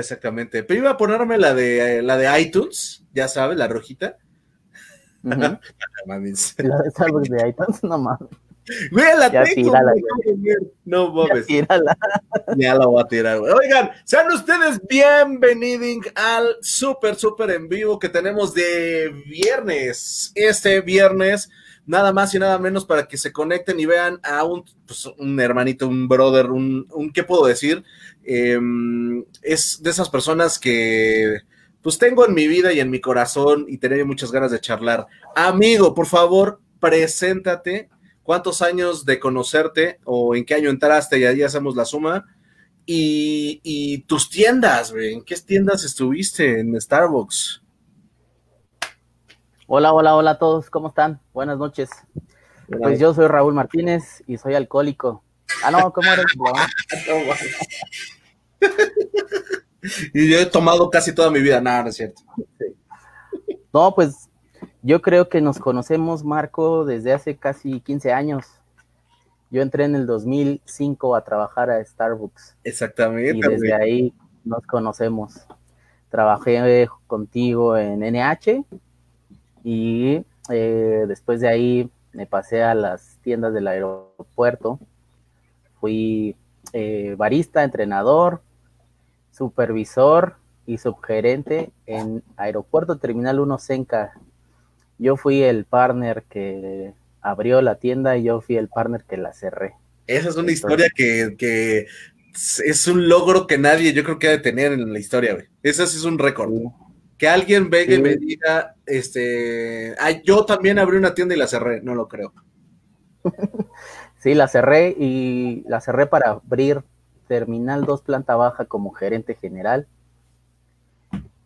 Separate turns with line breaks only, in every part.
exactamente. Pero iba a ponerme la de la de iTunes, ya sabes, la rojita.
Ujú.
Mames.
La de iTunes, no mames.
Güey, la
Ya
tengo,
tírala,
güey. No mames.
Tírala.
Ya la voy a tirar, güey. Oigan, sean ustedes bienvenidos al súper, súper en vivo que tenemos de viernes. Este viernes, nada más y nada menos para que se conecten y vean a un, pues, un hermanito, un brother, un, un ¿qué puedo decir? Eh, es de esas personas que pues tengo en mi vida y en mi corazón y tenía muchas ganas de charlar. Amigo, por favor, preséntate. ¿Cuántos años de conocerte o en qué año entraste? Y ahí hacemos la suma. Y, y tus tiendas. ¿En qué tiendas estuviste en Starbucks?
Hola, hola, hola a todos, ¿cómo están? Buenas noches. Pues yo soy Raúl Martínez y soy alcohólico. Ah, no, ¿cómo eres?
y yo he tomado casi toda mi vida. Nada, no es cierto.
No, pues yo creo que nos conocemos, Marco, desde hace casi 15 años. Yo entré en el 2005 a trabajar a Starbucks
Exactamente.
y desde ahí nos conocemos. Trabajé contigo en NH y eh, después de ahí me pasé a las tiendas del aeropuerto. Fui eh, barista, entrenador, supervisor y subgerente en Aeropuerto Terminal 1 Senca. Yo fui el partner que abrió la tienda y yo fui el partner que la cerré.
Esa es una historia que, que es un logro que nadie yo creo que ha de tener en la historia, güey. Ese sí es un récord. Que alguien venga y
Sí.
me diga, este, "Ay, yo también abrí una tienda y la cerré. No lo creo.
Sí, la cerré y la cerré para abrir Terminal 2 planta baja como gerente general.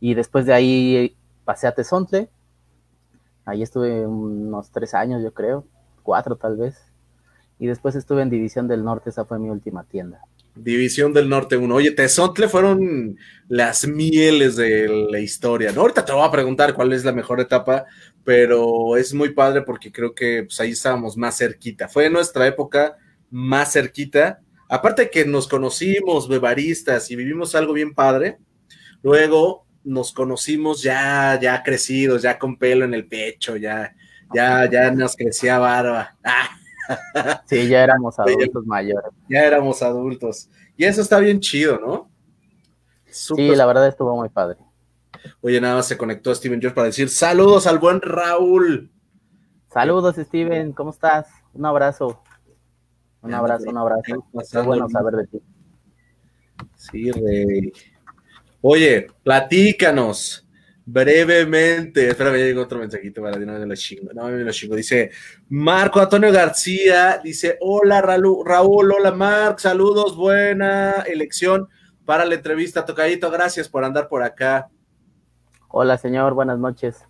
Y después de ahí pasé a Tezontle. Ahí estuve unos tres años, yo creo, cuatro tal vez. Y después estuve en División del Norte, esa fue mi última tienda.
División del Norte 1. Oye, Tezontle fueron las mieles de la historia, ¿no? Ahorita te voy a preguntar cuál es la mejor etapa, pero es muy padre porque creo que pues, ahí estábamos más cerquita. Fue nuestra época más cerquita. Aparte que nos conocimos, bebaristas, y vivimos algo bien padre. Luego nos conocimos ya, ya crecidos, ya con pelo en el pecho, ya, ya, ya nos crecía barba. Ah,
Sí, ya éramos adultos mayores.
ya éramos adultos. Y eso está bien chido, ¿no?
Sí, la verdad estuvo muy padre.
Oye, nada más se conectó Steven George para decir saludos al buen Raúl.
Saludos, Steven, ¿cómo estás? Un abrazo. Un abrazo, un abrazo. Qué bueno saber de ti.
Sí, rey. Oye, platícanos brevemente. Espérame, ya llegó otro mensajito para no me lo chingo. No me lo chingo. Dice Marco Antonio García. Dice: Hola, Raúl, Raúl hola, Marc. Saludos, buena elección para la entrevista. Tocadito, gracias por andar por acá.
Hola, señor, buenas noches.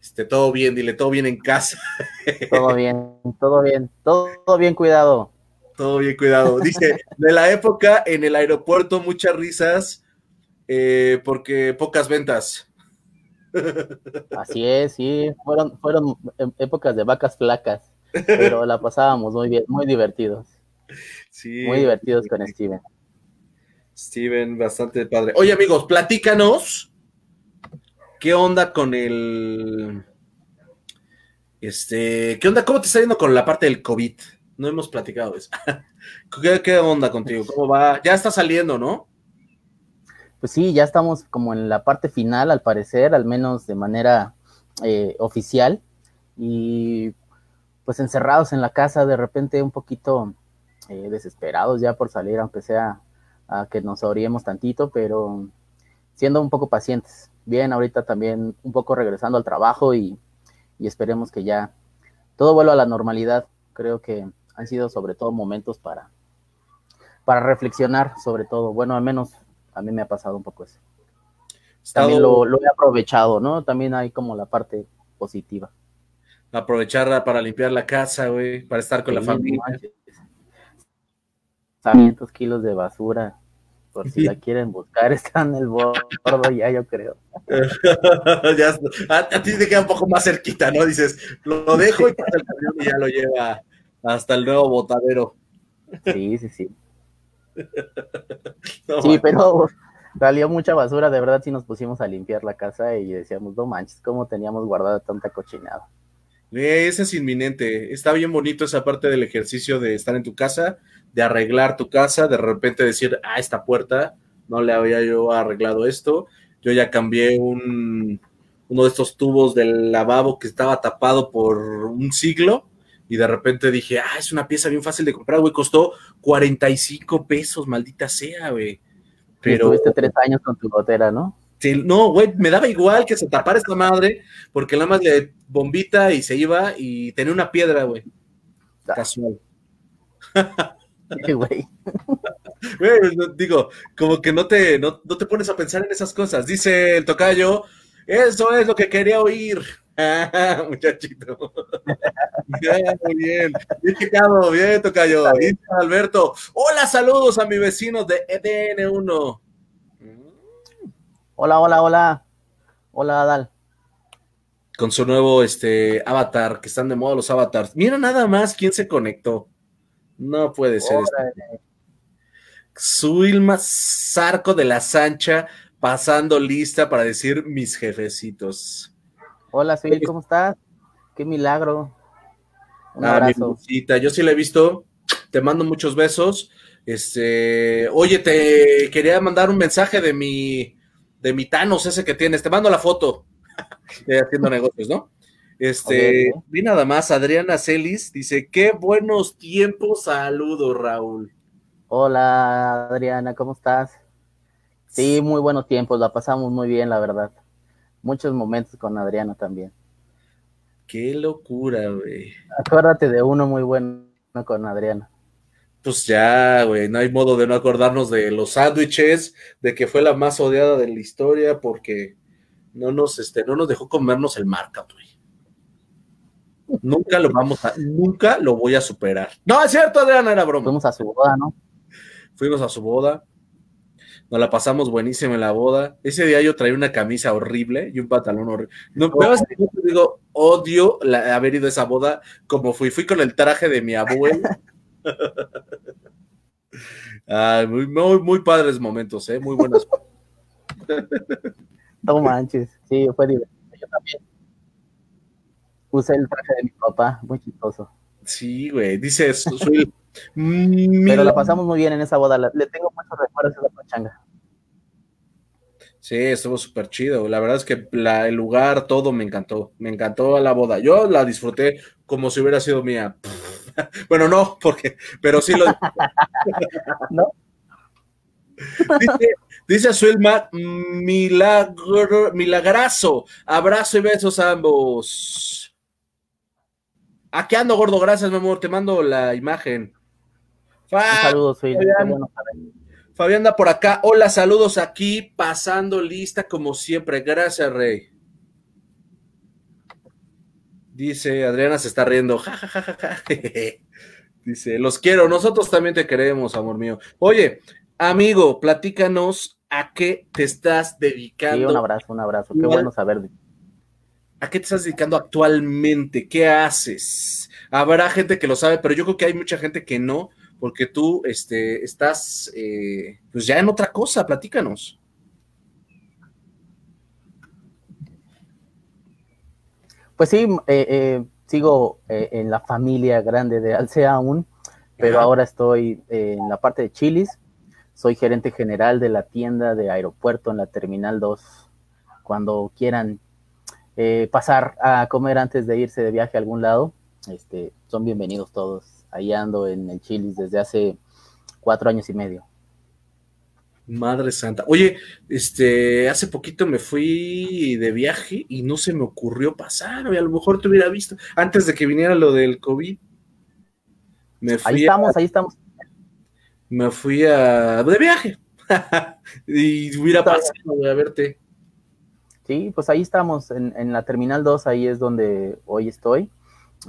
Este, todo bien, dile, todo bien en casa.
Todo bien, todo bien, todo bien, cuidado.
Todo bien, cuidado. Dice, de la época en el aeropuerto, muchas risas, eh, porque pocas ventas.
Así es, sí, fueron, fueron épocas de vacas flacas, pero la pasábamos muy bien, muy divertidos.
Sí.
Muy divertidos con Steven.
Steven, bastante padre. Oye, amigos, platícanos. ¿Qué onda con el. Este. ¿Qué onda? ¿Cómo te está yendo con la parte del COVID? No hemos platicado eso. ¿Qué, ¿Qué, onda contigo? ¿Cómo va? Ya está saliendo, ¿no?
Pues sí, ya estamos como en la parte final, al parecer, al menos de manera eh, oficial. Y pues encerrados en la casa, de repente un poquito eh, desesperados ya por salir, aunque sea a que nos oriemos tantito, pero siendo un poco pacientes. Bien, ahorita también un poco regresando al trabajo y, y esperemos que ya todo vuelva a la normalidad. Creo que han sido sobre todo momentos para, para reflexionar sobre todo. Bueno, al menos a mí me ha pasado un poco eso.
Estado...
También lo, lo, he aprovechado, ¿no? También hay como la parte positiva.
Aprovecharla para limpiar la casa, güey, para estar con sí, la familia.
500 kilos de basura, por si la quieren buscar, está en el bordo ya, yo creo.
ya, a, a, ti te queda un poco más cerquita, ¿no? Dices, lo dejo y pasa el camión y ya lo lleva hasta el nuevo botadero.
Sí, sí, sí. No, sí, pero salió mucha basura, de verdad, si nos pusimos a limpiar la casa y decíamos, no manches, ¿cómo teníamos guardada tanta cochinada?
Ese es inminente. Está bien bonito esa parte del ejercicio de estar en tu casa, de arreglar tu casa, de repente decir, ah, esta puerta no le había yo arreglado esto. Yo ya cambié un, uno de estos tubos del lavabo que estaba tapado por un siglo y de repente dije, ah, es una pieza bien fácil de comprar, güey, costó 45 pesos, maldita sea, güey.
Pero... Estuviste tres años con tu gotera, ¿no?
no, güey, me daba igual que se tapara esta madre, porque nada más le bombita y se iba y tenía una piedra, güey. Ah. Casual. güey. digo, como que no te, no, te pones a pensar en esas cosas. Dice el tocayo, eso es lo que quería oír. muchachito. muy bien. Bien bien, tocayo. Alberto, hola, saludos a mi vecino de EDN1.
Hola, hola, hola. Hola, Adal.
Con su nuevo este, avatar, que están de moda los avatars. Mira nada más quién se conectó. No puede ser. Suilma Zarco de la Sancha pasando lista para decir mis jefecitos.
Hola, Suil, ¿cómo estás? Qué milagro.
Un ah, abrazo. Yo sí la he visto. Te mando muchos besos. Este, oye, te quería mandar un mensaje de mi de mi Thanos ese que tienes. Te mando la foto haciendo negocios, ¿no? Este, vi nada más, Adriana Celis dice, qué buenos tiempos, saludos, Raúl.
Hola, Adriana, ¿cómo estás? Sí, muy buenos tiempos, la pasamos muy bien, la verdad. Muchos momentos con Adriana también.
Qué locura, güey.
Acuérdate de uno muy bueno con Adriana
pues ya, güey, no hay modo de no acordarnos de los sándwiches, de que fue la más odiada de la historia porque no nos, este, no nos dejó comernos el marca, güey. Nunca lo vamos a, nunca lo voy a superar. No, es cierto, Adriana, era broma.
Fuimos a su boda, ¿no?
Fuimos a su boda. Nos la pasamos buenísima en la boda. Ese día yo traía una camisa horrible y un pantalón horrible. No, oh. digo, odio haber ido a esa boda como fui. Fui con el traje de mi abuelo. muy, muy, padres momentos, ¿eh? Muy buenas.
no manches, sí, fue divertido. Yo también usé el traje de mi papá, muy chistoso.
Sí, güey, dice
soy, Pero la pasamos muy bien en esa boda. Le tengo muchos recuerdos de la pachanga.
Sí, estuvo súper chido. La verdad es que el lugar, todo me encantó. Me encantó la boda. Yo la disfruté como si hubiera sido mía. bueno, no, porque, pero sí lo. ¿No? Dice, dice Suelma, milagro, milagrazo. Abrazo y besos a ambos. Aquí ando, gordo. Gracias, mi amor. Te mando la imagen.
Saludos, Fabián.
Fabián anda por acá. Hola, saludos aquí, pasando lista como siempre. Gracias, Rey. Dice, Adriana se está riendo. Ja, ja, ja, ja, Dice, los quiero, nosotros también te queremos, amor mío. Oye, amigo, platícanos a qué te estás dedicando. Sí,
un abrazo, un abrazo. Qué bueno saber.
¿A qué te estás dedicando actualmente? ¿Qué haces? Habrá gente que lo sabe, pero yo creo que hay mucha gente que no, porque tú este, estás eh, pues ya en otra cosa. Platícanos.
Pues sí, eh, eh, sigo eh, en la familia grande de Alcea aún, pero ahora estoy en la parte de Chilis. Soy gerente general de la tienda de aeropuerto en la Terminal 2. Cuando quieran pasar a comer antes de irse de viaje a algún lado, este, son bienvenidos todos. Ahí ando en el Chilis desde hace cuatro años y medio.
Madre santa. Oye, este, hace poquito me fui de viaje y no se me ocurrió pasar, a lo mejor te hubiera visto antes de que viniera lo del COVID.
Me fui ahí estamos, ahí estamos.
Me fui a de viaje y hubiera pasado a verte.
Sí, pues ahí estamos, en, la Terminal 2, ahí es donde hoy estoy.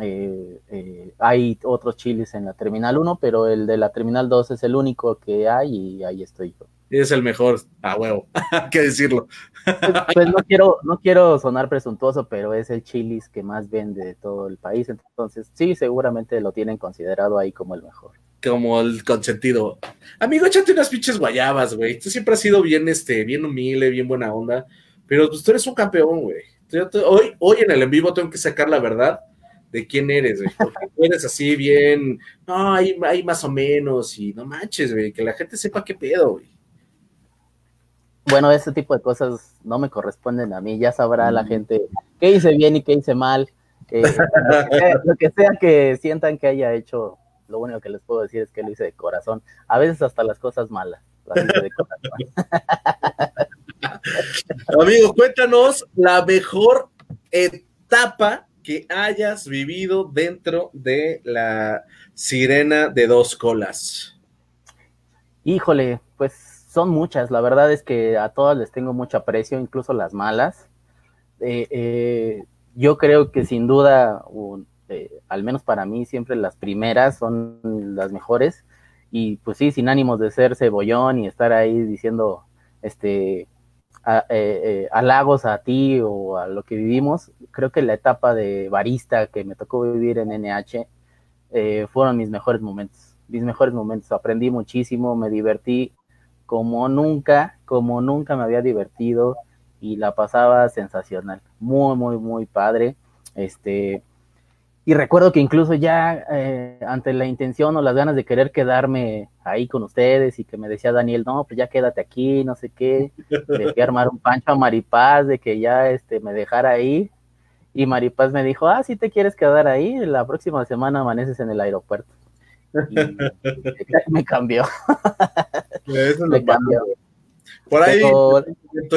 Eh, eh, hay otros chiles en la Terminal 1, pero el de la Terminal 2 es el único que hay y ahí estoy yo.
es el mejor, a huevo, que decirlo.
Pues, pues, no quiero, no quiero sonar presuntuoso, pero es el chilis que más vende de todo el país, entonces sí, seguramente lo tienen considerado ahí como el mejor.
Como el consentido. Amigo, échate unas pinches guayabas, güey. Tú siempre has sido bien, este, bien humilde, bien buena onda, pero pues tú eres un campeón, güey. Hoy, hoy en el en vivo tengo que sacar la verdad de quién eres, güey. Porque tú eres así bien, no, hay, hay más o menos, y no manches, güey, que la gente sepa qué pedo, güey
bueno, ese tipo de cosas no me corresponden a mí, ya sabrá la mm. gente qué hice bien y qué hice mal. Eh, lo, que sea, que sientan que haya hecho, lo único que les puedo decir es que lo hice de corazón. A veces hasta las cosas malas, las hice de corazón.
Amigo, cuéntanos la mejor etapa que hayas vivido dentro de la sirena de dos colas.
Híjole, pues son muchas, la verdad es que a todas les tengo mucho aprecio, incluso las malas. Eh, eh, yo creo que sin duda, eh, al menos para mí, siempre las primeras son las mejores. Y pues sí, sin ánimos de ser cebollón y estar ahí diciendo este halagos a ti o a lo que vivimos, creo que la etapa de barista que me tocó vivir en NH fueron mis mejores momentos. Mis mejores momentos. Aprendí muchísimo, me divertí como nunca, como nunca me había divertido y la pasaba sensacional, muy, muy, muy padre. Este, y recuerdo que incluso ya eh, ante la intención o las ganas de querer quedarme ahí con ustedes y que me decía Daniel, no, pues ya quédate aquí, no sé qué, de armar un pancho a Maripaz, de que ya este, me dejara ahí. Y Maripaz me dijo, ah, si te quieres quedar ahí, la próxima semana amaneces en el aeropuerto. me cambió.
me cambió. Por ahí,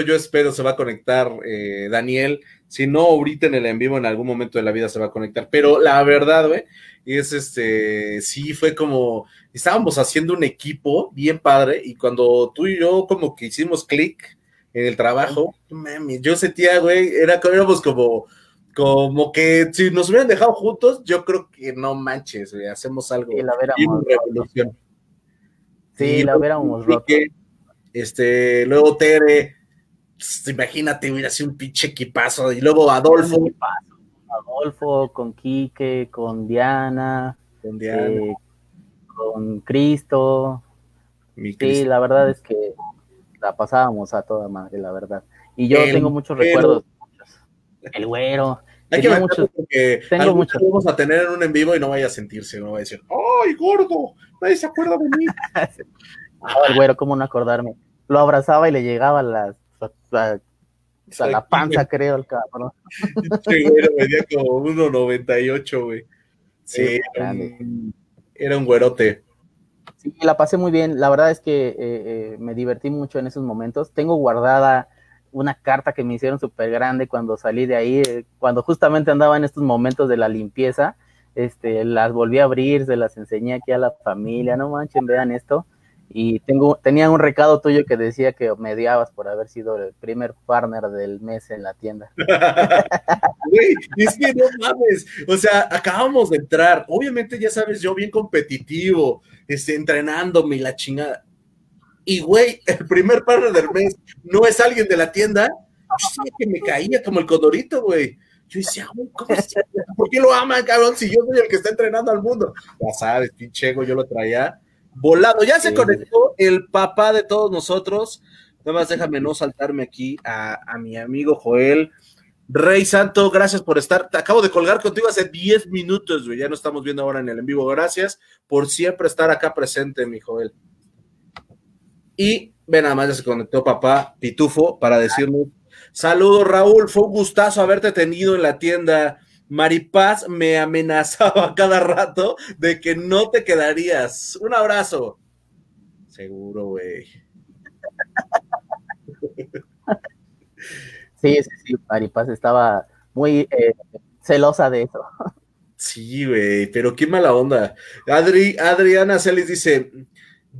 yo espero se va a conectar eh, Daniel. Si no, ahorita en el en vivo, en algún momento de la vida se va a conectar. Pero la verdad, güey, es este, sí fue como, estábamos haciendo un equipo bien padre y cuando tú y yo como que hicimos clic en el trabajo, mami, yo sentía, güey, era, éramos como como que si nos hubieran dejado juntos, yo creo que no manches, hacemos algo.
Sí, la revolución. Sí, la hubiéramos roto.
Este, luego Tere, pues, imagínate, hubiera sido un pinche equipazo. Y luego Adolfo.
Adolfo, con Quique, con Diana, con Diana. Eh, con Cristo. sí, la verdad es que la pasábamos a toda madre, la verdad. Y yo tengo muchos recuerdos. El güero.
Hay que muchos, porque tengo muchos. vamos a tener en un en vivo y no vaya a sentirse, no vaya a decir, ¡ay, gordo! Nadie se acuerda de mí.
el güero, ¿cómo no acordarme? Lo abrazaba y le llegaba a la, a, la panza, creo, el cabrón.
Sí, güero medía como 1.98, güey. Sí, era un, era un güerote.
Sí, la pasé muy bien. La verdad es que eh, eh, me divertí mucho en esos momentos. Tengo guardada una carta que me hicieron súper grande cuando salí de ahí, eh, cuando justamente andaba en estos momentos de la limpieza, este, las volví a abrir, se las enseñé aquí a la familia, no manchen, vean esto. Y tengo, tenía un recado tuyo que decía que me odiabas por haber sido el primer partner del mes en la tienda.
Güey, es que no mames, o sea, acabamos de entrar, obviamente ya sabes, yo bien competitivo, este, entrenándome y la chingada y güey, el primer partner del mes no es alguien de la tienda, yo que me caía como el condorito, güey. Yo decía, ¿por qué lo aman, cabrón? Si yo soy el que está entrenando al mundo. Ya sabes, pinchego, yo lo traía volado. Ya se conectó el papá de todos nosotros. Nada más déjame no saltarme aquí a, a mi amigo Joel. Rey Santo, gracias por estar. Te acabo de colgar contigo hace 10 minutos, güey. Ya no estamos viendo ahora en el en vivo. Gracias por siempre estar acá presente, mi Joel. Y ven, nada más ya se conectó papá Pitufo para decirnos: Saludos, Raúl, fue un gustazo haberte tenido en la tienda. Maripaz me amenazaba cada rato de que no te quedarías. Un abrazo. Seguro, güey.
Sí, sí, sí, Maripaz estaba muy eh, celosa de eso.
Sí, güey, pero qué mala onda. Adri, Adriana Celis dice,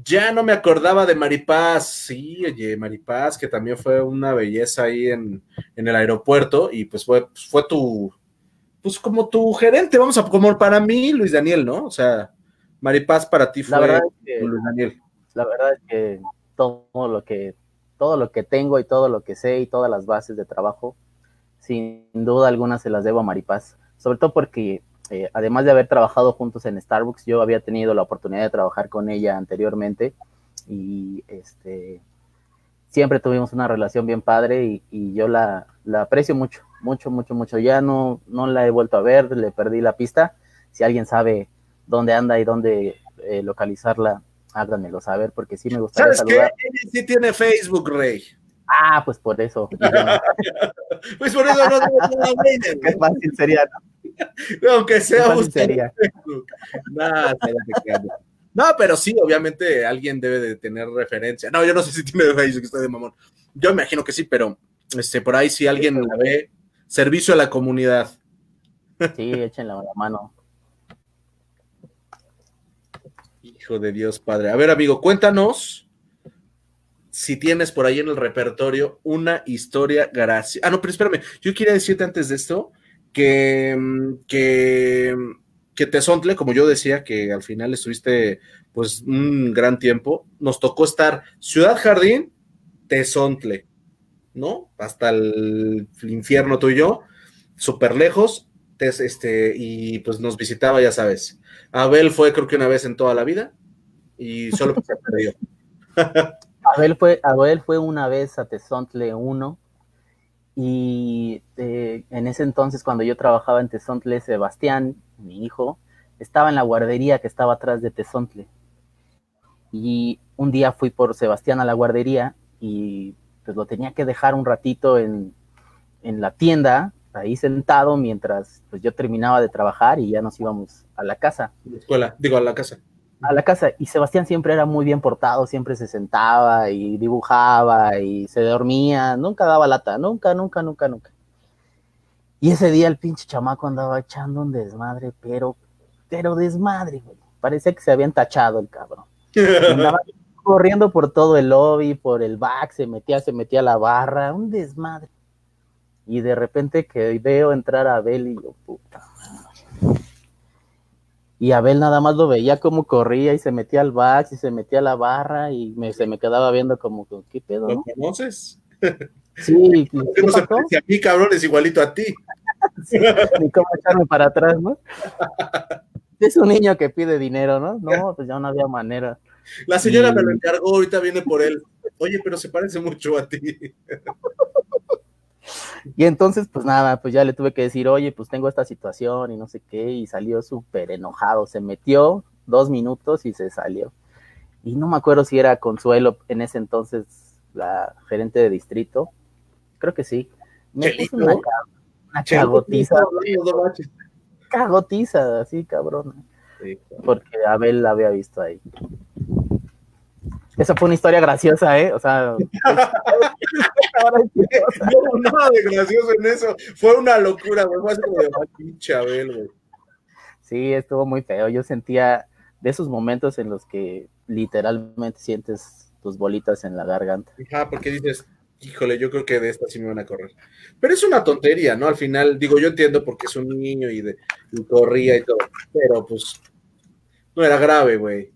ya no me acordaba de Maripaz, sí, oye, Maripaz, que también fue una belleza ahí en, el aeropuerto y pues fue, pues fue tu, pues como tu gerente, vamos a, como para mí, Luis Daniel, ¿no? O sea, Maripaz para ti fue
la verdad Luis Daniel. La verdad es que todo lo que todo lo que tengo y todo lo que sé y todas las bases de trabajo, sin duda alguna se las debo a Maripaz, sobre todo porque eh, además de haber trabajado juntos en Starbucks, yo había tenido la oportunidad de trabajar con ella anteriormente y este siempre tuvimos una relación bien padre y, yo la, la, aprecio mucho, mucho, mucho, mucho. Ya no, no la he vuelto a ver, le perdí la pista. Si alguien sabe dónde anda y dónde eh, localizarla, háganmelo saber, porque sí me gustaría
¿Sabes saludar. qué? Ella sí tiene Facebook, Rey.
Ah, pues por eso.
pues por eso no
Qué fácil sería,
¿no? Aunque sea usted Facebook. no, pero sí, obviamente alguien debe de tener referencia. No, yo no sé si tiene Facebook, estoy de mamón. Yo imagino que sí, pero este, por ahí si alguien la ve, servicio a la comunidad.
Sí, échenle la mano.
Hijo de Dios, padre. A ver, amigo, cuéntanos si tienes por ahí en el repertorio una historia gracia. Ah, no, pero espérame, yo quería decirte antes de esto que, que, que Tezontle, como yo decía, que al final estuviste pues un gran tiempo, nos tocó estar Ciudad Jardín, Tezontle, ¿no? Hasta el, infierno tuyo, súper lejos, este, y pues nos visitaba, ya sabes. Abel fue creo que una vez en toda la vida y solo se perdió.
Abel fue, Abel fue una vez a Tezontle 1 y eh, en ese entonces cuando yo trabajaba en Tezontle, Sebastián, mi hijo, estaba en la guardería que estaba atrás de Tezontle. Y un día fui por Sebastián a la guardería y pues lo tenía que dejar un ratito en, en la tienda ahí sentado mientras pues yo terminaba de trabajar y ya nos íbamos a la casa.
La escuela, digo, a la casa.
A la casa. Y Sebastián siempre era muy bien portado, siempre se sentaba y dibujaba y se dormía, nunca daba lata, nunca, nunca, nunca, nunca. Y ese día el pinche chamaco andaba echando un desmadre, pero, pero desmadre, güey. Parecía que se habían tachado el cabrón. Andaba corriendo por todo el lobby, por el back, se metía, se metía a la barra, un desmadre. Y de repente que veo entrar a Abel y yo, puta Y Abel nada más lo veía como corría y se metía al back y se metía a la barra y me, se me quedaba viendo como, ¿qué pedo?
¿Lo conoces?
Sí,
¿Qué no se a mí, cabrón? Es igualito a ti.
ni cómo echarme para atrás, ¿no? Es un niño que pide dinero, ¿no? No, pues ya no había manera.
La señora me lo encargó, ahorita viene por él. Oye, pero se parece mucho a ti.
Y entonces, pues nada, pues ya le tuve que decir, oye, pues tengo esta situación y no sé qué, y salió súper enojado, se metió dos minutos y se salió. Y no me acuerdo si era Consuelo en ese entonces la gerente de distrito, creo que sí. Me puso una, cagotiza. Cagotiza, así cabrón. Porque Abel la había visto ahí. Esa fue una historia graciosa, ¿eh? O sea.
no hubo nada de gracioso en eso. Fue una locura, güey. Fue como de pinche Abel, güey.
Sí, estuvo muy feo. Yo sentía de esos momentos en los que literalmente sientes tus bolitas en la garganta.
Ajá, porque dices, híjole, yo creo que de esta sí me van a correr. Pero es una tontería, ¿no? Al final, digo, yo entiendo porque es un niño y, de, y corría y todo, pero pues no era grave, güey.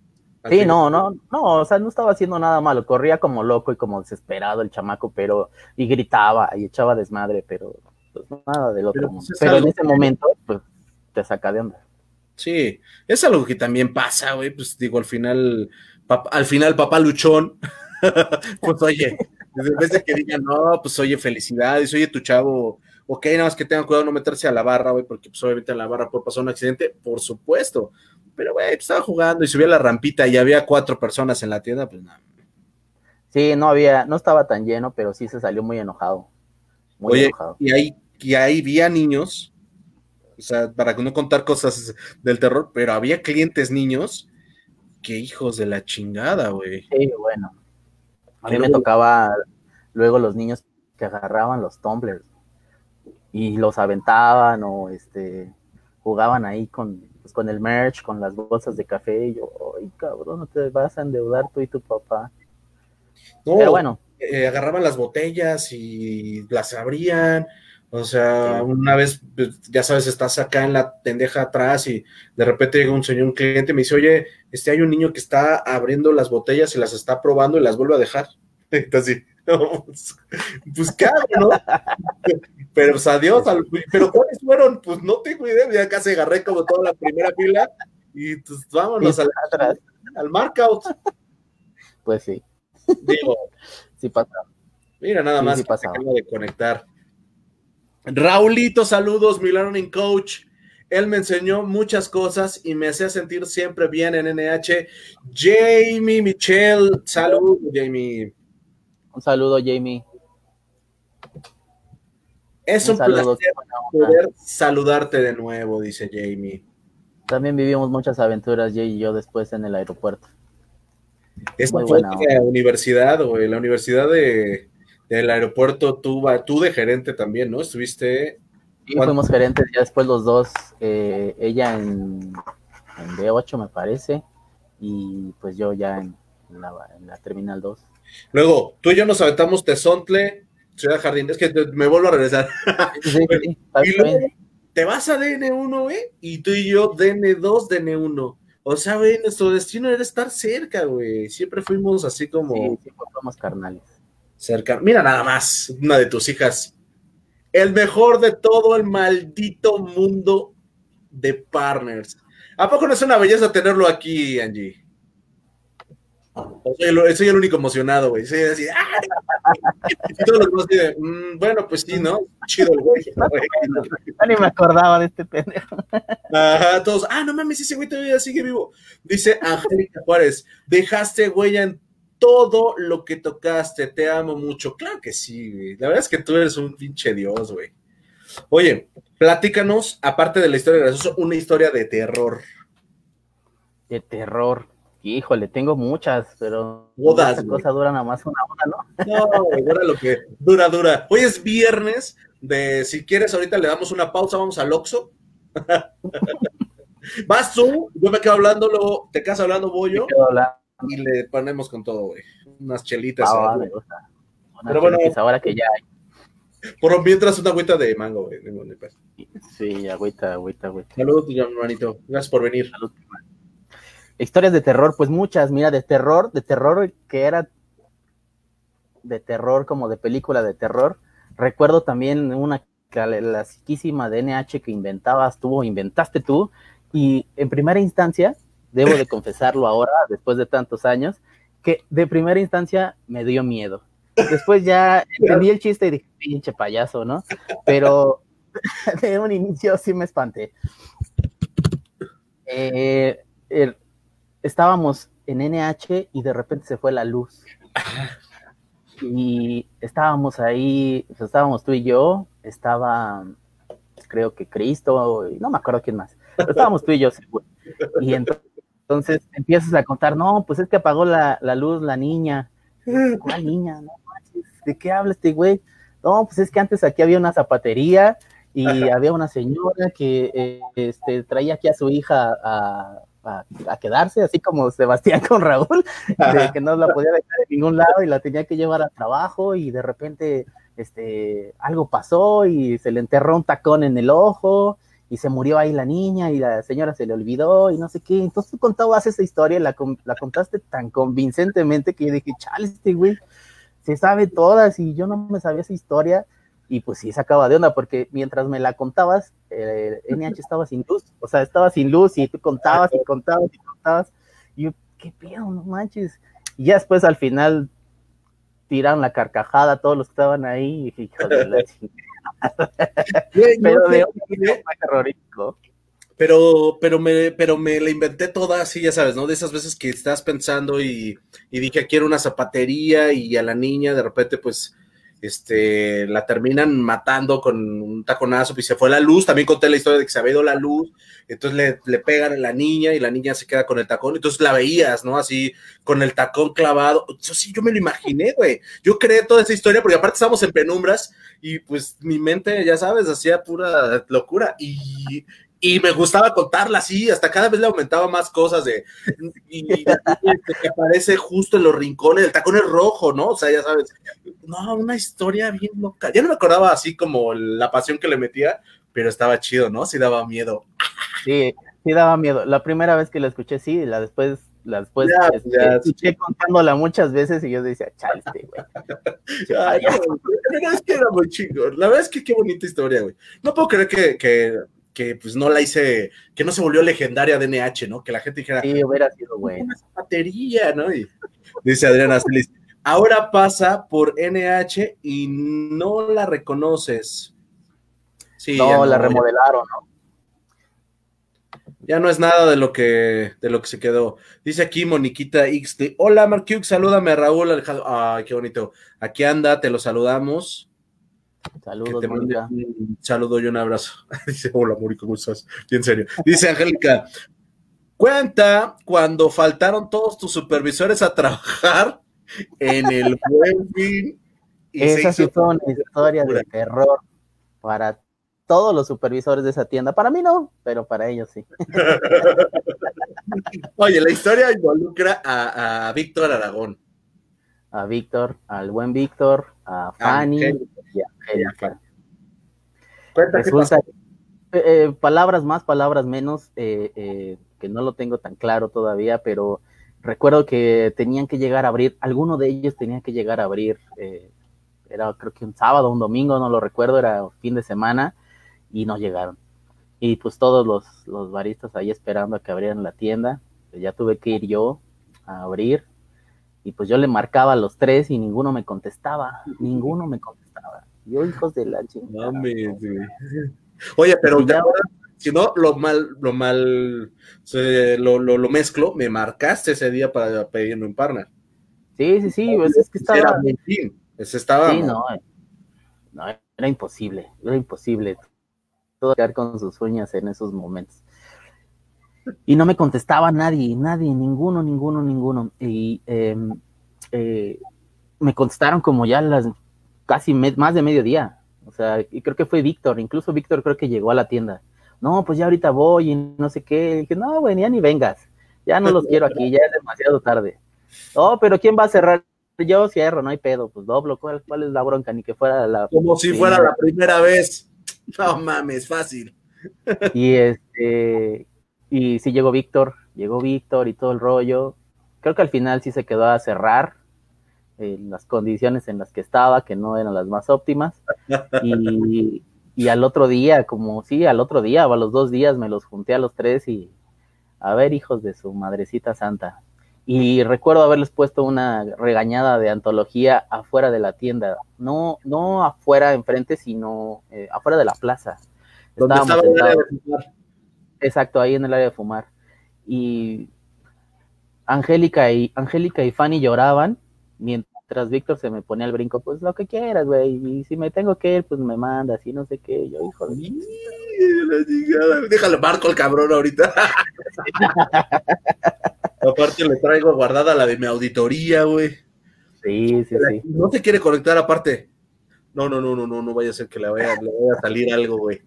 Sí, no, no, no, o sea, no estaba haciendo nada malo, corría como loco y como desesperado el chamaco, pero, y gritaba y echaba desmadre, pero pues, nada del otro mundo. Pero en ese momento, pues, te saca de onda.
Sí, es algo que también pasa, güey, pues digo, al final, al final papá luchón, pues oye, en vez de que digan, no, pues oye, felicidades, oye, tu chavo, ok, nada más que tengan cuidado no meterse a la barra, güey, porque pues obviamente en la barra puede pasar un accidente, por supuesto, pero, güey, pues, estaba jugando y subía la rampita y había cuatro personas en la tienda, pues nada.
Sí, no había, no estaba tan lleno, pero sí se salió muy enojado. Muy enojado.
Y ahí, y ahí había niños, o sea, para no contar cosas del terror, pero había clientes niños que hijos de la chingada, güey.
Sí, bueno. A mí me tocaba luego los niños que agarraban los tumblers y los aventaban o este jugaban ahí con pues, con el merch, con las bolsas de café, y yo, ay cabrón, no te vas a endeudar tú y tu papá.
Pero bueno. Eh, agarraban las botellas y las abrían. O sea, una vez, pues, ya sabes, estás acá en la tendeja atrás y de repente llega un señor, un cliente y me dice, oye, este hay un niño que está abriendo las botellas y las está probando y las vuelve a dejar. Entonces, pues, pues, ¿qué hago, no? Pero pues adiós, pero ¿cuáles fueron? Pues no tengo idea, ya casi agarré como toda la primera fila y pues vámonos al, al markout.
Pues sí.
Digo,
sí pasa.
Mira, nada más que acabo de conectar. Raulito, saludos, mi learning coach. Él me enseñó muchas cosas y me hacía sentir siempre bien en NH. Jamie Michelle, saludos, Jamie.
Un saludo, Jamie.
Es un, placer poder saludarte de nuevo, dice Jamie.
También vivimos muchas aventuras, Jay y yo, después en el aeropuerto.
¿Esta fue la universidad o la universidad de, del aeropuerto, tú, tú de gerente también, ¿no? Estuviste...
Sí, fuimos gerentes ya después los dos, eh, ella en, en, B8 me parece, y pues yo ya en, la, Terminal 2.
Luego, tú y yo nos aventamos Tezontle, Ciudad Jardín, es que me vuelvo a regresar. Sí, sí, y luego te vas a DN1, ¿eh? Y tú y yo DN2, DN1. O sea, güey, nuestro destino era estar cerca, güey. Siempre fuimos así como... Sí,
siempre fuimos carnales
cerca. Mira nada más, una de tus hijas. El mejor de todo el maldito mundo de partners. ¿A poco no es una belleza tenerlo aquí, Angie? Soy el, único emocionado, güey. Soy así, y todos los demás mm, bueno, pues sí, ¿no? Chido el güey.
No, ni me acordaba de este pendejo.
Ajá, todos, ah, no mames, ese güey todavía sigue vivo. Dice Angélica Juárez, dejaste huella en todo lo que tocaste, te amo mucho. Claro que sí, güey. La verdad es que tú eres un pinche dios, güey. Oye, platícanos, aparte de la historia graciosa, una historia de terror.
De terror. Híjole, tengo muchas, pero
Bodas,
esa cosa dura nada más una hora,
¿no? No, dura lo que dura, dura. Hoy es viernes de, si quieres, ahorita le damos una pausa, vamos al Oxxo. Vas tú, yo me quedo hablando, luego te quedas hablando, voy yo y le ponemos con todo, güey. Unas chelitas. Ah,
Pero bueno, ahora que ya hay.
Por mientras una agüita de mango, güey.
Sí, agüita, agüita, agüita.
Saludos, hermanito. Gracias por venir.
Historias de terror, pues muchas, mira, de terror, de terror que era de terror, como de película de terror. Recuerdo también una clasiquísima de NH que inventabas tú o inventaste tú. Y en primera instancia, debo de confesarlo ahora, después de tantos años, que de primera instancia me dio miedo. Después ya entendí el chiste y dije, pinche payaso, ¿no? Pero de un inicio sí me espanté. Eh, estábamos en NH y de repente se fue la luz. Y estábamos ahí, pues, estábamos tú y yo, estaba, creo que Cristo, no me acuerdo quién más, pero estábamos tú y yo seguro. Y entonces entonces empiezas a contar, no, pues es que apagó la, luz la niña. ¿Cuál niña? No ¿de qué habla este güey? No, pues es que antes aquí había una zapatería y había una señora que eh, este, traía aquí a su hija a, quedarse, así como Sebastián con Raúl, de que no la podía dejar en ningún lado y la tenía que llevar a trabajo y de repente este, algo pasó y se le enterró un tacón en el ojo y se murió ahí la niña y la señora se le olvidó y no sé qué. Entonces tú contabas esa historia y la, la contaste tan convincentemente que yo dije, chale, este güey se sabe todas y yo no me sabía esa historia. Y pues sí, se acaba de onda, porque mientras me la contabas, eh, NH estaba sin luz, o sea, estaba sin luz y tú contabas y contabas y contabas. Y yo, ¿qué pedo? No manches. Y ya después al final tiraron la carcajada todos los que estaban ahí y dije, de la
pero Pero, me, pero me la inventé toda así, ya sabes, ¿no? De esas veces que estás pensando y, y dije, quiero una zapatería y a la niña de repente, pues, este, la terminan matando con un taconazo, y se fue la luz, también conté la historia de que se había ido la luz, entonces le, le, pegan a la niña y la niña se queda con el tacón, entonces la veías, ¿no? Así, con el tacón clavado, eso sí, yo me lo imaginé, güey, yo creé toda esa historia, porque aparte estábamos en penumbras, y pues mi mente, ya sabes, hacía pura locura, y y me gustaba contarla así, hasta cada vez le aumentaba más cosas de y, que aparece justo en los rincones, el tacón es rojo, ¿no? O sea, ya sabes, no, una historia bien loca. Ya no me acordaba así como la pasión que le metía, pero estaba chido, ¿no? Sí daba miedo.
Sí, sí daba miedo. La primera vez que la escuché, sí, la después, la después este, escuché contándola muchas veces y yo decía, chalte, güey.
es que era muy chido. La verdad es que qué bonita historia, güey. No puedo creer que, que que pues no la hice, que no se volvió legendaria de NH, ¿no? Que la gente dijera,
sí, hubiera sido bueno.
batería, ¿no? Y dice Adriana Celis, ahora pasa por NH y no la reconoces.
Sí, no, la remodelaron, ¿no?
Ya no es nada de lo que de lo que se quedó. Dice aquí Moniquita X Hola Marquiuk, salúdame a Raúl Alejandro. Ay, qué bonito. Aquí anda, te lo saludamos.
Saludos,
Un saludo y un abrazo. Dice, hola, Mori, ¿cómo estás? en serio. Dice Angélica, cuenta cuando faltaron todos tus supervisores a trabajar en el buen fin.
Esas sí son historias de terror para todos los supervisores de esa tienda. Para mí no, pero para ellos sí.
Oye, la historia involucra a, Víctor Aragón.
A Víctor, al buen Víctor, a Fanny, eh, eh, palabras más, palabras menos, eh, que no lo tengo tan claro todavía, pero recuerdo que tenían que llegar a abrir, alguno de ellos tenía que llegar a abrir, era creo que un sábado, un domingo, no lo recuerdo, era fin de semana, y no llegaron. Y pues todos los, los baristas ahí esperando a que abrieran la tienda, pues ya tuve que ir yo a abrir, y pues yo le marcaba a los tres y ninguno me contestaba, ninguno me contestaba. Yo, hijos de la chingada.
Oye, pero si no, lo mal, lo mal, lo, lo, mezclo, me marcaste ese día para pedirme un partner.
Sí, sí, sí, pues es que estaba.
Era ese estaba.
Sí, no, no, era imposible, era imposible. Todo quedar con sus uñas en esos momentos. Y no me contestaba nadie, nadie, ninguno, ninguno, ninguno. Y em, eh, me contestaron como ya las casi más de mediodía. O sea, y creo que fue Víctor, incluso Víctor creo que llegó a la tienda. No, pues ya ahorita voy y no sé qué. Y dije, no, güey, ya ni vengas. Ya no los quiero aquí, ya es demasiado tarde. No, pero ¿quién va a cerrar? Yo cierro, no hay pedo, pues doblo. ¿Cuál, cuál es la bronca? Ni que fuera la.
Como si fuera la primera vez. No mames, fácil.
Y este, y sí llegó Víctor, llegó Víctor y todo el rollo. Creo que al final sí se quedó a cerrar en las condiciones en las que estaba, que no eran las más óptimas. Y, y al otro día, como sí, al otro día o a los dos días me los junté a los tres y a ver, hijos de su madrecita santa. Y recuerdo haberles puesto una regañada de antología afuera de la tienda, no, no afuera enfrente, sino eh, afuera de la plaza. Estábamos Exacto, ahí en el área de fumar. Y Angélica y Angélica y Fanny lloraban mientras Víctor se me ponía al brinco, pues lo que quieras, güey, y si me tengo que ir, pues me mandas y no sé qué, yo, hijo de...
Déjale marco al cabrón ahorita. aparte le traigo guardada la de mi auditoría, güey.
Sí, sí, sí.
No se quiere conectar aparte. No, no, no, no, no, no vaya a ser que le vaya, le vaya a salir algo, güey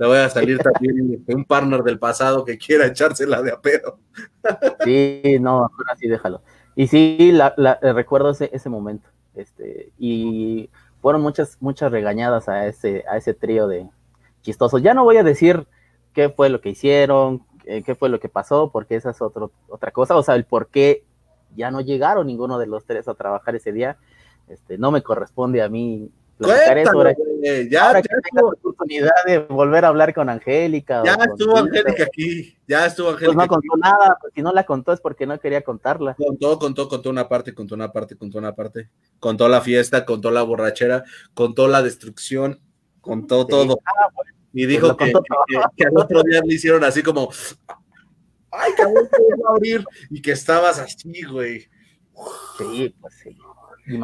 le voy a salir también un partner del pasado que quiera echársela de a pedo.
Sí, no, ahora sí déjalo. Y sí, la, eh, recuerdo ese, ese momento. Este, y fueron muchas, muchas regañadas a ese, a ese trío de chistosos. Ya no voy a decir qué fue lo que hicieron, qué, fue lo que pasó, porque esa es otro, otra cosa. O sea, el por qué ya no llegaron ninguno de los tres a trabajar ese día. Este, no me corresponde a mí
ya,
ya la oportunidad de volver a hablar con Angélica.
Ya estuvo Angélica aquí, ya estuvo Angélica.
Pues no contó nada, pues si no la contó es porque no quería contarla.
Contó, contó, contó una parte, contó una parte, contó una parte. Contó la fiesta, contó la borrachera, contó la destrucción, contó todo. Ah, y dijo pues que, al otro día le hicieron así como, ay, cabrón, a abrir, y que estabas así, güey.
Sí, pues sí.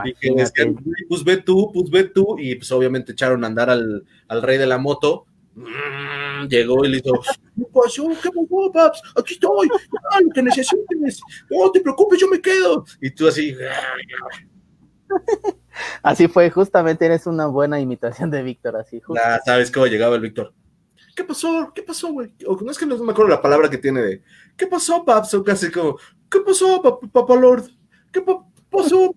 Y que decían, pues ve tú, pues ve tú, y pues obviamente echaron a andar al, al rey de la moto. Mm, llegó y le dijo, ¿qué pasó? ¿Qué pasó, paps? Aquí estoy, ah, lo que necesites, no te preocupes, yo me quedo. Y tú así.
Así fue, justamente eres una buena imitación de Víctor, así.
¿Sabes cómo llegaba el Víctor? ¿qué pasó? ¿Qué pasó, güey? No es que no me acuerdo la palabra que tiene de, ¿qué pasó, paps? O casi como, ¿qué pasó, papá Lord? ¿Qué pasó,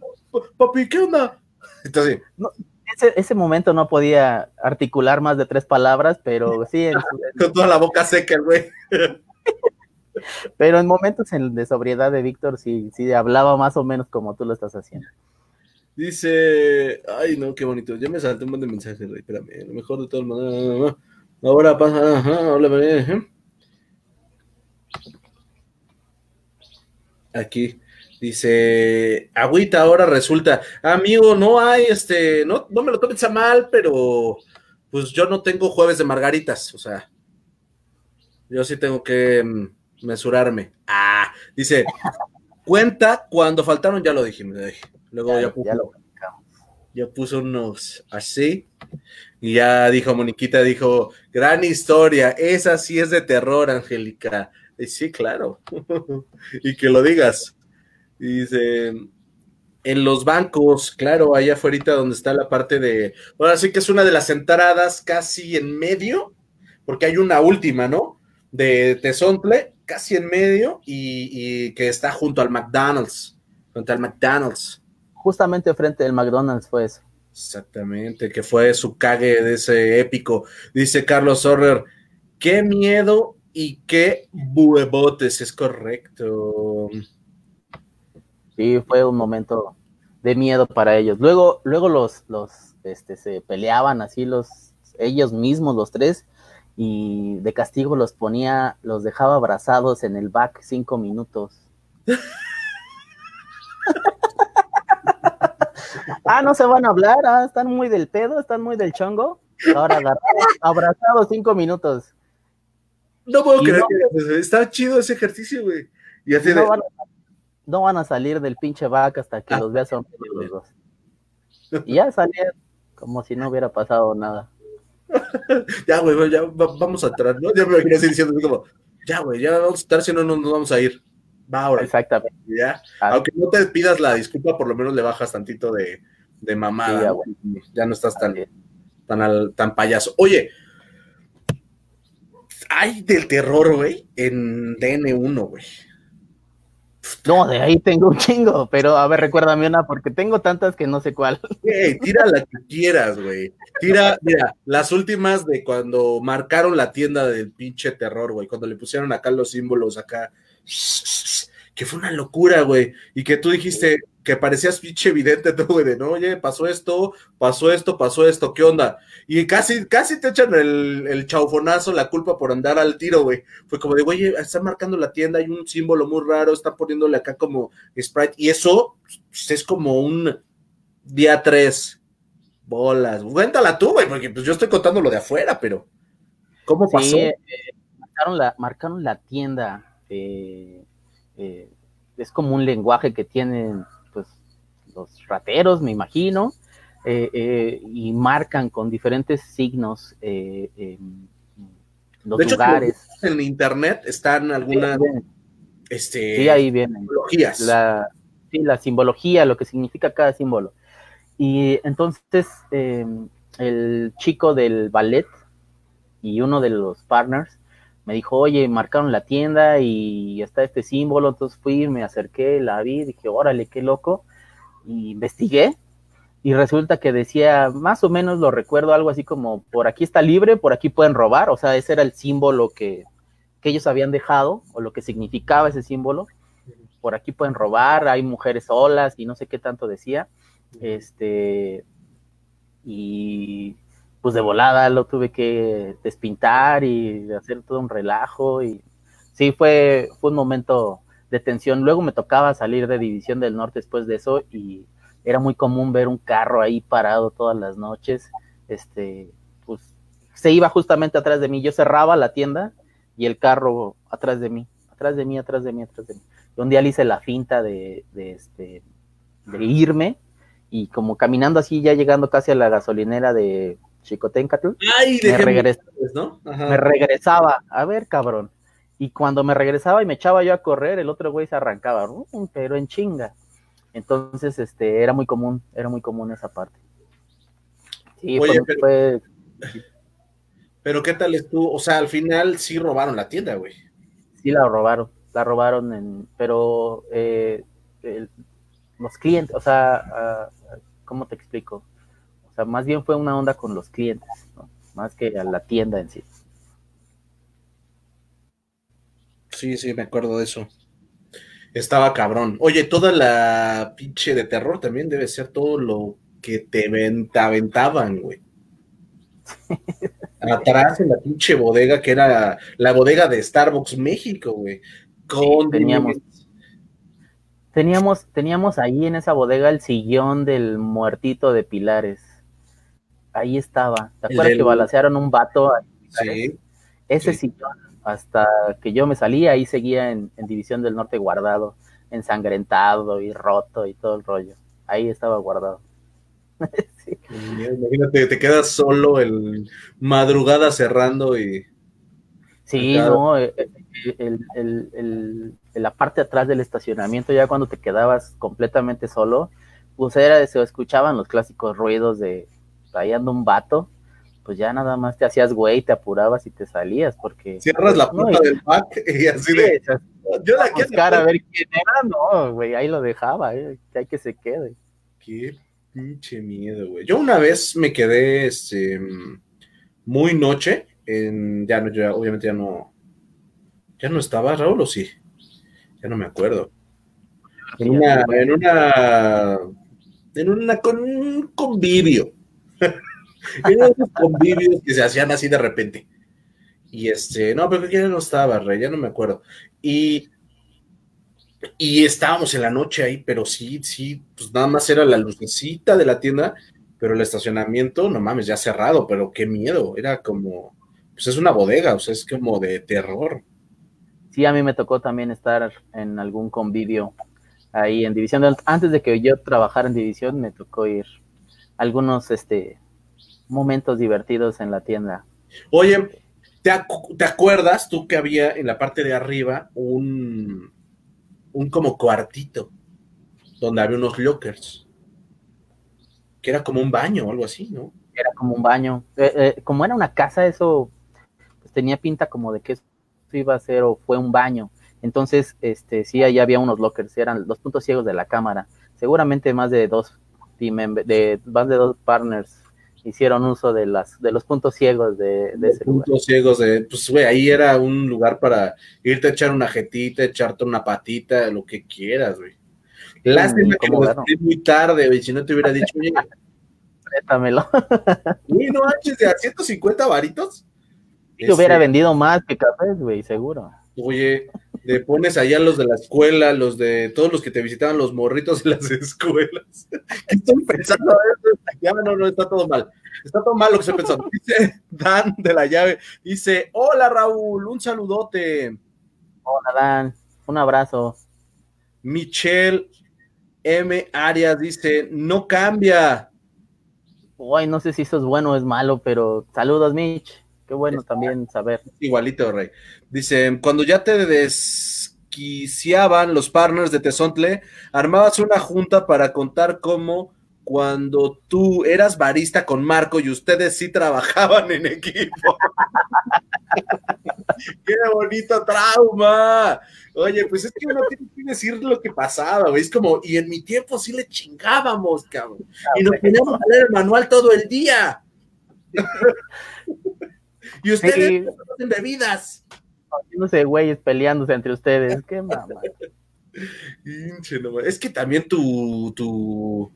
papi? ¿Qué onda?
Entonces, no, ese, ese, momento no podía articular más de tres palabras, pero sí.
Con toda la boca seca, güey.
pero en momentos de sobriedad de Víctor sí, sí hablaba más o menos como tú lo estás haciendo.
Dice, ay no, qué bonito. Ya me salté un montón de mensajes, güey. Espérame, lo mejor de todo maneras. Ahora pasa, ajá, hola, Aquí dice, agüita, ahora resulta, amigo, no hay, este, no, no me lo tomes a mal, pero pues yo no tengo jueves de margaritas, o sea, yo sí tengo que mm, mesurarme. Ah, dice, cuenta cuando faltaron, ya lo dijimos, luego ya, ya, lo ya puso unos así. Y ya dijo Moniquita, dijo, gran historia, esa sí es de terror, Angélica. Y sí, claro. y que lo digas. Dice, en los bancos, claro, allá afuera donde está la parte de, ahora sí que es una de las entradas casi en medio, porque hay una última, ¿no? De Tezontle, casi en medio, y, y que está junto al McDonald's, junto al McDonald's
justamente frente del McDonald's fue eso.
Exactamente, que fue su cague de ese épico. Dice Carlos Sorrer, qué miedo y qué buebotes, es correcto.
Sí, fue un momento de miedo para ellos. Luego, luego los, los, este, se peleaban así los, ellos mismos, los tres, y de castigo los ponía, los dejaba abrazados en el back cinco minutos. ah, no se van a hablar, ah, están muy del pedo, están muy del chongo. Ahora abrazados cinco minutos.
No puedo creer que está chido ese ejercicio, güey. Y así
no, van a, no, van a, salir del pinche vaca hasta que los veas los dos. Y ya salían como si no hubiera pasado nada.
ya, güey, ya vamos a entrar, ¿no? Ya me quería diciendo como, ya, güey, ya vamos a estar, si no, no nos vamos a ir. Va ahora.
Exactamente.
¿ya? Aunque no te pidas la disculpa, por lo menos le bajas tantito de, de mamada. ya, ¿no? estás tan, tan, tan payaso. Oye, hay del terror, güey, en DN1, güey.
No, de ahí tengo un chingo, pero a ver, recuérdame una, porque tengo tantas que no sé cuál.
tira la que quieras, güey. Tira, mira, las últimas de cuando marcaron la tienda del pinche terror, güey, cuando le pusieron acá los símbolos acá que fue una locura, güey, y que tú dijiste que parecías pinche evidente tú, güey, de no, oye, pasó esto, pasó esto, pasó esto, ¿qué onda? Y casi, casi te echan el, el chaufonazo, la culpa por andar al tiro, güey. Fue como de, güey, están marcando la tienda, hay un símbolo muy raro, están poniéndole acá como Sprite, y eso pues, es como un día tres bolas. Cuéntala tú, güey, porque pues yo estoy contando lo de afuera, pero ¿cómo pasó?
Eh, marcaron, la, marcaron la tienda. Eh, eh, es como un lenguaje que tienen los rateros, me imagino, eh, eh, y marcan con diferentes signos los lugares.
en internet están algunas este,
sí, ahí vienen. simbologías. La, sí, la simbología, lo que significa cada símbolo. Y entonces el chico del ballet y uno de los partners me dijo, oye, marcaron la tienda y está este símbolo, entonces fui, me acerqué, la vi, dije, órale, qué loco, investigué, y resulta que decía, más o menos lo recuerdo, algo así como, por aquí está libre, por aquí pueden robar, o sea, ese era el símbolo que, que ellos habían dejado, o lo que significaba ese símbolo, por aquí pueden robar, hay mujeres solas, y no sé qué tanto decía, este, y pues de volada lo tuve que despintar y hacer todo un relajo y sí fue, fue un momento de tensión. Luego me tocaba salir de División del Norte después de eso y era muy común ver un carro ahí parado todas las noches. Este, pues se iba justamente atrás de mí. Yo cerraba la tienda y el carro atrás de mí, atrás de mí, atrás de mí, atrás de mí. Y un día le hice la finta de, de, este, de irme y como caminando así, ya llegando casi a la gasolinera de Chicotencatl, me, regresaba, ¿no? me regresaba, a ver, cabrón. Y cuando me regresaba y me echaba yo a correr, el otro güey se arrancaba, pero en chinga. Entonces, este, era muy común, era muy común esa parte.
Sí, fue, Pero ¿qué tal estuvo? O sea, al final sí robaron la tienda, güey.
Sí, la robaron. La robaron, en, pero eh, los clientes, o sea, ¿cómo te explico? O sea, más bien fue una onda con los clientes, ¿no? más que a la tienda en sí.
Sí, sí, me acuerdo de eso. Estaba cabrón. Oye, toda la pinche de terror también debe ser todo lo que te aventaban, güey. Atrás en la pinche bodega que era la bodega de Starbucks México, güey.
Con teníamos, teníamos, teníamos ahí en esa bodega el sillón del muertito de Pilares. Ahí estaba. ¿Te acuerdas que balacearon un vato?
Sí.
Ese sillón, hasta que yo me salí, ahí seguía en, en División del Norte guardado, ensangrentado y roto y todo el rollo. Ahí estaba guardado.
Imagínate, te quedas solo el madrugada cerrando y.
Sí, no, eh, eh, la parte atrás del estacionamiento, ya cuando te quedabas completamente solo, pues era, se escuchaban los clásicos ruidos de trayendo un vato, pues ya nada más te hacías güey, te apurabas y te salías, porque.
Cierras la puerta del back y así de.
Yo la quiero. a ver quién era, no, güey, ahí lo dejaba, eh, que hay que se quede.
¿Qué Pinche miedo, güey. Yo una vez me quedé este, muy noche, en, ya no, ya, obviamente ya no, ya no estaba Raúl o sí, ya no me acuerdo. En una, en una, en una con un convivio. en unos convivios que se hacían así de repente. Y este, no, pero ya no estaba, Rey, ya no me acuerdo. Y y estábamos en la noche ahí, pero sí, sí, pues nada más era la lucecita de la tienda, pero el estacionamiento, no mames, ya cerrado, pero qué miedo, era como, pues es una bodega, o sea, es como de terror.
Sí, a mí me tocó también estar en algún convivio ahí en División. Antes de que yo trabajara en División, me tocó ir algunos este, momentos divertidos en la tienda.
Oye, ¿te, ¿te acuerdas tú que había en la parte de arriba un un como cuartito donde había unos lockers, que era como un baño o algo así, ¿no?
Era como un baño. Eh, eh, como era una casa, eso pues, tenía pinta como de que eso iba a ser o fue un baño. Entonces, este, sí, ahí había unos lockers, eran los puntos ciegos de la cámara. Seguramente más de dos de más de dos partners hicieron uso de las de los puntos ciegos de, de ese
puntos ciegos de pues güey ahí era un lugar para irte a echar una jetita echarte una patita lo que quieras güey lástima que lo muy tarde güey si no te hubiera dicho oye
Prétamelo.
Uy, no antes de a 150 varitos.
Te hubiera este vendido más que cafés, güey, seguro.
Oye, le pones allá los de la escuela, los de todos los que te visitaban, los morritos de las escuelas. Estoy pensando, ya no, no, está todo mal. Está todo mal lo que estoy pensando. Dice Dan de la llave, dice, hola Raúl, un saludote.
Hola Dan, un abrazo.
Michelle M. Arias dice, no cambia.
Uy, no sé si eso es bueno o es malo, pero saludos, Mitch. Qué bueno también saber.
Igualito, Rey. Dice, cuando ya te desquiciaban los partners de Tezontle, armabas una junta para contar cómo cuando tú eras barista con Marco y ustedes sí trabajaban en equipo. ¡Qué bonito trauma! Oye, pues es que uno tiene que decir lo que pasaba, güey. Es como, y en mi tiempo sí le chingábamos, cabrón. Y nos teníamos a leer el manual todo el día. Y ustedes hacen bebidas.
No sé, güeyes peleándose entre ustedes. Qué mamá.
es que también tu, tu,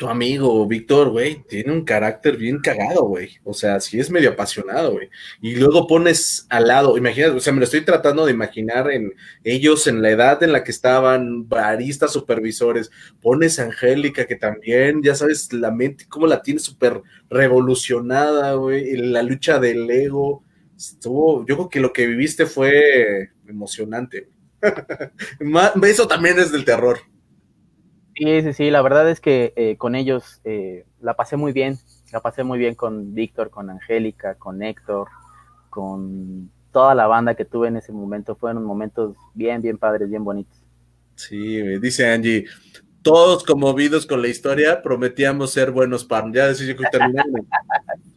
tu amigo Víctor, güey, tiene un carácter bien cagado, güey. O sea, sí es medio apasionado, güey. Y luego pones al lado, imagínate, o sea, me lo estoy tratando de imaginar en ellos en la edad en la que estaban, baristas, supervisores. Pones a Angélica, que también, ya sabes, la mente, cómo la tiene súper revolucionada, güey. La lucha del ego. Estuvo, yo creo que lo que viviste fue emocionante. Eso también es del terror.
Sí, sí, sí, la verdad es que eh, con ellos eh, la pasé muy bien, la pasé muy bien con Víctor, con Angélica, con Héctor, con toda la banda que tuve en ese momento, fueron momentos bien, bien padres, bien bonitos.
Sí, me dice Angie, todos conmovidos con la historia, prometíamos ser buenos partners. Ya decía que terminaron.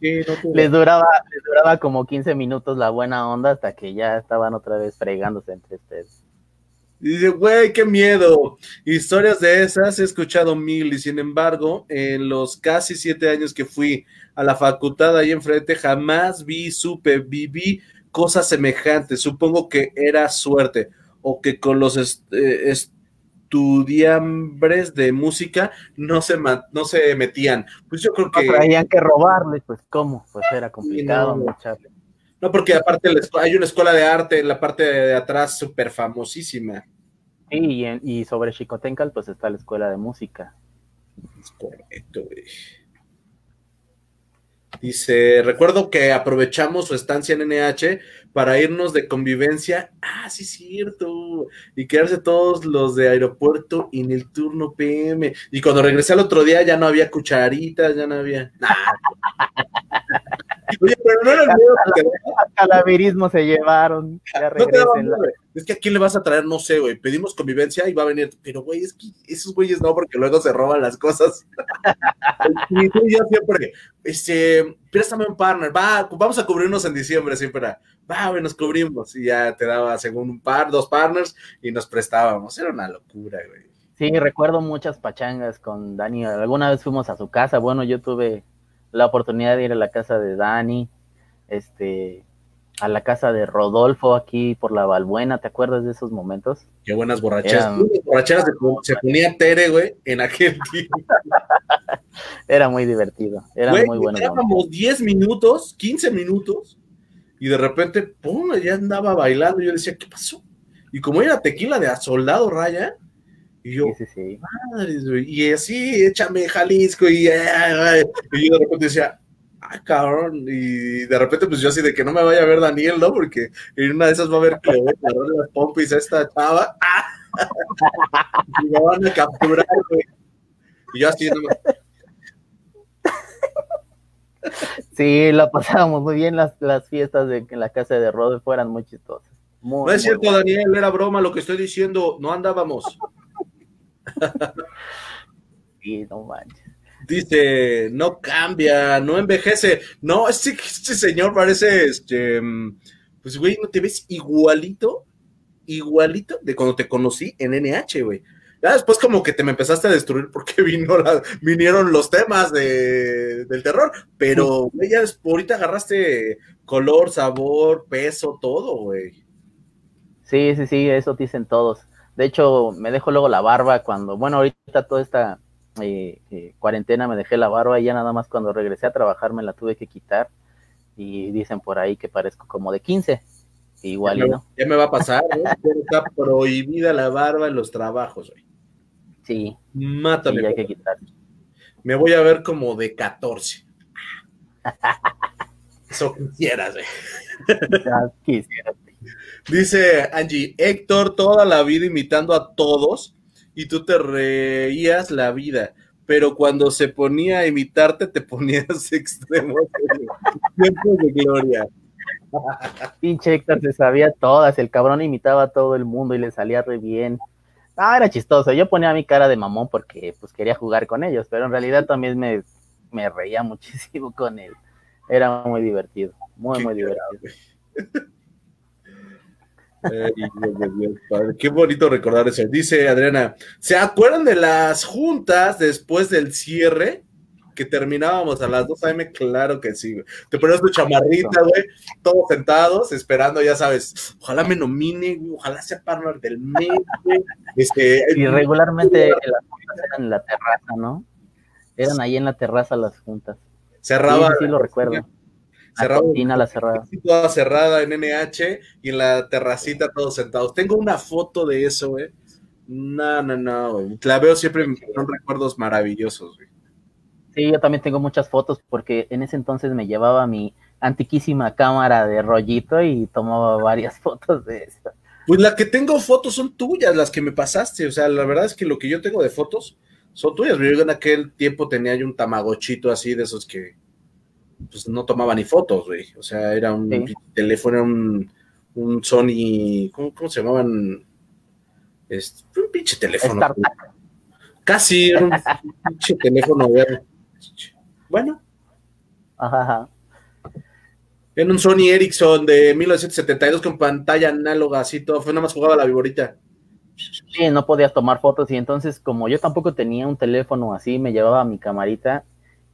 les, duraba, les duraba como 15 minutos la buena onda hasta que ya estaban otra vez fregándose entre ustedes.
Y dice, güey, qué miedo. Historias de esas he escuchado mil y sin embargo, en los casi siete años que fui a la facultad ahí enfrente, jamás vi, supe, viví cosas semejantes. Supongo que era suerte o que con los eh, estudiambres de música no se, no se metían. Pues yo creo que...
No traían que robarle, pues cómo, pues era complicado,
no, no, porque aparte hay una escuela de arte en la parte de atrás súper famosísima.
Sí, y, sobre Chicotencal pues está la escuela de música.
Es correcto, güey. Dice, recuerdo que aprovechamos su estancia en NH para irnos de convivencia. Ah, sí, cierto. Y quedarse todos los de aeropuerto en el turno PM. Y cuando regresé al otro día ya no había cucharitas, ya no había.
Oye, pero no era el miedo. Calaverismo se llevaron. Ya
es que a quién le vas a traer, no sé, güey. Pedimos convivencia y va a venir. Pero, güey, es que esos güeyes no, porque luego se roban las cosas. y yo siempre, este, préstame un partner, va, vamos a cubrirnos en diciembre, siempre va, güey, nos cubrimos. Y ya te daba según un par, dos partners y nos prestábamos. Era una locura, güey.
Sí, recuerdo muchas pachangas con Dani. Alguna vez fuimos a su casa. Bueno, yo tuve la oportunidad de ir a la casa de Dani, este, a la casa de Rodolfo aquí por la Balbuena, ¿te acuerdas de esos momentos?
Qué buenas borracheras. borracheras se, ponía Tere, güey, en aquel tiempo.
era muy divertido, era muy bueno.
Llevábamos 10 minutos, 15 minutos, y de repente, pum, ya andaba bailando, y yo decía, ¿qué pasó? Y como era tequila de a soldado raya, y yo, sí, sí, y así, échame Jalisco, y, y yo de repente decía, ah, cabrón, y de repente pues yo así de que no me vaya a ver Daniel, ¿no? Porque en una de esas va a ver que a las pompis a esta chava, y me van a capturar, güey. Y yo así, no
Sí, la pasábamos muy bien las, las fiestas de, en la casa de Rodolfo, eran muy chistosas.
no es cierto, Daniel, era broma lo que estoy diciendo, no andábamos.
sí, no manches.
Dice, no cambia, no envejece. No, este, este señor parece, este, pues, güey, no te ves igualito, igualito de cuando te conocí en NH, güey. Ya después como que te me empezaste a destruir porque vino vinieron los temas de, del terror, pero güey, ya ahorita agarraste color, sabor, peso, todo, güey.
Sí, sí, sí, eso dicen todos. De hecho, me dejo luego la barba cuando, bueno, ahorita toda esta eh, eh, cuarentena me dejé la barba y ya nada más cuando regresé a trabajar me la tuve que quitar y dicen por ahí que parezco como de 15. Igual
ya,
no.
Ya me va a pasar, ¿eh? está prohibida la barba en los trabajos, güey.
Sí.
Mátame.
hay que quitar.
Me voy a ver como de 14. Eso quisieras, güey.
quisieras.
Dice Angie, Héctor toda la vida imitando a todos y tú te reías la vida, pero cuando se ponía a imitarte te ponías extremo. Tiempos de gloria.
Pinche Héctor se sabía todas, el cabrón imitaba a todo el mundo y le salía re bien. Ah, era chistoso. Yo ponía mi cara de mamón porque pues quería jugar con ellos, pero en realidad también me, me reía muchísimo con él. Era muy divertido, muy, muy divertido.
Qué bonito recordar eso. Dice Adriana, ¿se acuerdan de las juntas después del cierre? Que terminábamos a las 2 a.m. Claro que sí, Te pones tu chamarrita, güey, todos sentados, esperando, ya sabes, ojalá me nomine, ojalá sea partner del mes,
Este, y regularmente las juntas eran en la terraza, ¿no? Eran ahí en la terraza las juntas.
Cerraba.
Sí, sí lo recuerdo cerrada. la cerrada.
Toda cerrada en NH y en la terracita todos sentados. Tengo una foto de eso, güey. No, no, no, La veo siempre, son recuerdos maravillosos, güey.
Sí, yo también tengo muchas fotos porque en ese entonces me llevaba mi antiquísima cámara de rollito y tomaba varias fotos de eso.
Pues la que tengo fotos son tuyas, las que me pasaste. O sea, la verdad es que lo que yo tengo de fotos son tuyas. Yo en aquel tiempo tenía yo un tamagochito así de esos que, pues no tomaba ni fotos, güey. O sea, era un teléfono, un, un Sony, ¿cómo, ¿cómo, se llamaban? Este, un pinche teléfono. Casi un pinche teléfono, güey. Bueno,
Ajá.
En un Sony Ericsson de 1972 con pantalla análoga, así todo. Fue nada más jugaba la viborita.
Sí, no podías tomar fotos y entonces como yo tampoco tenía un teléfono así, me llevaba mi camarita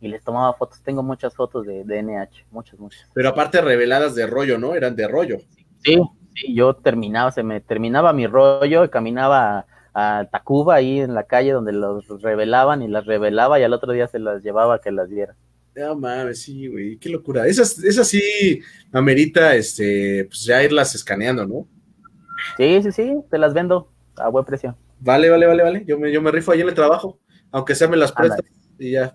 y les tomaba fotos. Tengo muchas fotos de, NH, muchas, muchas.
Pero aparte reveladas de rollo, ¿no? Eran de rollo.
Sí, sí, yo terminaba, se me terminaba mi rollo y caminaba a, Tacuba ahí en la calle donde los revelaban y las revelaba y al otro día se las llevaba a que las viera.
No mames, sí, güey, qué locura. Esas, esas sí amerita, este, pues ya irlas escaneando, ¿no?
Sí, sí, sí, te las vendo a buen precio.
Vale, vale, vale, vale. Yo me, yo me rifo ahí en el trabajo, aunque sea me las presto y ya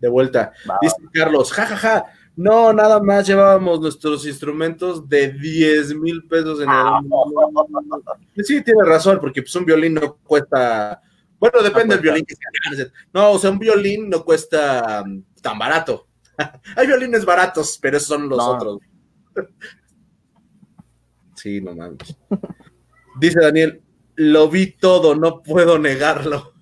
de vuelta. Dice Carlos, jajaja, no, nada más llevábamos nuestros instrumentos de 10 mil pesos en el... Sí, tiene razón, porque pues un violín no cuesta... Bueno, depende del violín que sea. No, o sea, un violín no cuesta um, tan barato. Hay violines baratos, pero esos son los otros. sí, no mames. Dice Daniel, lo vi todo, no puedo negarlo.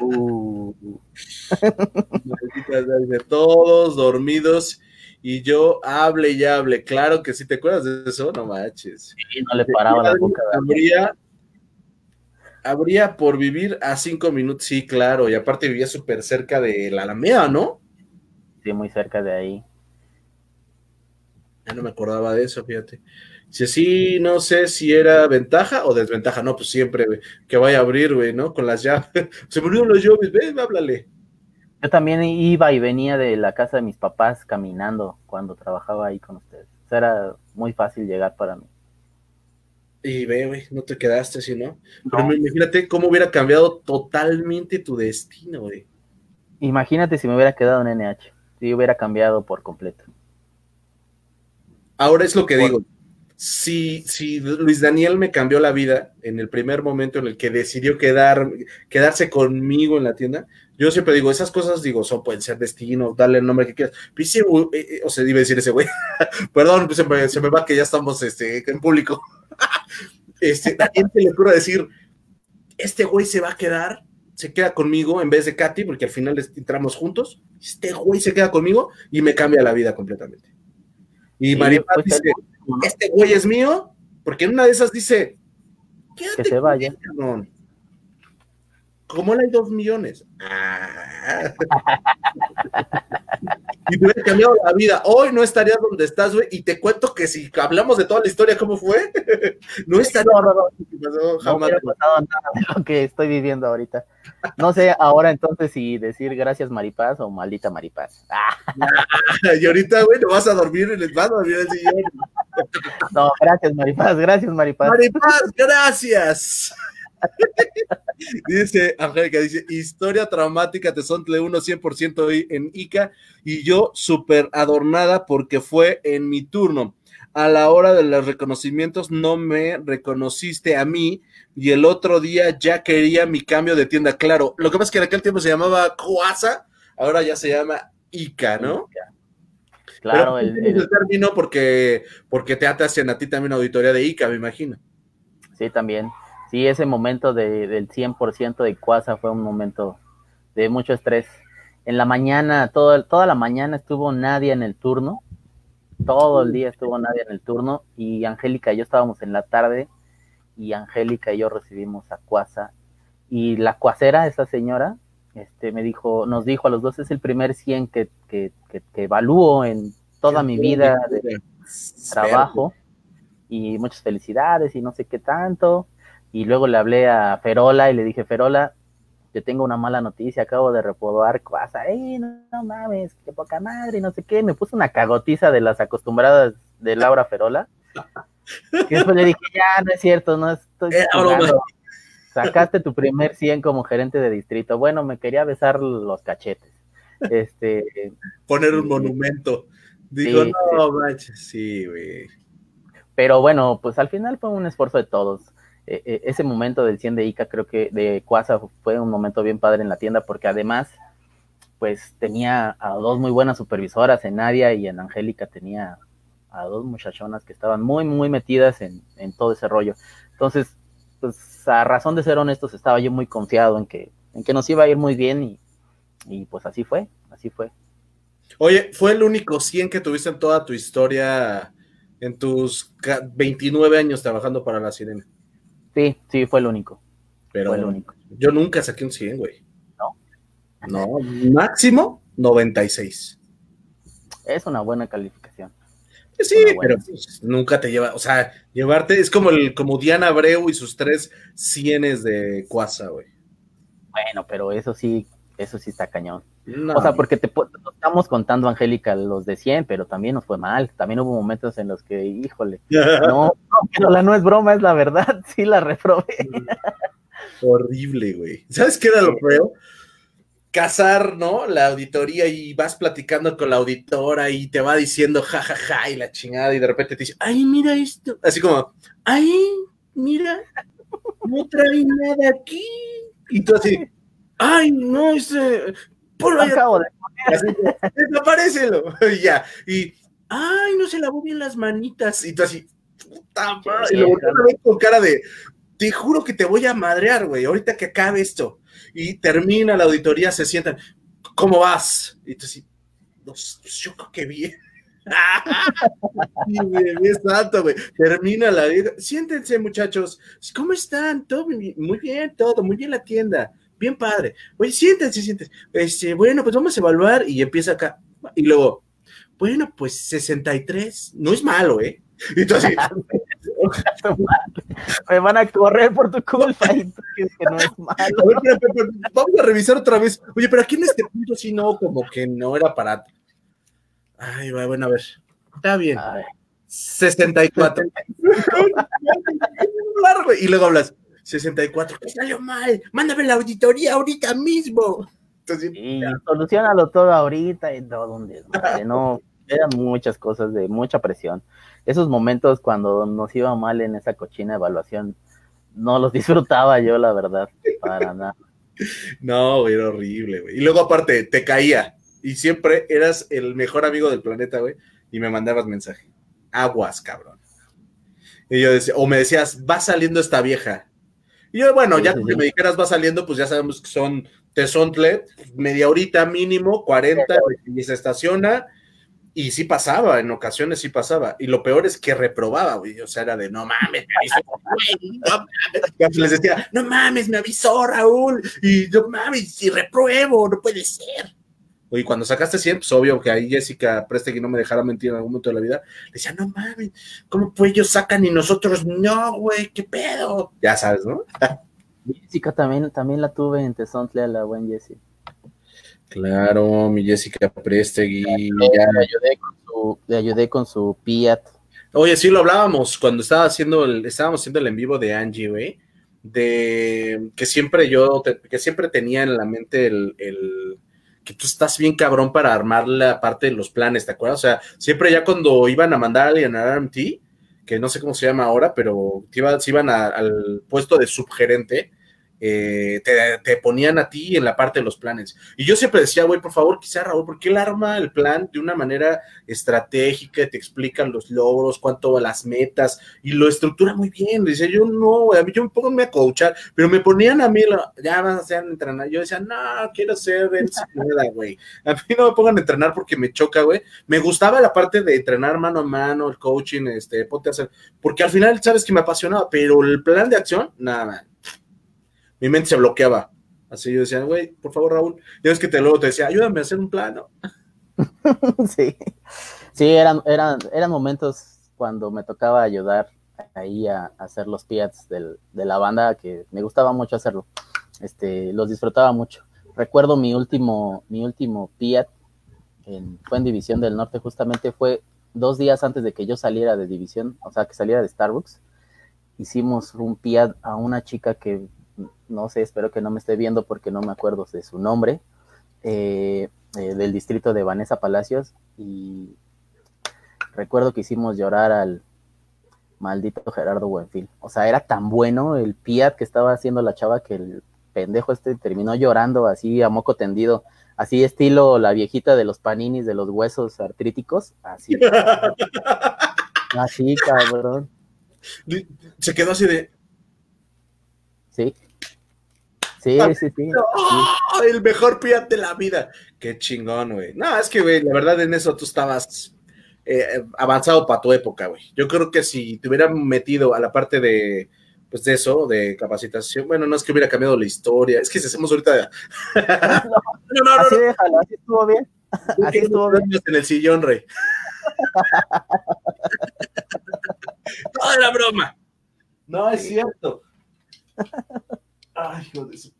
Uh. Todos dormidos y yo hable y hable. Claro que si te acuerdas de eso, no manches.
Sí, no le paraba la boca.
Habría, habría por vivir a cinco minutos, sí, claro. Y aparte vivía súper cerca de la Alameda, ¿no?
Sí, muy cerca de ahí.
Ya no me acordaba de eso, fíjate. Si sí, no sé si era ventaja o desventaja. No, pues siempre, que vaya a abrir, güey, ¿no? Con las llaves. Se murieron los llaves, ven, háblale.
Yo también iba y venía de la casa de mis papás caminando cuando trabajaba ahí con ustedes. O sea, era muy fácil llegar para mí.
Y ve, güey, no te quedaste así, ¿no? Pero imagínate cómo hubiera cambiado totalmente tu destino, güey.
Imagínate si me hubiera quedado en NH. Si hubiera cambiado por completo.
Ahora es lo que digo si, si Luis Daniel me cambió la vida en el primer momento en el que decidió quedar, quedarse conmigo en la tienda, yo siempre digo, esas cosas, digo, son, pueden ser destino, darle el nombre que quieras. Pues eh, eh, o sea, iba a decir ese güey, perdón, pues se me, va que ya estamos este, en público. este, Daniel se le ocurre decir, este güey se va a quedar, se queda conmigo en vez de Katy, porque al final entramos juntos, este güey se queda conmigo y me cambia la vida completamente. Y María dice, este güey es mío, porque en una de esas dice,
que se vaya.
¿Cómo le hay dos millones? Ah. y te hubiera cambiado la vida. Hoy no estarías donde estás, güey. Y te cuento que si hablamos de toda la historia, ¿cómo fue? no estaría. No, no,
no. jamás. No nada de lo que estoy viviendo ahorita. No sé ahora entonces si decir gracias Maripaz o maldita Maripaz.
y ahorita, güey, no vas a dormir, les vas a dormir el sillón.
No, gracias Maripaz, gracias Maripaz.
Maripaz, gracias. dice Angélica, dice, historia traumática de Sontle 1 100% en Ica y yo súper adornada porque fue en mi turno. A la hora de los reconocimientos no me reconociste a mí y el otro día ya quería mi cambio de tienda. Claro, lo que pasa es que en aquel tiempo se llamaba Coasa, ahora ya se llama Ica, ¿no? Claro, el, el, término porque, porque te hacen a ti también auditoría de ICA, me imagino.
Sí, también. Sí, ese momento de, del 100% de Cuasa fue un momento de mucho estrés. En la mañana, todo, toda la mañana estuvo nadie en el turno, todo el día estuvo nadie en el turno. Y Angélica y yo estábamos en la tarde y Angélica y yo recibimos a Cuasa. Y la cuasera, esa señora, este, me dijo, nos dijo a los dos, es el primer 100 que, que, que, evalúo en toda mi vida de trabajo y muchas felicidades y no sé qué tanto. Y luego le hablé a Ferola y le dije, Ferola, yo tengo una mala noticia, acabo de repodar Cuasa, ¡ey, no, mames, qué poca madre! No sé qué, me puso una cagotiza de las acostumbradas de Laura Ferola. Y después le dije, ya, no es cierto, no estoy... Eh, Sacaste tu primer 100 como gerente de distrito. Bueno, me quería besar los cachetes. Este...
Poner un monumento. Digo, no, manches, sí, güey.
Pero bueno, pues al final fue un esfuerzo de todos. E, e, ese momento del 100 de Ica, creo que de Cuasa fue un momento bien padre en la tienda porque además, pues tenía a dos muy buenas supervisoras, en Nadia y en Angélica tenía a dos muchachonas que estaban muy, muy metidas en, todo ese rollo. Entonces, pues a razón de ser honestos, estaba yo muy confiado en que, en que nos iba a ir muy bien y, y pues así fue, así fue.
Oye, ¿fue el único 100 que tuviste en toda tu historia, en tus 29 años trabajando para la sirena?
Sí, sí, fue el único.
Pero
fue el único.
yo nunca saqué un 100, güey.
No.
No, máximo 96.
Es una buena calificación.
Sí, pero pues, nunca te lleva, o sea, llevarte es como el como Diana Abreu y sus tres cienes de Cuasa, güey.
Bueno, pero eso sí, eso sí está cañón. O sea, porque te, estamos contando, Angélica, los de 100, pero también nos fue mal. También hubo momentos en los que, híjole, no, pero la no es broma, es la verdad, sí la reprobé.
Horrible, güey. ¿Sabes qué era lo peor? Casar, ¿no? La auditoría y vas platicando con la auditora y te va diciendo jajaja ja, ja, y la chingada y de repente te dice, ay, mira esto. Así como, ay, mira, no trae nada aquí. Y tú así, ay, no, ese, ponlo Acabo de desaparecelo. y ya, y, ay, no se lavó bien las manitas. Y tú así, puta madre. y luego con cara de, te juro que te voy a madrear, güey, ahorita que acabe esto y termina la auditoría, se sientan, ¿cómo vas? Y tú así, pues yo creo que bien. bien santo, güey. Termina la vida. Siéntense, muchachos. ¿Cómo están? Todo muy bien, todo, muy bien la tienda. Bien padre. Oye, siéntense, siéntense. Este, bueno, pues vamos a evaluar y empieza acá. Y luego, bueno, pues 63. No es malo, ¿eh? Y tú así,
Me van a correr por tu culpa y tú que no es malo.
vamos a revisar otra vez. Oye, pero aquí en este punto sí no, como que no era para. Ay, bueno, a ver. Está bien. 64. y luego hablas. 64. ¿Qué salió mal? Mándame la auditoría ahorita mismo.
Entonces, y solucionalo todo ahorita y todo un desmadre. No, eran muchas cosas de mucha presión esos momentos cuando nos iba mal en esa cochina evaluación, no los disfrutaba yo, la verdad, para nada.
No, era horrible, güey. Y luego aparte, te caía y siempre eras el mejor amigo del planeta, güey, y me mandabas mensaje. Aguas, cabrón. Y yo decía, o me decías, va saliendo esta vieja. Y yo, bueno, ya que me dijeras va saliendo, pues ya sabemos que son tesontle, media horita mínimo, 40, y se estaciona, y sí pasaba, en ocasiones sí pasaba. Y lo peor es que reprobaba, güey. O sea, era de no mames, me avisó, güey, no mames. Les decía, no mames, me avisó Raúl. Y no mames, si repruebo, no puede ser. Y cuando sacaste 100, pues obvio que ahí Jessica que no me dejara mentir en algún momento de la vida. Le decía, no mames, ¿cómo pues ellos sacan y nosotros no, güey? ¿Qué pedo? Ya sabes, ¿no?
Jessica también, también la tuve en Tesontle a la buen Jessie.
Claro, mi Jessica Prestegui. Le,
ayudé con su, le ayudé con su Piat.
Oye, sí lo hablábamos cuando estaba haciendo el, estábamos haciendo el en vivo de Angie, güey. De que siempre yo, que siempre tenía en la mente el, el, que tú estás bien cabrón para armar la parte de los planes, ¿te acuerdas? O sea, siempre ya cuando iban a mandar a alguien a RMT, que no sé cómo se llama ahora, pero iban, iban al puesto de subgerente, eh, te, ponían a ti en la parte de los planes. Y yo siempre decía, güey, por favor, quizá Raúl, porque él arma el plan de una manera estratégica, te explican los logros, cuánto las metas, y lo estructura muy bien. Dice, yo no, a mí yo me pongo a coachar, pero me ponían a mí, ya van a ser entrenar. Yo decía, no, quiero ser nada, güey. A mí no me pongan a entrenar porque me choca, güey. Me gustaba la parte de entrenar mano a mano, el coaching, este, ponte a hacer, porque al final, sabes que me apasionaba, pero el plan de acción, nada, mi mente se bloqueaba. Así yo decía, güey, por favor, Raúl. Y es que te luego te decía, ayúdame a hacer un plano.
sí, sí, eran, eran, eran momentos cuando me tocaba ayudar ahí a, hacer los piats de la banda, que me gustaba mucho hacerlo. Este, los disfrutaba mucho. Recuerdo mi último, mi último piat en, fue en División del Norte, justamente fue dos días antes de que yo saliera de División, o sea, que saliera de Starbucks. Hicimos un piat a una chica que no sé, espero que no me esté viendo porque no me acuerdo de su nombre, eh, eh, del distrito de Vanessa Palacios, y recuerdo que hicimos llorar al maldito Gerardo Buenfil. O sea, era tan bueno el piat que estaba haciendo la chava que el pendejo este terminó llorando así a moco tendido, así estilo la viejita de los paninis de los huesos artríticos, así. así, cabrón.
Se quedó así de.
Sí. Sí, sí, sí.
El mejor Piat de la vida. Qué chingón, güey. No, es que, güey, la verdad en eso tú estabas eh, avanzado para tu época, güey. Yo creo que si te hubieran metido a la parte de, pues de eso, de capacitación, bueno, no es que hubiera cambiado la historia, es que si hacemos ahorita...
no, no, no, así déjalo, así estuvo bien. Así estuvo bien.
En el sillón, rey. Toda la broma. No, es cierto. Ay, hijo de su...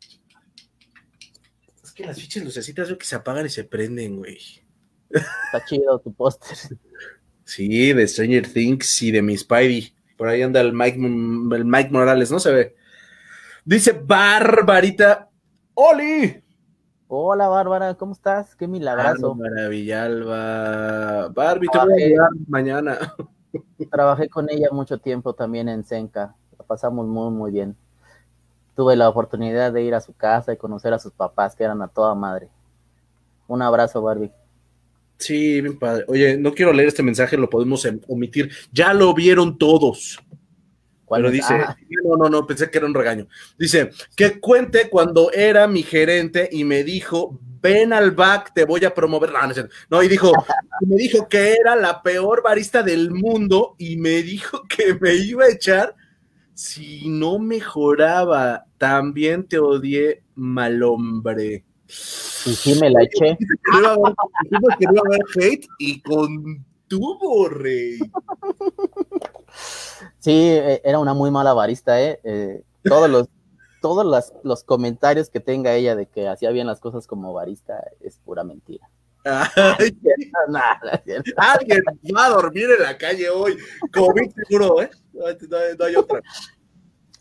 Es que las fichas lucecitas veo que se apagan y se prenden, güey.
Está chido tu póster.
Sí, de Stranger Things y de Miss Spidey. Por ahí anda el Mike, el Mike Morales, ¿no se ve? Dice Barbarita. ¡Oli!
Hola Bárbara, ¿cómo estás? Qué milagroso.
Maravillalba. Barbie, te voy a ayudar mañana.
Trabajé con ella mucho tiempo también en Senca. La pasamos muy, muy bien. Tuve la oportunidad de ir a su casa y conocer a sus papás, que eran a toda madre. Un abrazo, Barbie.
Sí, bien padre. Oye, no quiero leer este mensaje, lo podemos em, omitir. Ya lo vieron todos. Pero dice, ah. no, no, no, pensé que era un regaño. Dice, que cuente cuando era mi gerente y me dijo, ven al back, te voy a promover. No, no, no, y dijo, me dijo que era la peor barista del mundo y me dijo que me iba a echar si no mejoraba. También te odié, mal hombre.
Y sí me la eché.
Quería ver hate y con tubo, rey.
Sí, e, era una muy mala barista, ¿eh? eh todos los todos los comentarios que tenga ella de que hacía bien las cosas como barista es pura mentira.
Alguien va a dormir en la calle hoy. COVID seguro, ¿eh? No, hay otra.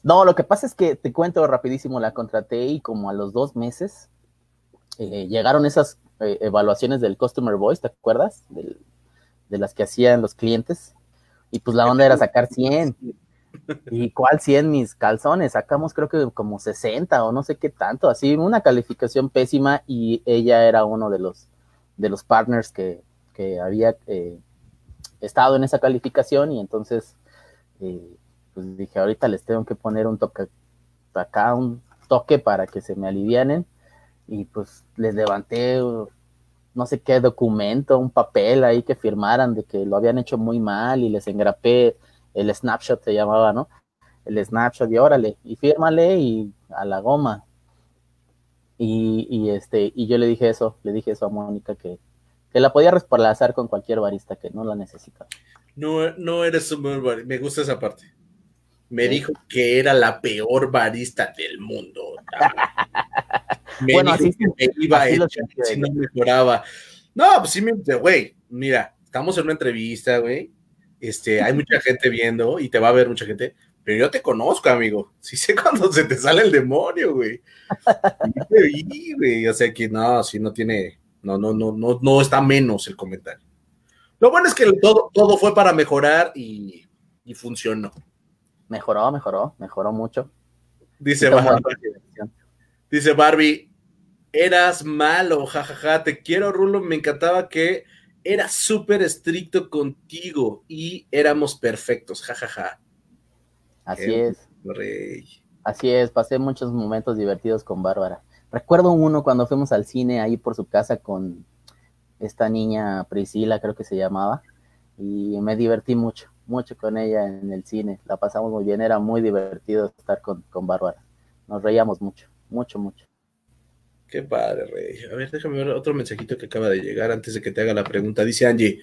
No, lo que pasa es que te cuento rapidísimo, la contraté y como a los dos meses eh, llegaron esas eh, evaluaciones del Customer Voice, ¿te acuerdas? de las que hacían los clientes. Y pues la onda era sacar 100. ¿Y cuál 100 mis calzones? Sacamos creo que como 60 o no sé qué tanto, así una calificación pésima y ella era uno de los, de los partners que, había eh, estado en esa calificación y entonces pues dije ahorita les tengo que poner un toque acá, un toque para que se me alivianen y pues les levanté no sé qué documento, un papel ahí que firmaran de que lo habían hecho muy mal y les engrapé el snapshot se llamaba, ¿no? El snapshot y órale, y fírmale y a la goma. Y, y este, y yo le dije eso, le dije eso a Mónica que, que la podía respaldar con cualquier barista que no la necesitaba.
No, no eres un buen barista, me gusta esa parte. Me dijo que era la peor barista del mundo. Me bueno, así que me iba a echar si no mejoraba. No, pues sí, güey, mira, estamos en una entrevista, güey. Este, hay mucha gente viendo y te va a ver mucha gente, pero yo te conozco, amigo. Sí sé cuando se te sale el demonio, güey. Y güey. O sea que no, si no tiene, no, no, no, no, no está menos el comentario. Lo bueno es que todo, todo fue para mejorar y, y funcionó.
Mejoró, mejoró, mejoró mucho.
Dice Dice Barbie, eras malo, jajaja, te quiero, Rulo, me encantaba que era súper estricto contigo y éramos perfectos, jajaja.
Así es. Así es, pasé muchos momentos divertidos con Bárbara. Recuerdo uno cuando fuimos al cine ahí por su casa con esta niña Priscila, creo que se llamaba, y me divertí mucho, mucho con ella en el cine. La pasamos muy bien, era muy divertido estar con, con Bárbara. Nos reíamos mucho mucho, mucho.
Qué padre, Rey. A ver, déjame ver otro mensajito que acaba de llegar antes de que te haga la pregunta. Dice Angie,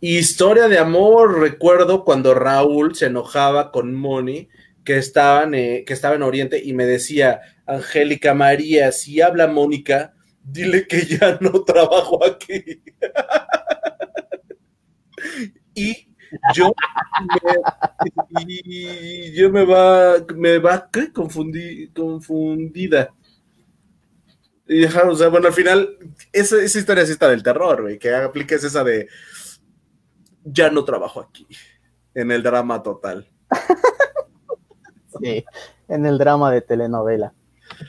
historia de amor, recuerdo cuando Raúl se enojaba con Moni, que, estaban, eh, que estaba en Oriente, y me decía, Angélica María, si habla Mónica, dile que ya no trabajo aquí. y yo me, y yo me va, me va, ¿qué? confundida. Y, o sea, bueno, al final, esa, esa historia sí está del terror, güey, que apliques esa de ya no trabajo aquí, en el drama total.
Sí, en el drama de telenovela.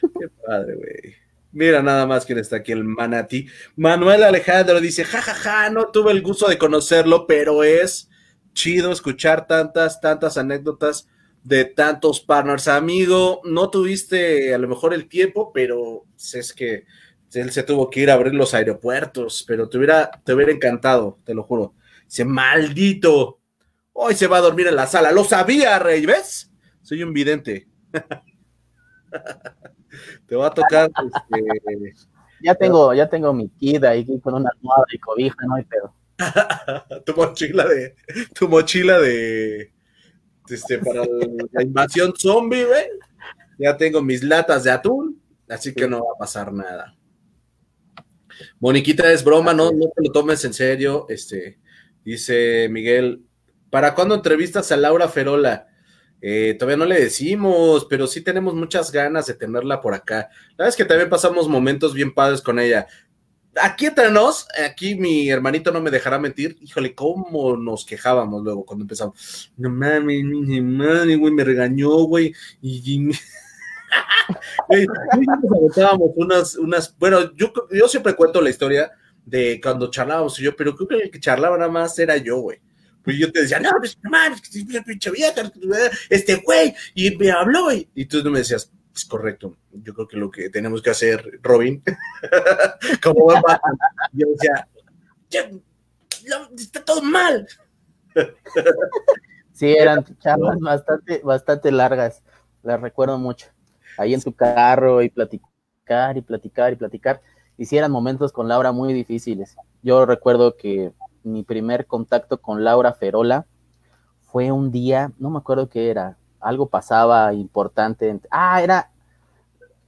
Qué padre, güey. Mira nada más quién está aquí, el Manati. Manuel Alejandro dice, jajaja, ja, ja, no tuve el gusto de conocerlo, pero es chido escuchar tantas, tantas anécdotas de tantos partners. Amigo, no tuviste a lo mejor el tiempo, pero es que él se tuvo que ir a abrir los aeropuertos, pero te hubiera, te hubiera encantado, te lo juro. Dice, maldito, hoy se va a dormir en la sala. Lo sabía, Rey, ¿ves? Soy un vidente. te va a tocar. Este,
ya tengo, ya tengo mi kid ahí con una almohada y cobija, no hay pedo.
tu mochila de, tu mochila de, este, para la invasión zombie, güey. Ya tengo mis latas de atún, así que no va a pasar nada. Moniquita es broma, no, no te lo tomes en serio. Este, dice Miguel, ¿para cuándo entrevistas a Laura Ferola? Eh, todavía no le decimos, pero sí tenemos muchas ganas de tenerla por acá. La verdad es que también pasamos momentos bien padres con ella. Aquí entre nos, aquí mi hermanito no me dejará mentir. Híjole, cómo nos quejábamos luego cuando empezamos. No mames, mi madre, güey, me regañó, güey. Y, unas, unas, bueno, yo, yo siempre cuento la historia de cuando charlábamos y yo, pero creo que el que charlaba nada más era yo, güey. Pues yo te decía, no, pues no mames, pinche vieja, este güey, y me habló, y, y tú me decías, es correcto, yo creo que lo que tenemos que hacer, Robin, como va yo decía, está todo mal.
sí, eran charlas bastante, bastante largas, las recuerdo mucho ahí en su carro y platicar y platicar y platicar. Hicieran momentos con Laura muy difíciles. Yo recuerdo que mi primer contacto con Laura Ferola fue un día, no me acuerdo qué era, algo pasaba importante. Ah, era,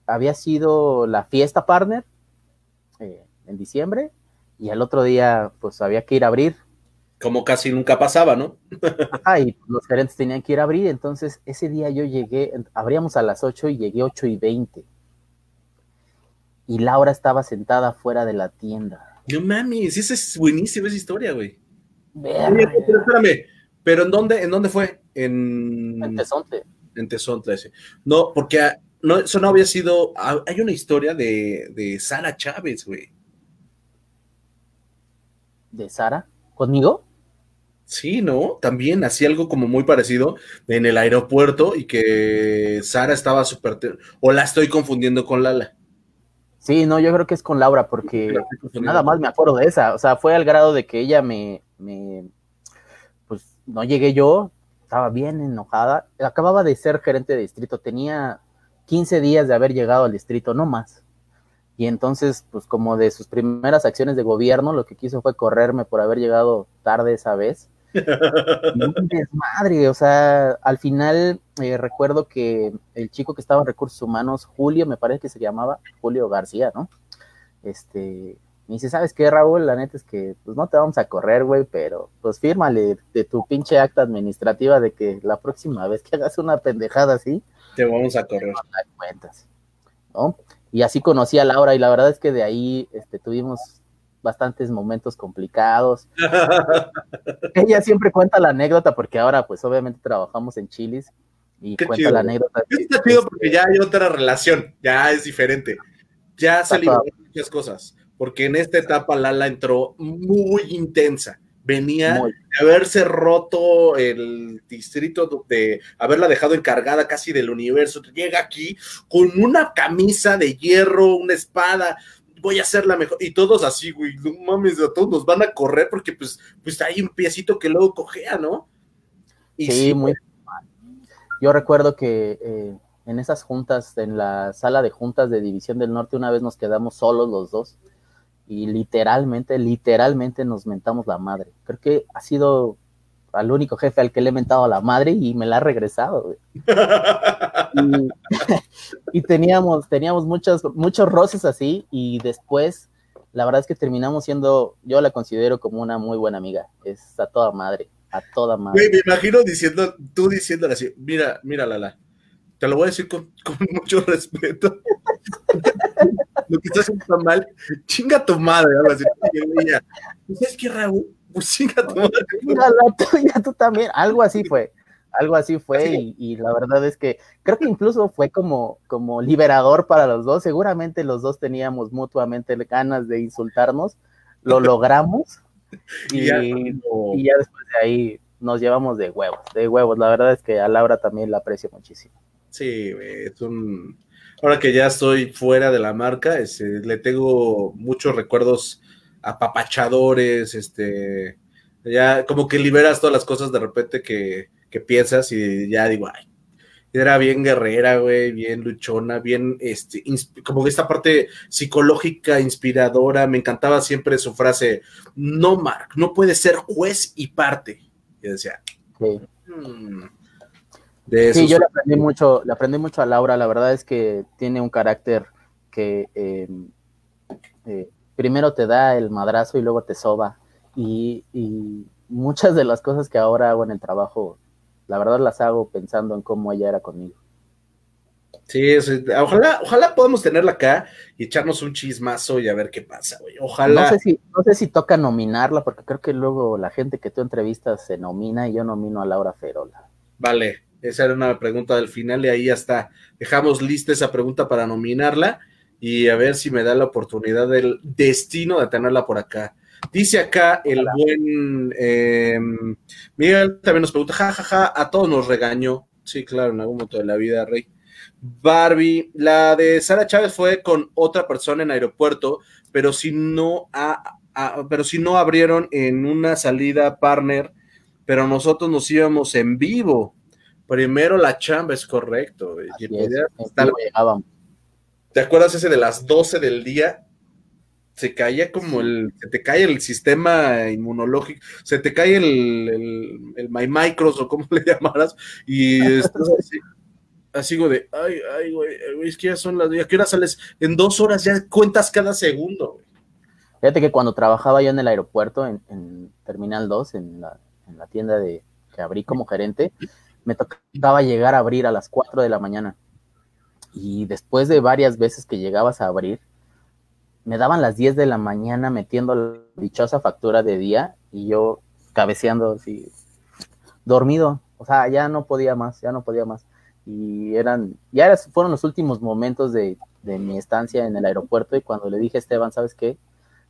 había sido la fiesta partner eh, en diciembre y al otro día pues había que ir a abrir
como casi nunca pasaba, ¿no?
Ah, y los gerentes tenían que ir a abrir, entonces ese día yo llegué, abríamos a las 8 y llegué 8 y 20. Y Laura estaba sentada fuera de la tienda.
No mames, esa es buenísima esa historia, güey. pero espérame, ¿pero en dónde, en dónde fue? En,
en Tezontle.
En Tezontle, sí. No, porque ah, no, eso no había sido, ah, hay una historia de, de Sara Chávez, güey.
¿De Sara? ¿Conmigo?
Sí, ¿no? También hacía algo como muy parecido en el aeropuerto y que Sara estaba súper... O la estoy confundiendo con Lala.
Sí, no, yo creo que es con Laura porque nada más me acuerdo de esa. O sea, fue al grado de que ella me, me... Pues no llegué yo, estaba bien enojada. Acababa de ser gerente de distrito, tenía 15 días de haber llegado al distrito, no más. Y entonces, pues como de sus primeras acciones de gobierno, lo que quiso fue correrme por haber llegado tarde esa vez un desmadre, o sea, al final eh, recuerdo que el chico que estaba en recursos humanos, Julio, me parece que se llamaba Julio García, ¿no? Este, me dice, ¿sabes qué, Raúl? La neta es que, pues no te vamos a correr, güey, pero pues fírmale de tu pinche acta administrativa de que la próxima vez que hagas una pendejada así,
te vamos a correr.
cuentas, ¿no? Y así conocí a Laura y la verdad es que de ahí este, tuvimos bastantes momentos complicados. Ella siempre cuenta la anécdota porque ahora pues obviamente trabajamos en Chilis y cuenta la anécdota.
Está chido porque ya hay otra relación, ya es diferente. Ya se muchas cosas, porque en esta etapa Lala entró muy intensa. Venía de haberse roto el distrito, de haberla dejado encargada casi del universo. Llega aquí con una camisa de hierro, una espada, voy a hacer la mejor. Y todos así, güey, no mames, a todos nos van a correr porque pues, pues hay un piecito que luego cojea, ¿no?
sí, muy Yo recuerdo que eh, en esas juntas, en la sala de juntas de División del Norte, una vez nos quedamos solos los dos y literalmente, literalmente nos mentamos la madre. Creo que ha sido al único jefe al que le he mentado a la madre y me la ha regresado. y, teníamos, teníamos muchos, muchos roces así y después la verdad es que terminamos siendo, yo la considero como una muy buena amiga, es a toda madre, a toda madre.
me imagino diciendo, tú diciéndole así, mira, mira Lala, te lo voy a decir con, mucho respeto. lo que estás haciendo mal, chinga tu madre, así. ¿Sabes qué, Raúl? Pues chinga tu madre.
la tú también, algo así fue algo así fue y, la verdad es que creo que incluso fue como, como liberador para los dos, seguramente los dos teníamos mutuamente ganas de insultarnos, lo logramos y, ya, después de ahí nos llevamos de huevos, de huevos. La verdad es que a Laura también la aprecio muchísimo.
Sí, es un... Ahora que ya estoy fuera de la marca, este, le tengo muchos recuerdos apapachadores, este, ya como que liberas todas las cosas de repente que, que piensas y ya digo, ay, era bien guerrera, güey, bien luchona, bien, este, como que esta parte psicológica, inspiradora, me encantaba siempre su frase, no, Mark, no puede ser juez y parte. Y decía,
sí. Hmm". sí, yo le aprendí mucho, le aprendí mucho a Laura, la verdad es que tiene un carácter que eh, eh, primero te da el madrazo y luego te soba. Y, y muchas de las cosas que ahora hago en el trabajo la verdad las hago pensando en cómo ella era conmigo.
Sí, ojalá, ojalá podamos tenerla acá y echarnos un chismazo y a ver qué pasa, güey. Ojalá.
No sé, si, no sé si toca nominarla, porque creo que luego la gente que tú entrevistas se nomina y yo nomino a Laura Ferola.
Vale, esa era una pregunta del final y ahí ya está. Dejamos lista esa pregunta para nominarla y a ver si me da la oportunidad del destino de tenerla por acá. Dice acá el buen eh, Miguel, también nos pregunta, jajaja, ja, ja, a todos nos regañó. Sí, claro, en algún momento de la vida, Rey. Barbie, la de Sara Chávez fue con otra persona en aeropuerto, pero si no, pero si no abrieron en una salida partner, pero nosotros nos íbamos en vivo. Primero la chamba, es correcto. ¿Te acuerdas ese de las 12 del día? se caía como el, se te cae el sistema inmunológico, se te cae el, el, el My Micros o como le llamaras, y estás así, así de, ay, ay, güey, es que ya son las, ¿a qué hora sales? En dos horas ya cuentas cada segundo, güey.
Fíjate que cuando trabajaba yo en el aeropuerto, en, en Terminal 2, en la, en la tienda de, que abrí como gerente, me tocaba llegar a abrir a las 4 de la mañana. Y después de varias veces que llegabas a abrir, me daban las 10 de la mañana metiendo la dichosa factura de día y yo cabeceando así, dormido, o sea, ya no podía más, ya no podía más. Y eran, ya fueron los últimos momentos de, de mi estancia en el aeropuerto y cuando le dije a Esteban, ¿sabes qué?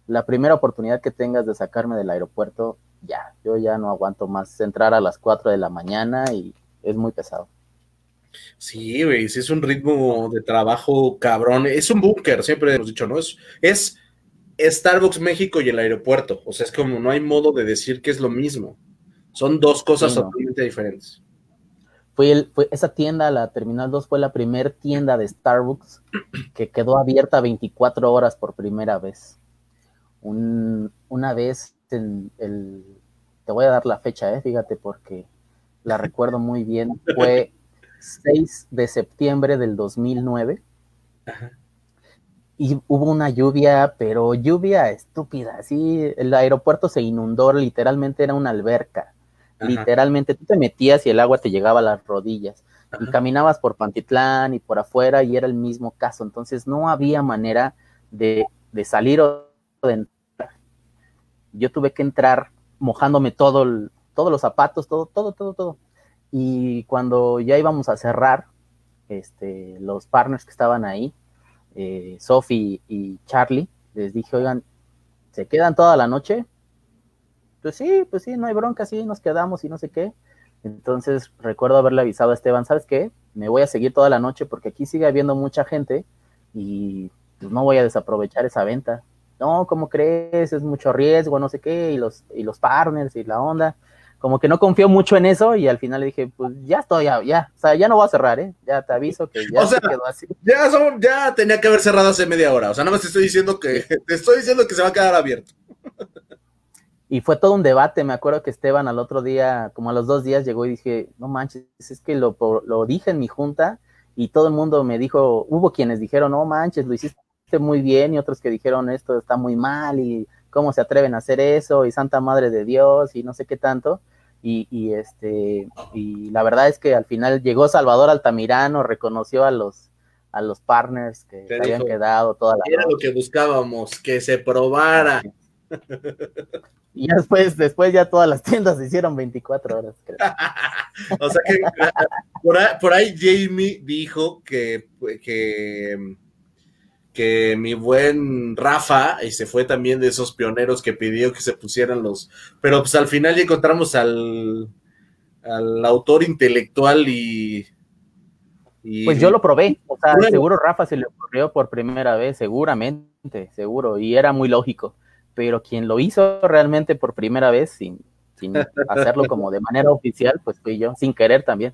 La primera oportunidad que tengas de sacarme del aeropuerto, ya, yo ya no aguanto más entrar a las 4 de la mañana y es muy pesado.
Sí, güey, sí es un ritmo de trabajo cabrón. Es un búnker, siempre hemos dicho, ¿no? Es, es Starbucks México y el aeropuerto. O sea, es como no hay modo de decir que es lo mismo. Son dos cosas totalmente diferentes.
Fue, el, fue esa tienda, la Terminal 2, fue la primera tienda de Starbucks que quedó abierta 24 horas por primera vez. una vez en el. Te voy a dar la fecha, eh, fíjate, porque la recuerdo muy bien. Fue 6 de septiembre del 2009. Y hubo una lluvia, pero lluvia estúpida, así el aeropuerto se inundó, literalmente era una alberca. Literalmente tú te metías y el agua te llegaba a las rodillas. Y caminabas por Pantitlán y por afuera y era el mismo caso. Entonces no había manera de, de salir o de entrar. Yo tuve que entrar mojándome todo, todos los zapatos, todo, todo, todo, todo. Y cuando ya íbamos a cerrar, este, los partners que estaban ahí, eh, Sophie y Charlie, les dije, oigan, ¿se quedan toda la noche? Pues sí, pues sí, no hay bronca, sí, nos quedamos y no sé qué. Entonces recuerdo haberle avisado a Esteban, ¿sabes qué? Me voy a seguir toda la noche porque aquí sigue habiendo mucha gente y pues no voy a desaprovechar esa venta. No, ¿cómo crees? Es mucho riesgo, no sé qué, y los, y los partners y la onda como que no confío mucho en eso y al final le dije, pues ya estoy, ya, ya, o sea, ya no voy a cerrar, ¿eh? Ya te aviso que ya se quedó así.
Ya, son, ya tenía que haber cerrado hace media hora, o sea, no me estoy diciendo que, te estoy diciendo que se va a quedar abierto.
Y fue todo un debate, me acuerdo que Esteban al otro día, como a los dos días llegó y dije, no manches, es que lo, lo dije en mi junta y todo el mundo me dijo, hubo quienes dijeron, no manches, lo hiciste muy bien y otros que dijeron, esto está muy mal y cómo se atreven a hacer eso y Santa Madre de Dios y no sé qué tanto. Y, este y la verdad es que al final llegó Salvador Altamirano, reconoció a los a los partners que habían quedado toda la
Era lo que buscábamos, que se probara.
Y después, después ya todas las tiendas se hicieron 24 horas.
o sea que por ahí, por ahí Jamie dijo que, que que mi buen Rafa, y se fue también de esos pioneros que pidió que se pusieran los, pero pues al final ya encontramos al, al autor intelectual y,
Pues yo lo probé, o sea, seguro Rafa se le ocurrió por primera vez, seguramente, seguro, y era muy lógico, pero quien lo hizo realmente por primera vez sin, sin hacerlo como de manera oficial, pues fui yo, sin querer también.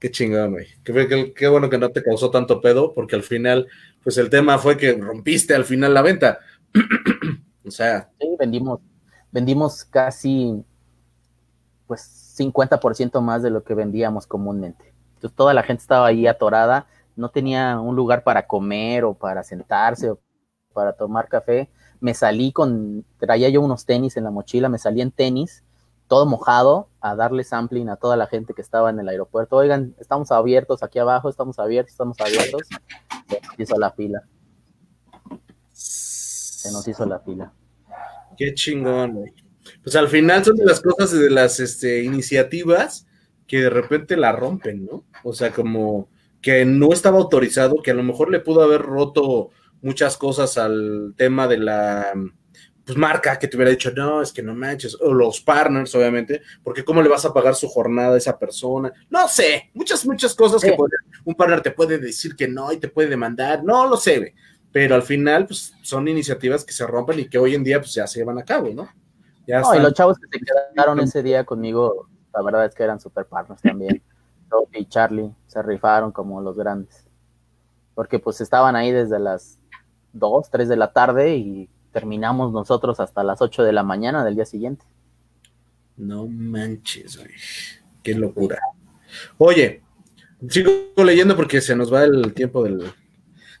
Qué chingón, güey. Qué, bueno que no te causó tanto pedo, porque al final, pues el tema fue que rompiste al final la venta. o sea.
Sí, vendimos, vendimos casi, pues, 50% más de lo que vendíamos comúnmente. Entonces toda la gente estaba ahí atorada, no tenía un lugar para comer o para sentarse o para tomar café. Me salí con, traía yo unos tenis en la mochila, me salí en tenis todo mojado a darle sampling a toda la gente que estaba en el aeropuerto. Oigan, estamos abiertos aquí abajo, estamos abiertos, estamos abiertos. Se nos hizo la fila. Se nos hizo la fila.
Qué chingón, güey. Pues al final son de las cosas de las este, iniciativas que de repente la rompen, ¿no? O sea, como que no estaba autorizado, que a lo mejor le pudo haber roto muchas cosas al tema de la pues marca que te hubiera dicho, no, es que no manches, o los partners, obviamente, porque cómo le vas a pagar su jornada a esa persona, no sé, muchas, muchas cosas que un partner te puede decir que no y te puede demandar, no lo sé, pero al final, pues son iniciativas que se rompen y que hoy en día, pues ya se llevan a cabo, ¿no?
Ya no, y los chavos que se quedaron ese día conmigo, la verdad es que eran super partners también. y Charlie se rifaron como los grandes. Porque pues estaban ahí desde las 2, 3 de la tarde y terminamos nosotros hasta las 8 de la mañana del día siguiente.
No manches, güey. Qué locura. Oye, sigo leyendo porque se nos va el tiempo del.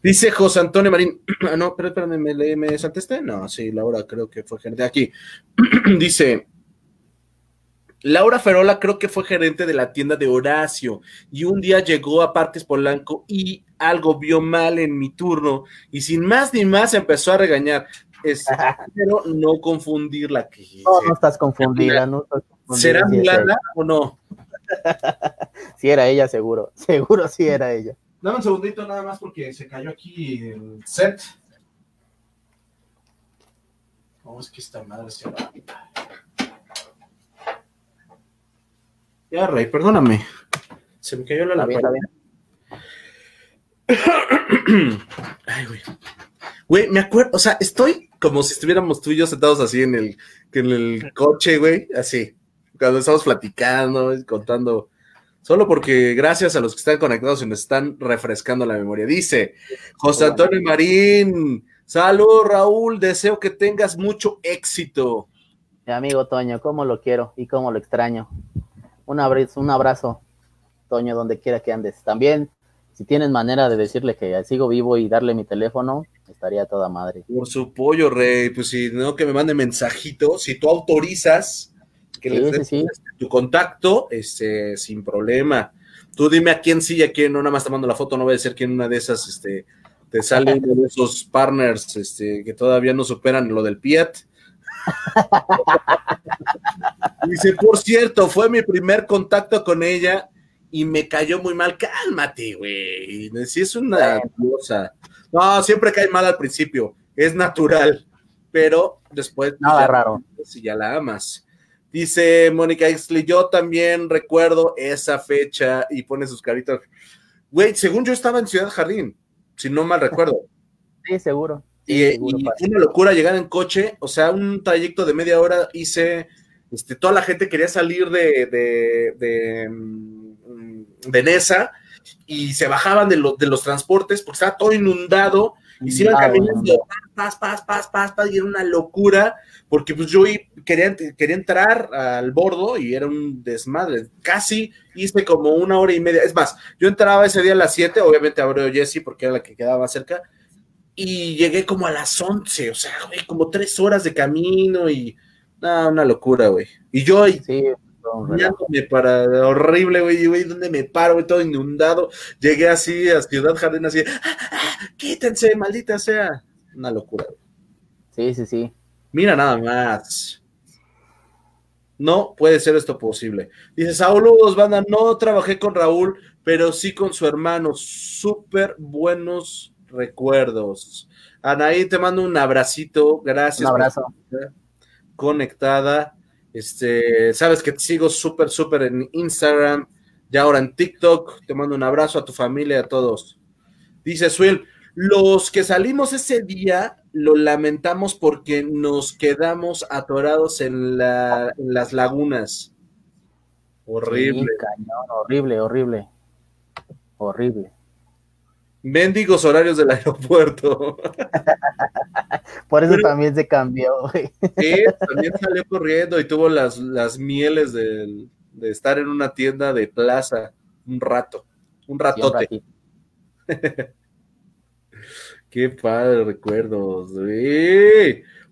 Dice José Antonio Marín. Ah, no, pero espérame, ¿me, ¿me? No, sí, Laura creo que fue gerente. Aquí. Dice. Laura Ferola creo que fue gerente de la tienda de Horacio y un día llegó a Partes Polanco y algo vio mal en mi turno y sin más ni más empezó a regañar. Pero no confundirla. Que
no, no estás confundida, no
¿Será Milana o no?
sí era ella, seguro. Seguro sí era ella.
Dame un segundito nada más porque se cayó aquí el set. ¿Cómo es que esta madre se va? Ya, Rey, perdóname. Se me cayó la lámpara. Ay, güey. Güey, me acuerdo, o sea, estoy como si estuviéramos tú y yo sentados así en el, en el coche, güey, así, cuando estamos platicando, contando, solo porque gracias a los que están conectados y nos están refrescando la memoria. Dice José Antonio Marín, salud Raúl, deseo que tengas mucho éxito.
Mi amigo Toño, cómo lo quiero y cómo lo extraño. Un abrazo, un abrazo, Toño, donde quiera que andes. También si tienes manera de decirle que sigo vivo y darle mi teléfono, estaría toda madre.
Por su pollo, Rey, pues si no, que me mande mensajito, si tú autorizas que le des tu contacto, este, sin problema. Tú dime a quién sí y a quién no, nada más te mando la foto, no voy a decir que en una de esas, este, te sale uno de esos partners, este, que todavía no superan lo del Piet. Dice, por cierto, fue mi primer contacto con ella y me cayó muy mal. Cálmate, güey. Si es una cosa. No, siempre cae mal al principio. Es natural. Pero después.
Nada raro.
Si ya la amas. Dice Mónica Exley, yo también recuerdo esa fecha y pone sus caritas. Güey, según yo estaba en Ciudad Jardín, si no mal recuerdo.
Sí, seguro.
y, fue una locura llegar en coche, o sea, un trayecto de media hora hice, este, toda la gente quería salir de, de mm, Veneza y se bajaban de, de los transportes porque estaba todo inundado y se iban ah, caminando, paz, paz, paz, paz, paz, y era una locura, porque pues yo quería, quería entrar al bordo y era un desmadre. Casi hice como una hora y media. Es más, yo entraba ese día a las 7, obviamente abrió Jesse porque era la que quedaba cerca, y llegué como a las 11, o sea, güey, como tres horas de camino y. una locura, güey. Y yo, sí para horrible, güey, güey, ¿dónde me paro, güey? Todo inundado. Llegué así a Ciudad Jardín, así, ¡Ah, ah, quítense, maldita sea. Una locura,
Sí, sí, sí.
Mira nada más. No puede ser esto posible. Dice, saludos, banda, no trabajé con Raúl, pero sí con su hermano. Súper buenos recuerdos. Anaí, te mando un abracito. Gracias.
Un abrazo.
conectada. Este, sabes que te sigo súper, súper en Instagram, ya ahora en TikTok. Te mando un abrazo a tu familia y a todos. Dice Swill, los que salimos ese día lo lamentamos porque nos quedamos atorados en, las lagunas.
Horrible. horrible, horrible. Horrible.
Mendigos horarios del aeropuerto.
Por eso también se cambió.
Sí, también salió corriendo y tuvo las, las mieles de, estar en una tienda de plaza un rato, un ratote. Qué padre recuerdos.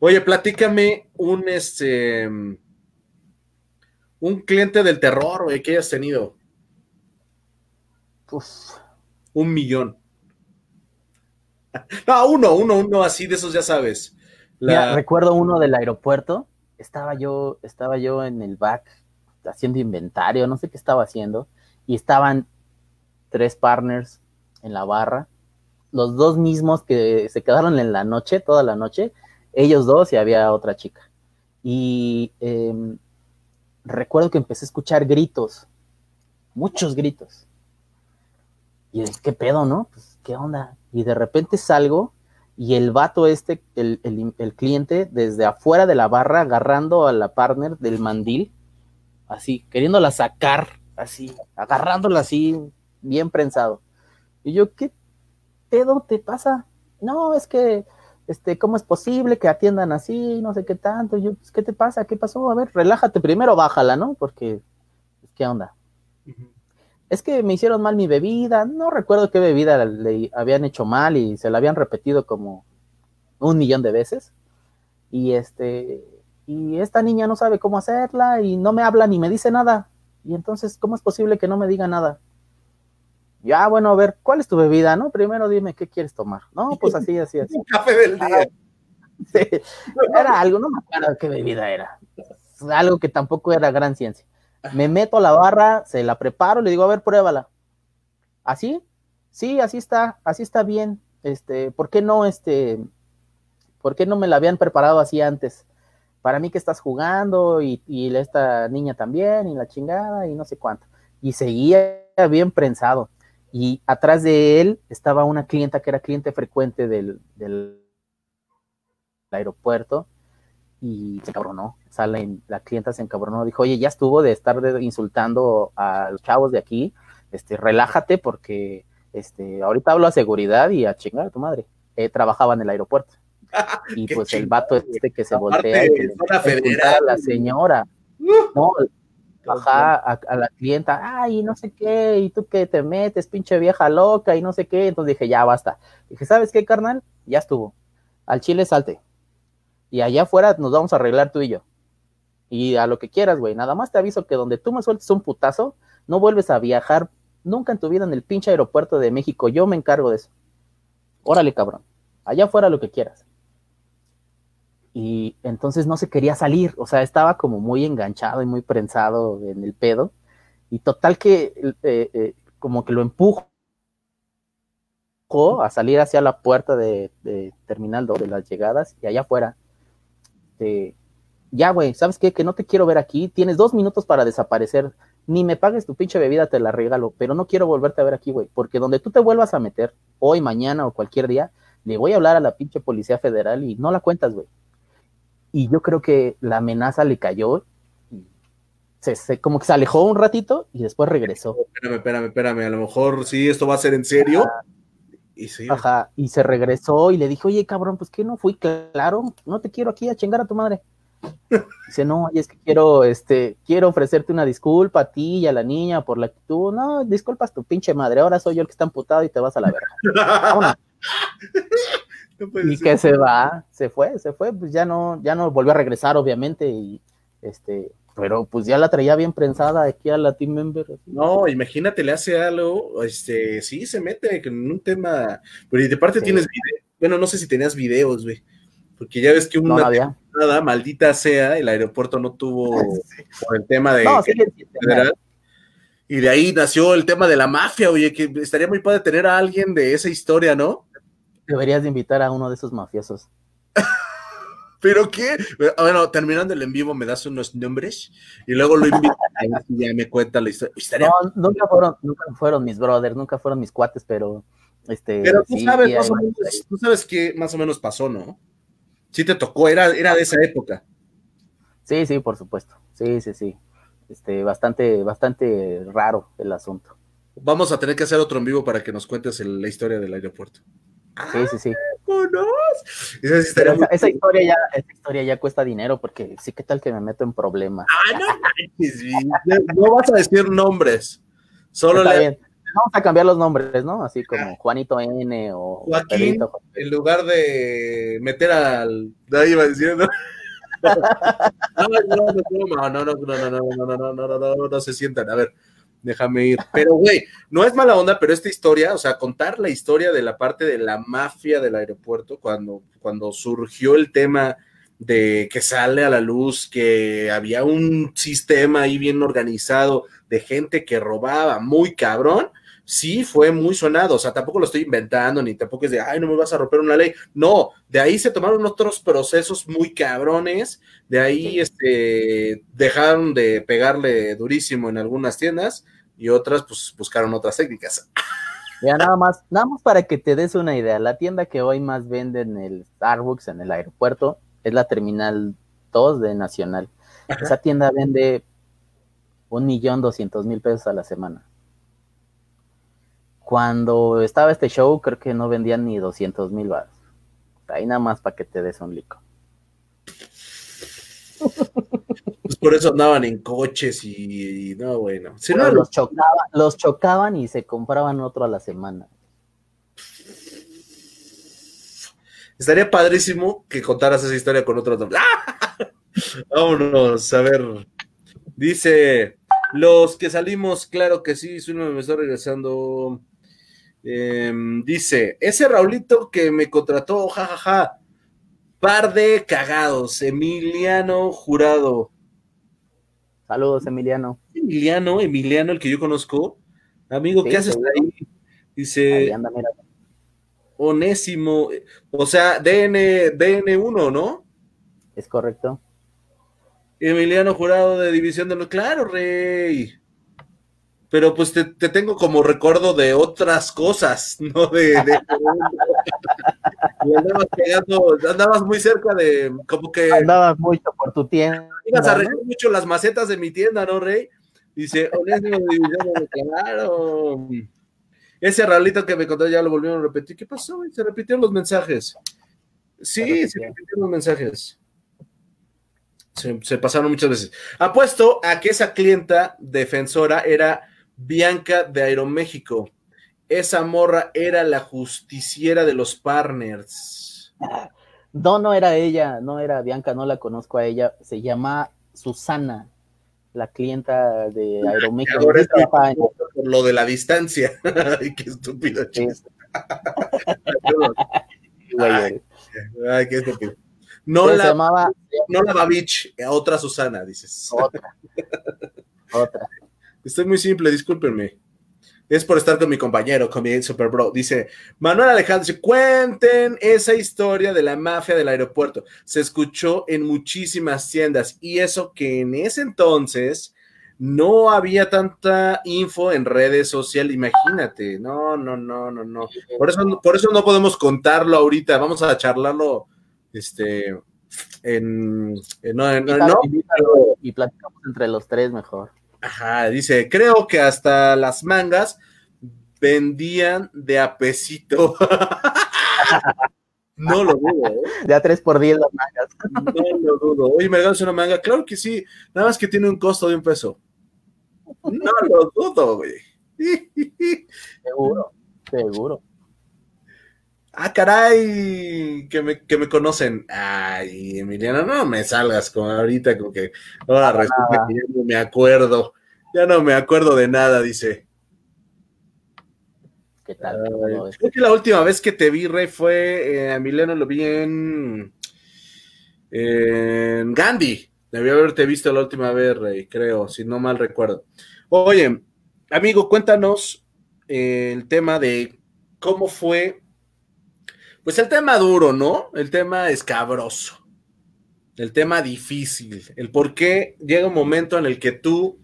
Oye, platícame un este un cliente del terror, güey, que hayas tenido. Un millón. No, uno, uno, uno así de esos ya sabes.
recuerdo uno del aeropuerto. Estaba yo, estaba yo en el back haciendo inventario, no sé qué estaba haciendo, y estaban tres partners en la barra los dos mismos que se quedaron en la noche, toda la noche, ellos dos y había otra chica. Y em, recuerdo que empecé a escuchar gritos, muchos gritos. Y es, ¿qué pedo, no? Pues, ¿qué onda? Y de repente salgo y el vato este, el, el, cliente, desde afuera de la barra, agarrando a la partner del mandil, así, queriéndola sacar, así, agarrándola así, bien prensado. Y yo, ¿qué pedo te pasa? No, es que, este, ¿cómo es posible que atiendan así? No sé qué tanto. Yo, pues, ¿qué te pasa? ¿Qué pasó? A ver, relájate primero, bájala, ¿no? Porque, ¿qué onda? Es que me hicieron mal mi bebida. No recuerdo qué bebida le habían hecho mal y se la habían repetido como un millón de veces. Y este, y esta niña no sabe cómo hacerla y no me habla ni me dice nada. Y entonces, ¿cómo es posible que no me diga nada? Ya, ah, bueno, a ver, ¿cuál es tu bebida? No, primero dime qué quieres tomar. No, pues así, así, así.
Un café del día.
Era algo, no me acuerdo qué bebida era. Algo que tampoco era gran ciencia. Me meto a la barra, se la preparo, le digo, a ver, pruébala. ¿Así? Sí, así está, así está bien. Este, ¿por qué no, este, por qué no me la habían preparado así antes? Para mí que estás jugando y, esta niña también y la chingada y no sé cuánto. Y seguía bien prensado y atrás de él estaba una clienta que era cliente frecuente del, aeropuerto y se encabronó. Sale, la clienta se encabronó, dijo, oye, ya estuvo de estar insultando a los chavos de aquí, este, relájate porque este, ahorita hablo a seguridad y a chingar a tu madre. Eh, trabajaba en el aeropuerto. y pues el vato este que se voltea y le a la señora. No, Ajá, a, la clienta, ay, no sé qué, y tú que te metes, pinche vieja loca, y no sé qué. Entonces dije, ya basta. Dije, ¿sabes qué, carnal? Ya estuvo. Al chile salte. Y allá afuera nos vamos a arreglar tú y yo. Y a lo que quieras, güey. Nada más te aviso que donde tú me sueltes un putazo, no vuelves a viajar nunca en tu vida en el pinche aeropuerto de México. Yo me encargo de eso. Órale, cabrón. Allá afuera lo que quieras y entonces no se quería salir, o sea, estaba como muy enganchado y muy prensado en el pedo, y total que eh, eh, como que lo empujo a salir hacia la puerta de, Terminal 2 de las llegadas y allá afuera. Eh, ya, güey, ¿sabes qué? Que no te quiero ver aquí, tienes dos minutos para desaparecer, ni me pagues tu pinche bebida, te la regalo, pero no quiero volverte a ver aquí, güey, porque donde tú te vuelvas a meter, hoy, mañana o cualquier día, le voy a hablar a la pinche Policía Federal y no la cuentas, güey y yo creo que la amenaza le cayó, se, como que se alejó un ratito y después regresó.
Espérame, espérame, espérame, a lo mejor sí, esto va a ser en serio.
Y sí. Ajá, y se regresó y le dijo, oye, cabrón, pues que no fui claro, no te quiero aquí a chingar a tu madre. Dice, no, y es que quiero, este, quiero ofrecerte una disculpa a ti y a la niña por la que tú, no, disculpas tu pinche madre, ahora soy yo el que está amputado y te vas a la verga. y que se va, se fue, se fue, pues ya no, ya no volvió a regresar, obviamente, y este, pero pues ya la traía bien prensada aquí a la team member.
No, imagínate, le hace algo, este, sí, se mete en un tema, pero de parte tienes video, bueno, no sé si tenías videos, güey, porque ya ves que una nada, maldita sea, el aeropuerto no tuvo por el tema de y de ahí nació el tema de la mafia, oye, que estaría muy padre tener a alguien de esa historia, ¿no?
Deberías de invitar a uno de esos mafiosos.
¿Pero qué? Bueno, terminando el en vivo, me das unos nombres y luego lo invito y ya me cuenta la historia.
No, nunca fueron, nunca fueron mis brothers, nunca fueron mis cuates, pero este.
Pero tú sabes, más o menos, tú sabes qué más o menos pasó, ¿no? Sí te tocó, era, era de esa época.
Sí, sí, por supuesto. Sí, sí, sí. Este, bastante, bastante raro el asunto.
Vamos a tener que hacer otro en vivo para que nos cuentes la historia del aeropuerto.
Sí, sí, sí.
Esa,
esa, historia ya, esa historia ya cuesta dinero porque sí, ¿qué tal que me meto en problemas?
Ah, no, no vas a decir nombres. Solo le...
Vamos a cambiar los nombres, ¿no? Así como ah. Juanito N o
Joaquín, en lugar de meter al. Ahí iba diciendo. No, no, no, no, no, no, no, no, no, no, no, no, no, no se sientan. A ver, déjame ir. Pero, güey, no es mala onda, pero esta historia, o sea, contar la historia de la parte de la mafia del aeropuerto, cuando, cuando surgió el tema de que sale a la luz que había un sistema ahí bien organizado de gente que robaba muy cabrón, sí fue muy sonado, o sea, tampoco lo estoy inventando, ni tampoco es de, ay, no me vas a romper una ley, no, de ahí se tomaron otros procesos muy cabrones, de ahí este, dejaron de pegarle durísimo en algunas tiendas y otras pues buscaron otras técnicas.
Ya nada más, nada más para que te des una idea, la tienda que hoy más vende en el Starbucks, en el aeropuerto, es la Terminal 2 de Nacional. Esa tienda vende un millón doscientos mil pesos a la semana. Cuando estaba este show, creo que no vendían ni 200 mil baros. Ahí nada más para que te des un lico.
Pues por eso andaban en coches y, no, bueno.
los, chocaban, los chocaban y se compraban otro a la semana.
Estaría padrísimo que contaras esa historia con otro nombre. Vámonos, a ver. Dice, los que salimos, claro que sí, uno me está regresando. Em, dice, ese Raulito que me contrató, jajaja, par de cagados, Emiliano Jurado.
Saludos, Emiliano.
Emiliano, Emiliano, el que yo conozco. Amigo, ¿qué haces ahí? Dice, Onésimo, o sea, DN, DN1, ¿no?
Es correcto.
Emiliano Jurado de División de los... Claro, Rey pero pues te, tengo como recuerdo de otras cosas, no de... andabas pegando, andabas muy cerca de, como que...
Andabas mucho por tu tienda.
Ibas a arreglar mucho las macetas de mi tienda, ¿no, Rey? Dice, claro. Ese ralito que me contó ya lo volvieron a repetir. ¿Qué pasó? Se repitieron los mensajes. Sí, se repitieron los mensajes. Se, se, pasaron muchas veces. Apuesto a que esa clienta defensora era Bianca de Aeroméxico. Esa morra era la justiciera de los partners.
No, no era ella, no era Bianca, no la conozco a ella. Se llama Susana, la clienta de Aeroméxico. Ahora
por lo de la distancia. Ay, qué estúpido chiste. Ay, qué estúpido. No la, llamaba, no la Babich, otra Susana, dices.
Otra. otra.
Estoy muy simple, discúlpenme. Es por estar con mi compañero, con mi Super Bro. Dice Manuel Alejandro, cuenten esa historia de la mafia del aeropuerto. Se escuchó en muchísimas tiendas y eso que en ese entonces no había tanta info en redes sociales. Imagínate, no, no, no, no, no. Por eso, por eso no podemos contarlo ahorita. Vamos a charlarlo, este, en, no, no,
y platicamos entre los tres mejor.
Ajá, dice, creo que hasta las mangas vendían de apesito. no lo dudo, ¿eh?
De a tres por diez las mangas.
no lo dudo. Oye, ¿me regalas una manga? Claro que sí, nada más que tiene un costo de un peso. No lo dudo, güey.
seguro, seguro.
Ah, caray, que me, que me conocen. Ay, Emiliano, no me salgas como ahorita, como que ahora resulta que ya no me acuerdo. Ya no me acuerdo de nada, dice.
¿Qué tal?
creo que la última vez que te vi, Rey, fue eh, Emiliano lo vi en, en Gandhi. Debí haberte visto la última vez, Rey, creo, si no mal recuerdo. Oye, amigo, cuéntanos eh, el tema de cómo fue pues el tema duro, ¿no? El tema escabroso. el tema difícil, el por qué llega un momento en el que tú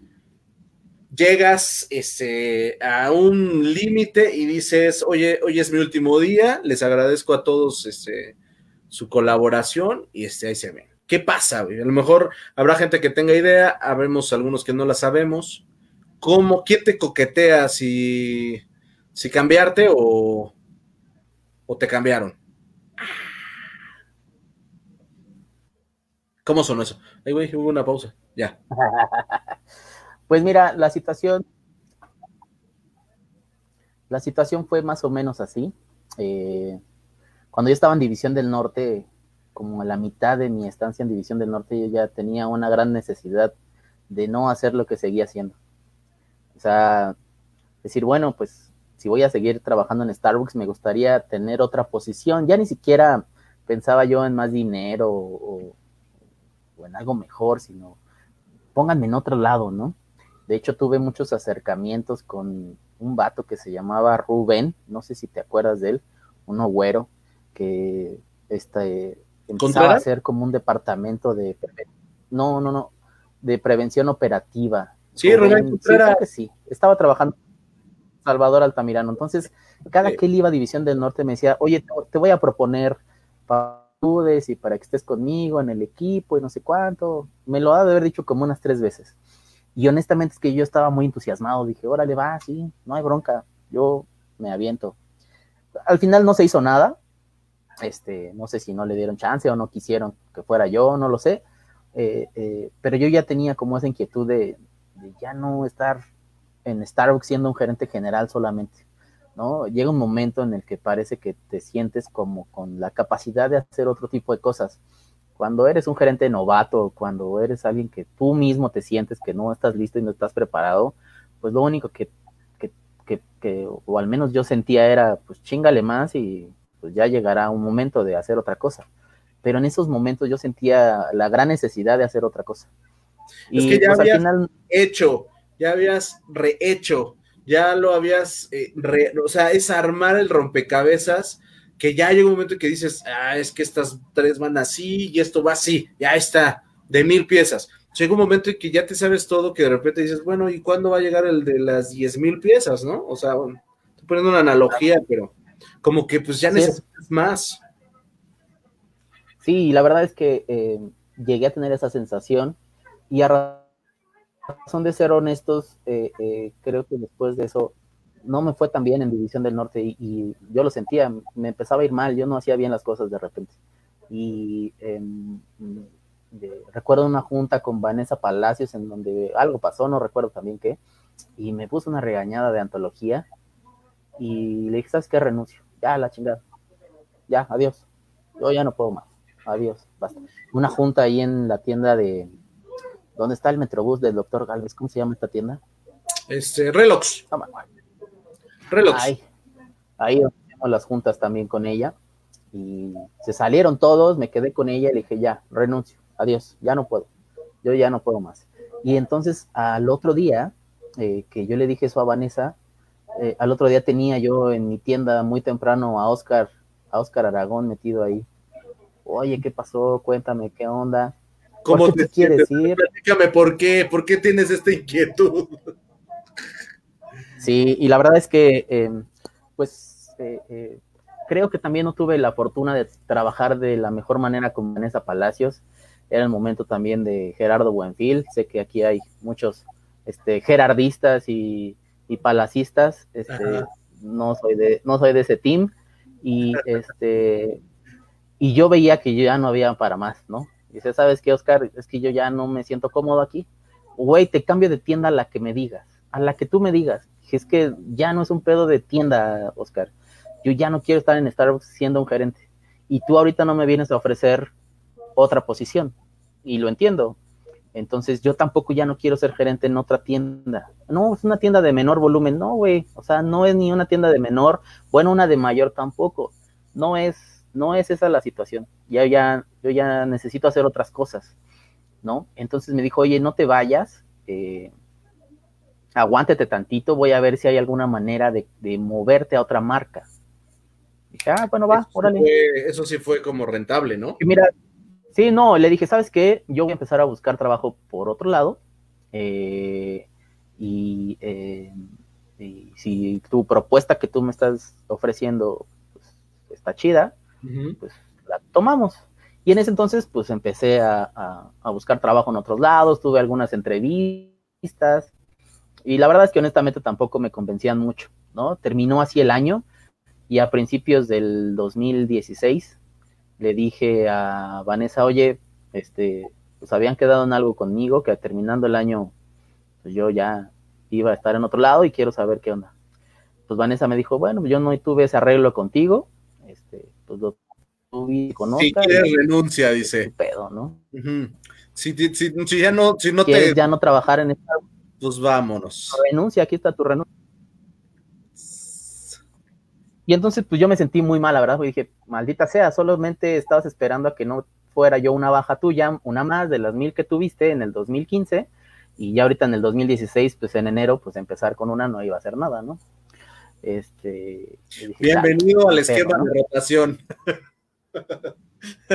llegas este, a un límite y dices, oye, hoy es mi último día, les agradezco a todos este, su colaboración y este, ahí se ven. ¿Qué pasa? A lo mejor habrá gente que tenga idea, habemos algunos que no la sabemos. ¿Cómo, quién te coquetea si cambiarte o, o te cambiaron? ¿Cómo sonó eso? Ahí, güey, hubo una pausa. Ya.
pues mira, la situación. La situación fue más o menos así. Eh, cuando yo estaba en División del Norte, como a la mitad de mi estancia en División del Norte, yo ya tenía una gran necesidad de no hacer lo que seguía haciendo. O sea, decir, bueno, pues si voy a seguir trabajando en Starbucks, me gustaría tener otra posición. Ya ni siquiera pensaba yo en más dinero o, o en algo mejor, sino pónganme en otro lado, ¿no? De hecho, tuve muchos acercamientos con un vato que se llamaba Rubén, no sé si te acuerdas de él, uno güero, que este, empezaba a ser como un departamento de... No, no, no, de prevención operativa.
Sí, Rubén,
sí, sí, estaba trabajando Salvador Altamirano. Entonces, cada que él iba a División del Norte me decía, oye, te voy a proponer y para que estés conmigo en el equipo y no sé cuánto. Me lo ha de haber dicho como unas tres veces. Y honestamente es que yo estaba muy entusiasmado. Dije, órale, va, sí, no hay bronca. Yo me aviento. Al final no se hizo nada. Este, no sé si no le dieron chance o no quisieron que fuera yo, no lo sé. Eh, eh, pero yo ya tenía como esa inquietud de, de ya no estar en Starbucks siendo un gerente general solamente. ¿no? Llega un momento en el que parece que te sientes como con la capacidad de hacer otro tipo de cosas. Cuando eres un gerente novato, cuando eres alguien que tú mismo te sientes que no estás listo y no estás preparado, pues lo único que, que, que, o al menos yo sentía era, pues chingale más y pues ya llegará un momento de hacer otra cosa. Pero en esos momentos yo sentía la gran necesidad de hacer otra cosa.
Y es que ya pues, habías hecho, ya habías rehecho ya lo habías, eh, o sea, es armar el rompecabezas que ya llega un momento en que dices, ah, es que estas tres van así y esto va así, ya está, de mil piezas. Llega un momento en que ya te sabes todo, que de repente dices, bueno, ¿y cuándo va a llegar el de las diez mil piezas, no? O sea, estoy poniendo una analogía, pero como que pues ya necesitas más.
Sí, la verdad es que eh, llegué a tener esa sensación y a son de ser honestos, eh, eh, creo que después de eso no me fue tan bien en División del Norte y, yo lo sentía, me empezaba a ir mal, yo no hacía bien las cosas de repente. Y em, recuerdo una junta con Vanessa Palacios en donde algo pasó, no recuerdo también qué, y me puso una regañada de antología y le dije, ¿sabes qué? Renuncio, ya la chingada, ya, adiós, yo ya no puedo más, adiós, basta. Una junta ahí en la tienda de, ¿Dónde está el Metrobús del doctor Galvez? ¿Cómo se llama esta tienda?
Este, Relox.
Relox. Ahí, ahí tenemos las juntas también con ella. Y se salieron todos, me quedé con ella y le dije, ya, renuncio, adiós, ya no puedo. Yo ya no puedo más. Y entonces al otro día, eh, que yo le dije eso a Vanessa, eh, al otro día tenía yo en mi tienda muy temprano a Oscar, a Oscar Aragón metido ahí. Oye, ¿qué pasó? Cuéntame, ¿qué onda?
¿Cómo te, quieres ir? Platícame por qué, por qué tienes esta inquietud.
Sí, y la verdad es que, em, pues, eh, eh, creo que también no tuve la fortuna de trabajar de la mejor manera con Vanessa Palacios. Era el momento también de Gerardo Buenfil. Sé que aquí hay muchos este, gerardistas y, y palacistas. Este, no soy de, no soy de ese team. Y este, y yo veía que ya no había para más, ¿no? Dice, ¿sabes qué, Oscar? Es que yo ya no me siento cómodo aquí. Güey, te cambio de tienda a la que me digas, a la que tú me digas. Es que ya no es un pedo de tienda, Oscar. Yo ya no quiero estar en Starbucks siendo un gerente. Y tú ahorita no me vienes a ofrecer otra posición. Y lo entiendo. Entonces yo tampoco ya no quiero ser gerente en otra tienda. No, es una tienda de menor volumen. No, güey. O sea, no es ni una tienda de menor. Bueno, una de mayor tampoco. No es no es esa la situación. Ya, ya, yo ya necesito hacer otras cosas, ¿no? Entonces me dijo, oye, no te vayas, eh, aguántate tantito, voy a ver si hay alguna manera de, moverte a otra marca. dije, ah, bueno, va,
eso
órale.
eso sí fue como rentable, ¿no?
mira, Sí, no, le dije, ¿sabes qué? Yo voy a empezar a buscar trabajo por otro lado. Eh, y, eh, y, si tu propuesta que tú me estás ofreciendo pues, está chida, pues la tomamos. Y en ese entonces, pues empecé a, a, buscar trabajo en otros lados, tuve algunas entrevistas, y la verdad es que honestamente tampoco me convencían mucho, ¿no? Terminó así el año, y a principios del 2016 le dije a Vanessa, oye, este, pues habían quedado en algo conmigo, que terminando el año, pues yo ya iba a estar en otro lado y quiero saber qué onda. Pues Vanessa me dijo, bueno, yo no tuve ese arreglo contigo, este, pues lo tuve
Si quieres renuncia, dice.
Pedo, ¿no?
si, si, ya no, si no te...
ya no trabajar en esta...
Pues vámonos.
Renuncia, aquí está tu renuncia. Y entonces, pues yo me sentí muy mal, la verdad, y dije, maldita sea, solamente estabas esperando a que no fuera yo una baja tuya, una más de las mil que tuviste en el 2015, y ya ahorita en el 2016, pues en enero, pues empezar con una no iba a hacer nada, ¿no? Este,
Bienvenido al esquema de rotación.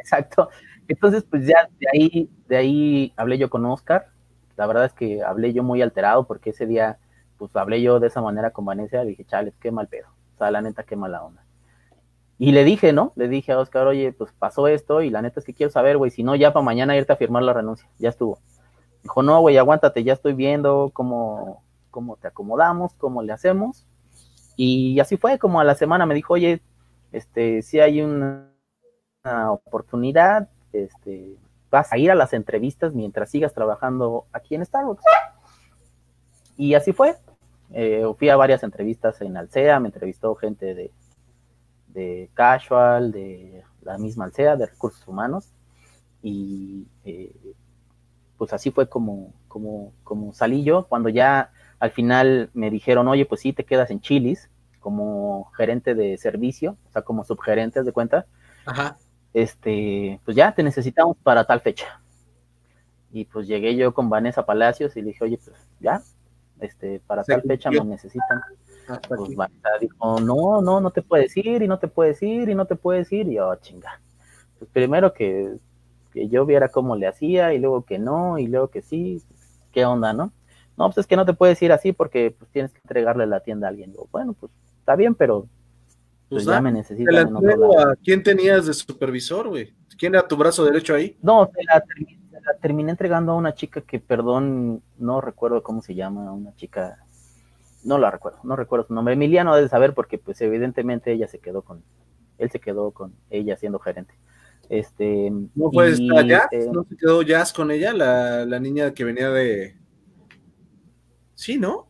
Exacto. Entonces, pues ya de ahí, de ahí hablé yo con Oscar. La verdad es que hablé yo muy alterado porque ese día pues hablé yo de esa manera con Vanessa, dije, chales, qué mal pedo, o sea, la neta, qué mala onda. Y le dije, ¿no? Le dije a Oscar, oye, pues pasó esto y la neta es que quiero saber, güey, si no, ya para mañana irte a firmar la renuncia, ya estuvo. Dijo, no, güey, aguántate, ya estoy viendo cómo, cómo te acomodamos, cómo le hacemos. Y así fue, como a la semana me dijo, oye, este, si hay una, oportunidad, este, vas a ir a las entrevistas mientras sigas trabajando aquí en Starbucks. Y así fue. Eh, fui a varias entrevistas en Alcea, me entrevistó gente de, de Casual, de la misma Alcea, de Recursos Humanos, y eh, pues así fue como, como, como salí yo, cuando ya al final me dijeron, oye, pues sí, te quedas en Chilis como gerente de servicio, o sea, como subgerente de cuenta, Ajá. este, pues ya te necesitamos para tal fecha. Y pues llegué yo con Vanessa Palacios y le dije, oye, pues ya, este, para tal fecha me necesitan. Pues dijo, no, no, no te puedes ir, y no te puedes ir, y no te puedes ir, y yo, chinga. Pues primero que, que yo viera cómo le hacía, y luego que no, y luego que sí, qué onda, ¿no? No, pues es que no te puedes ir así porque pues tienes que entregarle la tienda a alguien. Bueno, pues está bien, pero pues, pues ya me necesitan en
otro ¿Quién tenías de supervisor, güey? ¿Quién era tu brazo derecho ahí?
No, se la, terminé entregando a una chica que, perdón, no recuerdo cómo se llama, una chica, no la recuerdo, no recuerdo su nombre. Emiliano debe saber porque, pues, evidentemente ella se quedó con, él se quedó con ella siendo gerente. Este,
¿No fue esta eh, ¿No se quedó Jazz con ella, la, la niña que venía de... Sí, ¿no?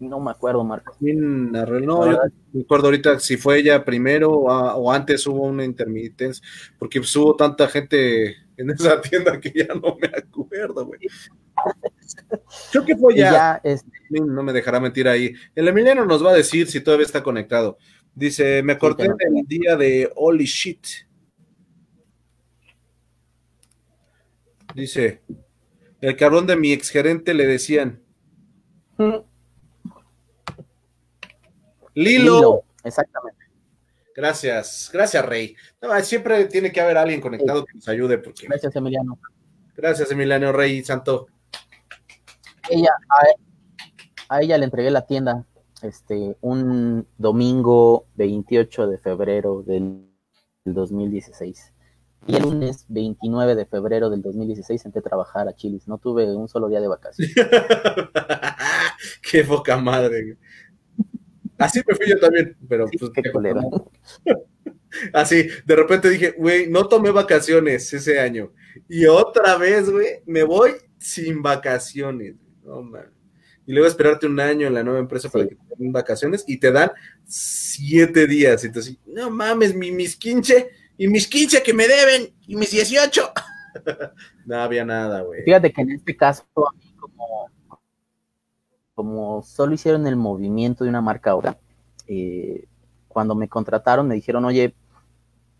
No me acuerdo, Marco.
No, yo me acuerdo ahorita si fue ella primero o, antes hubo una intermitencia, porque pues, hubo tanta gente en esa tienda que ya no me acuerdo, güey. Creo que fue ya. Este no me dejará mentir ahí. El Emiliano nos va a decir si todavía está conectado. Dice, me corté el día de Holy Shit. Dice, el cabrón de mi exgerente le decían. Mm. Lilo.
Exactamente.
Gracias, gracias, Rey. siempre tiene que haber alguien conectado que nos ayude. Porque...
Gracias, Emiliano.
Gracias, Emiliano Rey Santo.
Ella, a, ella le entregué la tienda este, un domingo 28 de febrero del, 2016. Y el lunes 29 de febrero del 2016 entré a trabajar a Chilis. No tuve un solo día de vacaciones.
Qué poca madre. Así me fui yo también, pero pues. Qué Así, de repente dije, güey, no tomé vacaciones ese año. Y otra vez, güey, me voy sin vacaciones. No, man. Y luego esperarte un año en la nueva empresa para que te den vacaciones y te dan siete días. Entonces, no mames, mi, mis 15 y mis 15 que me deben y mis 18. no había nada, güey.
Fíjate que en este caso, a mí como como solo hicieron el movimiento de una marca ahora, eh, cuando me contrataron me dijeron, oye,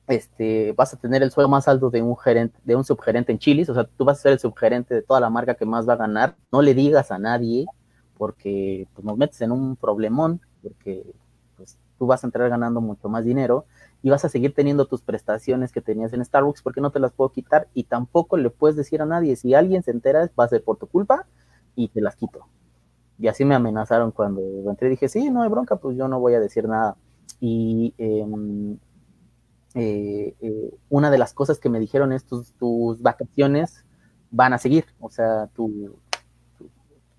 este, vas a tener el sueldo más alto de un gerente, de un subgerente en Chilis, o sea, tú vas a ser el subgerente de toda la marca que más va a ganar, no le digas a nadie, porque pues, nos metes en un problemón, porque tú vas a entrar ganando mucho más dinero y vas a seguir teniendo tus prestaciones que tenías en Starbucks porque no te las puedo quitar y tampoco le puedes decir a nadie, si alguien se entera va a ser por tu culpa y te las quito. Y así me amenazaron cuando entré dije, sí, no hay bronca, pues yo no voy a decir nada. Y em, eh, eh, una de las cosas que me dijeron es tus, tus vacaciones van a seguir, o sea, tú,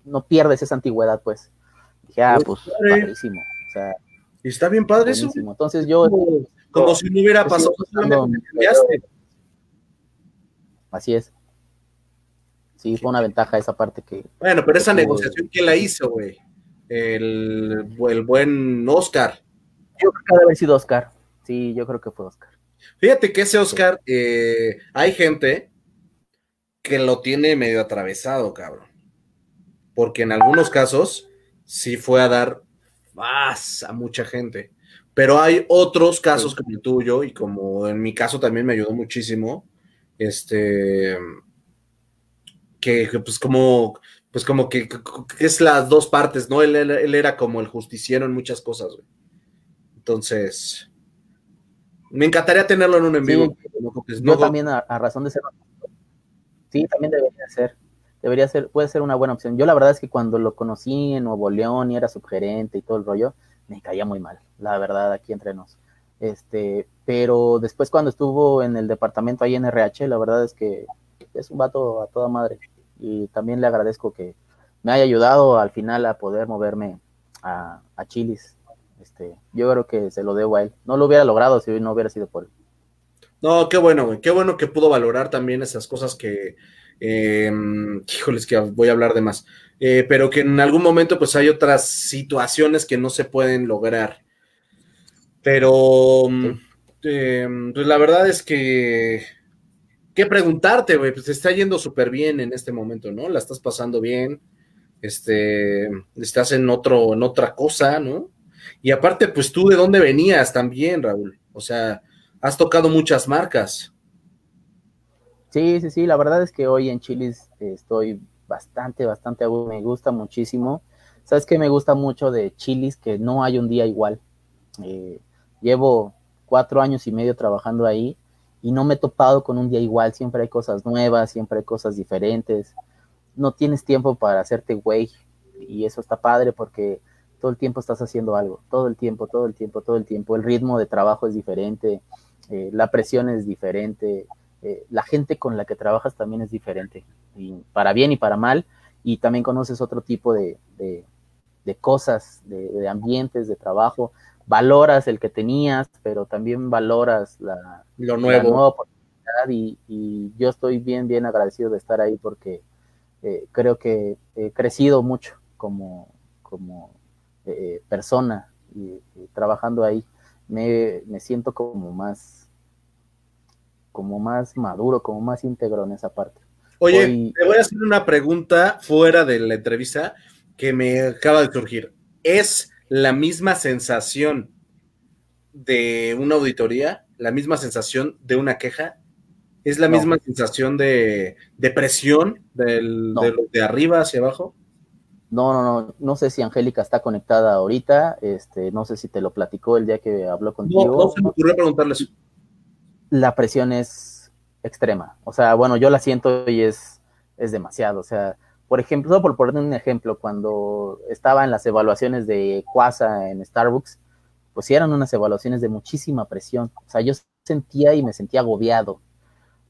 no pierdes esa antigüedad, pues. Dije, ah, pues, padrísimo. O sea,
y está bien padre eso.
Entonces yo...
Como, si no hubiera pasado
Así es. Sí, fue una ventaja esa parte que...
Bueno, pero esa negociación, ¿quién la hizo, güey? El, el buen Oscar.
Yo creo que debe haber sido Oscar. Sí, yo creo que fue Oscar.
Fíjate que ese Oscar, eh, hay gente que lo tiene medio atravesado, cabrón. Porque en algunos casos sí fue a dar más a mucha gente. Pero hay otros casos como el tuyo y como en mi caso también me ayudó muchísimo. Este que, pues como pues como que, es las dos partes, ¿no? Él, era como el justiciero en muchas cosas, güey. Entonces, me encantaría tenerlo en un en vivo.
yo también a, razón de ser. Sí, también debería ser. Debería ser, puede ser una buena opción. Yo la verdad es que cuando lo conocí en Nuevo León y era subgerente y todo el rollo, me caía muy mal, la verdad, aquí entre nos. Este, pero después cuando estuvo en el departamento ahí en RH, la verdad es que es un vato a toda madre. Y también le agradezco que me haya ayudado al final a poder moverme a, a Chilis este, yo creo que se lo debo a él. No lo hubiera logrado si no hubiera sido por él.
No, qué bueno. Qué bueno que pudo valorar también esas cosas que, eh, híjoles, que voy a hablar de más. Eh, pero que en algún momento, pues hay otras situaciones que no se pueden lograr. Pero, em, pues la verdad es que, ¿qué preguntarte, güey? Pues te está yendo súper bien en este momento, ¿no? La estás pasando bien. Este, estás en otro, en otra cosa, ¿no? Y aparte, pues tú de dónde venías también, Raúl. O sea, has tocado muchas marcas.
Sí, sí, sí, la verdad es que hoy en Chile estoy bastante, bastante, me gusta muchísimo. ¿Sabes qué me gusta mucho de Chilis? Que no hay un día igual. Eh, llevo cuatro años y medio trabajando ahí y no me he topado con un día igual. Siempre hay cosas nuevas, siempre hay cosas diferentes. No tienes tiempo para hacerte güey y eso está padre porque todo el tiempo estás haciendo algo, todo el tiempo, todo el tiempo, todo el tiempo. El ritmo de trabajo es diferente, eh, la presión es diferente, eh, la gente con la que trabajas también es diferente, y para bien y para mal, y también conoces otro tipo de, cosas, de, ambientes, de trabajo. Valoras el que tenías, pero también valoras la,
Lo nuevo. nueva
oportunidad y, yo estoy bien, bien agradecido de estar ahí porque eh, creo que he crecido mucho como, como eh, persona y, trabajando ahí, me, siento como más, como más maduro, como más íntegro en esa parte.
Oye, te voy a hacer una pregunta fuera de la entrevista que me acaba de surgir. ¿Es la misma sensación de una auditoría, la misma sensación de una queja? ¿Es la misma sensación de, presión del, de, de arriba hacia abajo?
No, no, no, no sé si Angélica está conectada ahorita, este, no sé si te lo platicó el día que habló contigo. No,
no se me ocurrió preguntarles.
La presión es extrema, o sea, bueno, yo la siento y es, es demasiado, o sea, por ejemplo, por poner un ejemplo, cuando estaba en las evaluaciones de Quasa en Starbucks, pues eran unas evaluaciones de muchísima presión, o sea, yo sentía y me sentía agobiado.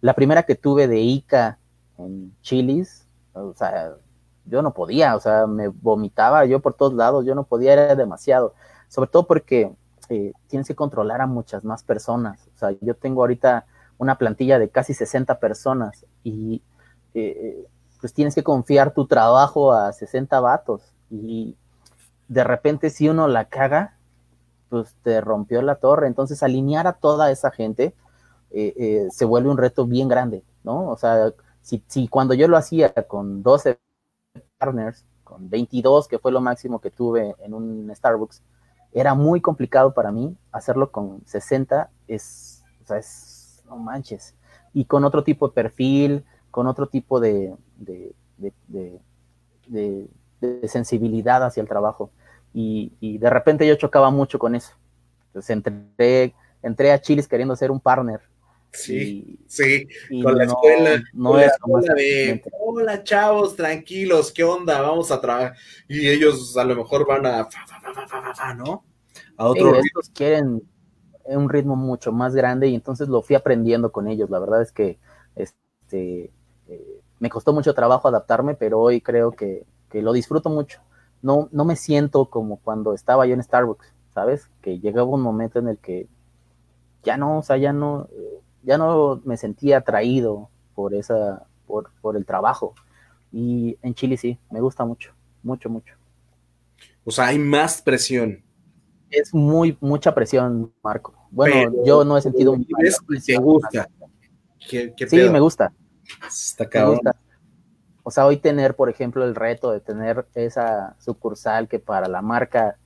La primera que tuve de ICA en Chilis, o sea, yo no podía, o sea, me vomitaba yo por todos lados, yo no podía, era demasiado, sobre todo porque eh, tienes que controlar a muchas más personas, o sea, yo tengo ahorita una plantilla de casi 60 personas y eh, pues tienes que confiar tu trabajo a 60 vatos. Y de repente si uno la caga, pues te rompió la torre, entonces alinear a toda esa gente eh, se vuelve un reto bien grande, ¿no? O sea, si, si cuando yo lo hacía con 12 partners, con 22, que fue lo máximo que tuve en un Starbucks, era muy complicado para mí hacerlo con 60, es, o sea, es, no manches. Y con otro tipo de perfil, con otro tipo de, de, sensibilidad hacia el trabajo. Y, y, de repente yo chocaba mucho con eso. Entonces entré, entré a Chilis queriendo ser un partner.
Sí, sí, con la escuela, no es de, hola chavos, tranquilos, ¿qué onda? Vamos a trabajar. Y ellos a lo mejor van a, ¿no?
A otro Estos quieren un ritmo mucho más grande y entonces lo fui aprendiendo con ellos. La verdad es que este, eh, me costó mucho trabajo adaptarme, pero hoy creo que, que lo disfruto mucho. No, no me siento como cuando estaba yo en Starbucks, ¿sabes? Que llegaba un momento en el que ya no, o sea, ya no, ya no me sentía atraído por esa, por, por el trabajo. Y en Chile sí, me gusta mucho, mucho, mucho.
O sea, hay más presión.
Es muy, mucha presión, Marco. Bueno, yo no he sentido
un ¿Te gusta?
sí, me gusta. Está me gusta. O sea, hoy tener, por ejemplo, el reto de tener esa sucursal que para la marca,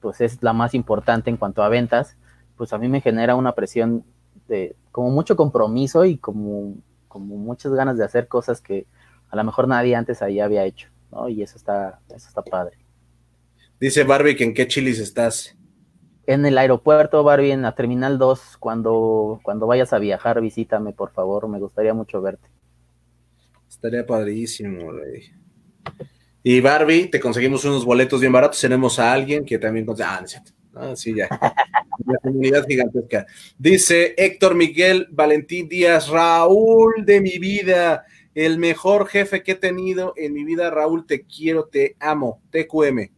pues es la más importante en cuanto a ventas, pues a mí me genera una presión de como mucho compromiso y como, como muchas ganas de hacer cosas que a lo mejor nadie antes ahí había hecho, ¿no? Y eso está, eso está padre.
Dice Barbie que en qué chilis estás.
En el aeropuerto, Barbie, en la Terminal 2, cuando, cuando vayas a viajar, visítame, por favor, me gustaría mucho verte.
Estaría padrísimo, güey. Y Barbie, te conseguimos unos boletos bien baratos, tenemos a alguien que también... Ah, Ah, sí, ya. La comunidad gigantesca. Dice Héctor Miguel Valentín Díaz, Raúl de mi vida, el mejor jefe que he tenido en mi vida, Raúl, te quiero, te amo, TQM.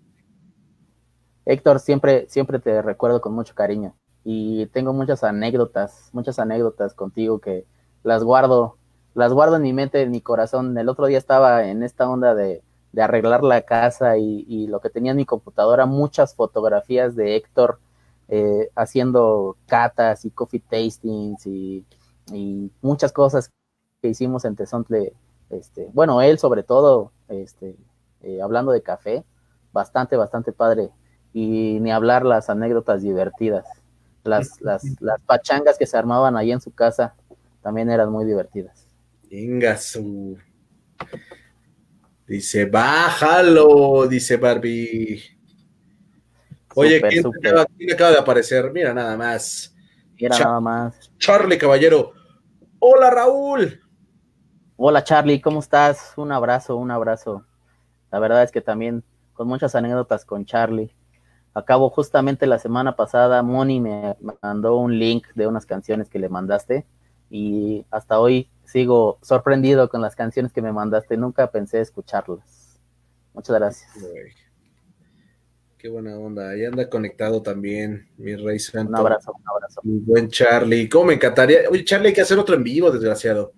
Héctor, siempre, siempre te recuerdo con mucho cariño y tengo muchas anécdotas, muchas anécdotas contigo que las guardo, las guardo en mi mente, en mi corazón. El otro día estaba en esta onda de, de arreglar la casa y, lo que tenía en mi computadora, muchas fotografías de Héctor eh, haciendo catas y coffee tastings y, muchas cosas que hicimos en Tezontle, este, bueno, él sobre todo, este, eh, hablando de café, bastante, bastante padre, y ni hablar las anécdotas divertidas, las, las, las pachangas que se armaban ahí en su casa también eran muy divertidas.
Venga, su Dice, bájalo, dice Barbie. Oye, ¿quién, Acaba, de aparecer? Mira nada más.
Mira nada más.
Charlie Caballero. Hola, Raúl.
Hola, Charlie, ¿cómo estás? Un abrazo, un abrazo. La verdad es que también con muchas anécdotas con Charlie. Acabo justamente la semana pasada, Moni me mandó un link de unas canciones que le mandaste y hasta hoy sigo sorprendido con las canciones que me mandaste. Nunca pensé escucharlas. Muchas gracias.
Qué buena onda. Ahí anda conectado también, mi rey santo.
Un abrazo, un abrazo.
Mi buen Charlie. ¿Cómo me encantaría? Oye, Charlie, hay que hacer otro en vivo, desgraciado.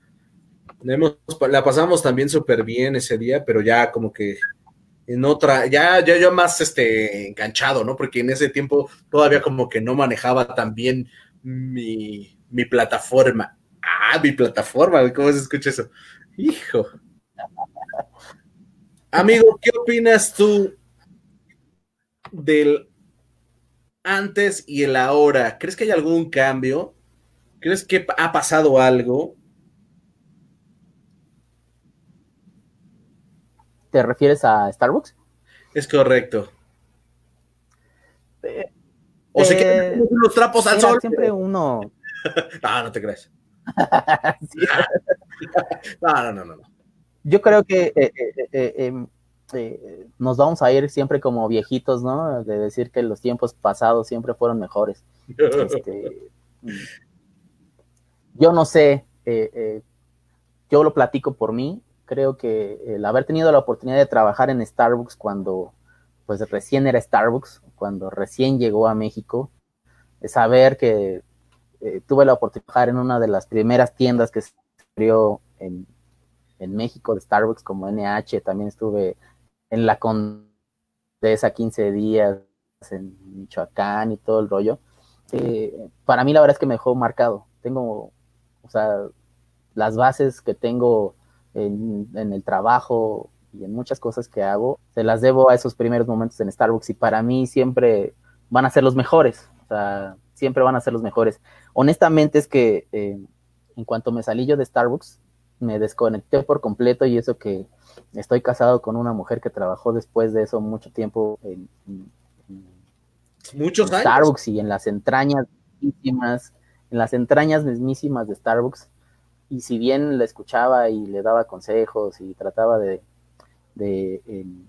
la pasamos también súper bien ese día, pero ya como que en otra, ya, ya yo más este enganchado, ¿no? Porque en ese tiempo todavía como que no manejaba tan bien mi, mi plataforma. Ah, mi plataforma, ¿cómo se escucha eso? Hijo. Amigo, ¿qué opinas tú del antes y el ahora? ¿Crees que hay algún cambio? ¿Crees que ha pasado algo?
¿Te refieres a Starbucks?
Es correcto. o sea que los trapos al sol.
Siempre uno.
no, no te crees. no, no, no, no,
Yo creo que eh, eh, eh, em, nos vamos a ir siempre como viejitos, ¿no? De decir que los tiempos pasados siempre fueron mejores. Este, mm, yo no sé, yo lo platico por mí. Creo que el haber tenido la oportunidad de trabajar en Starbucks cuando, pues recién era Starbucks, cuando recién llegó a México, saber que eh, tuve la oportunidad de trabajar en una de las primeras tiendas que se abrió en, México de Starbucks como NH, también estuve en la Condesa 15 días en Michoacán y todo el rollo. Eh, para mí la verdad es que me dejó marcado. Tengo, o sea, las bases que tengo en, en, el trabajo y en muchas cosas que hago, se las debo a esos primeros momentos en Starbucks y para mí siempre van a ser los mejores. O sea, siempre van a ser los mejores. Honestamente es que eh, en cuanto me salí yo de Starbucks, me desconecté por completo y eso que estoy casado con una mujer que trabajó después de eso mucho tiempo en,
Muchos
en Starbucks y en las entrañas mismísimas, en las entrañas mismísimas de Starbucks. Y si bien le escuchaba y le daba consejos y trataba de, de, em,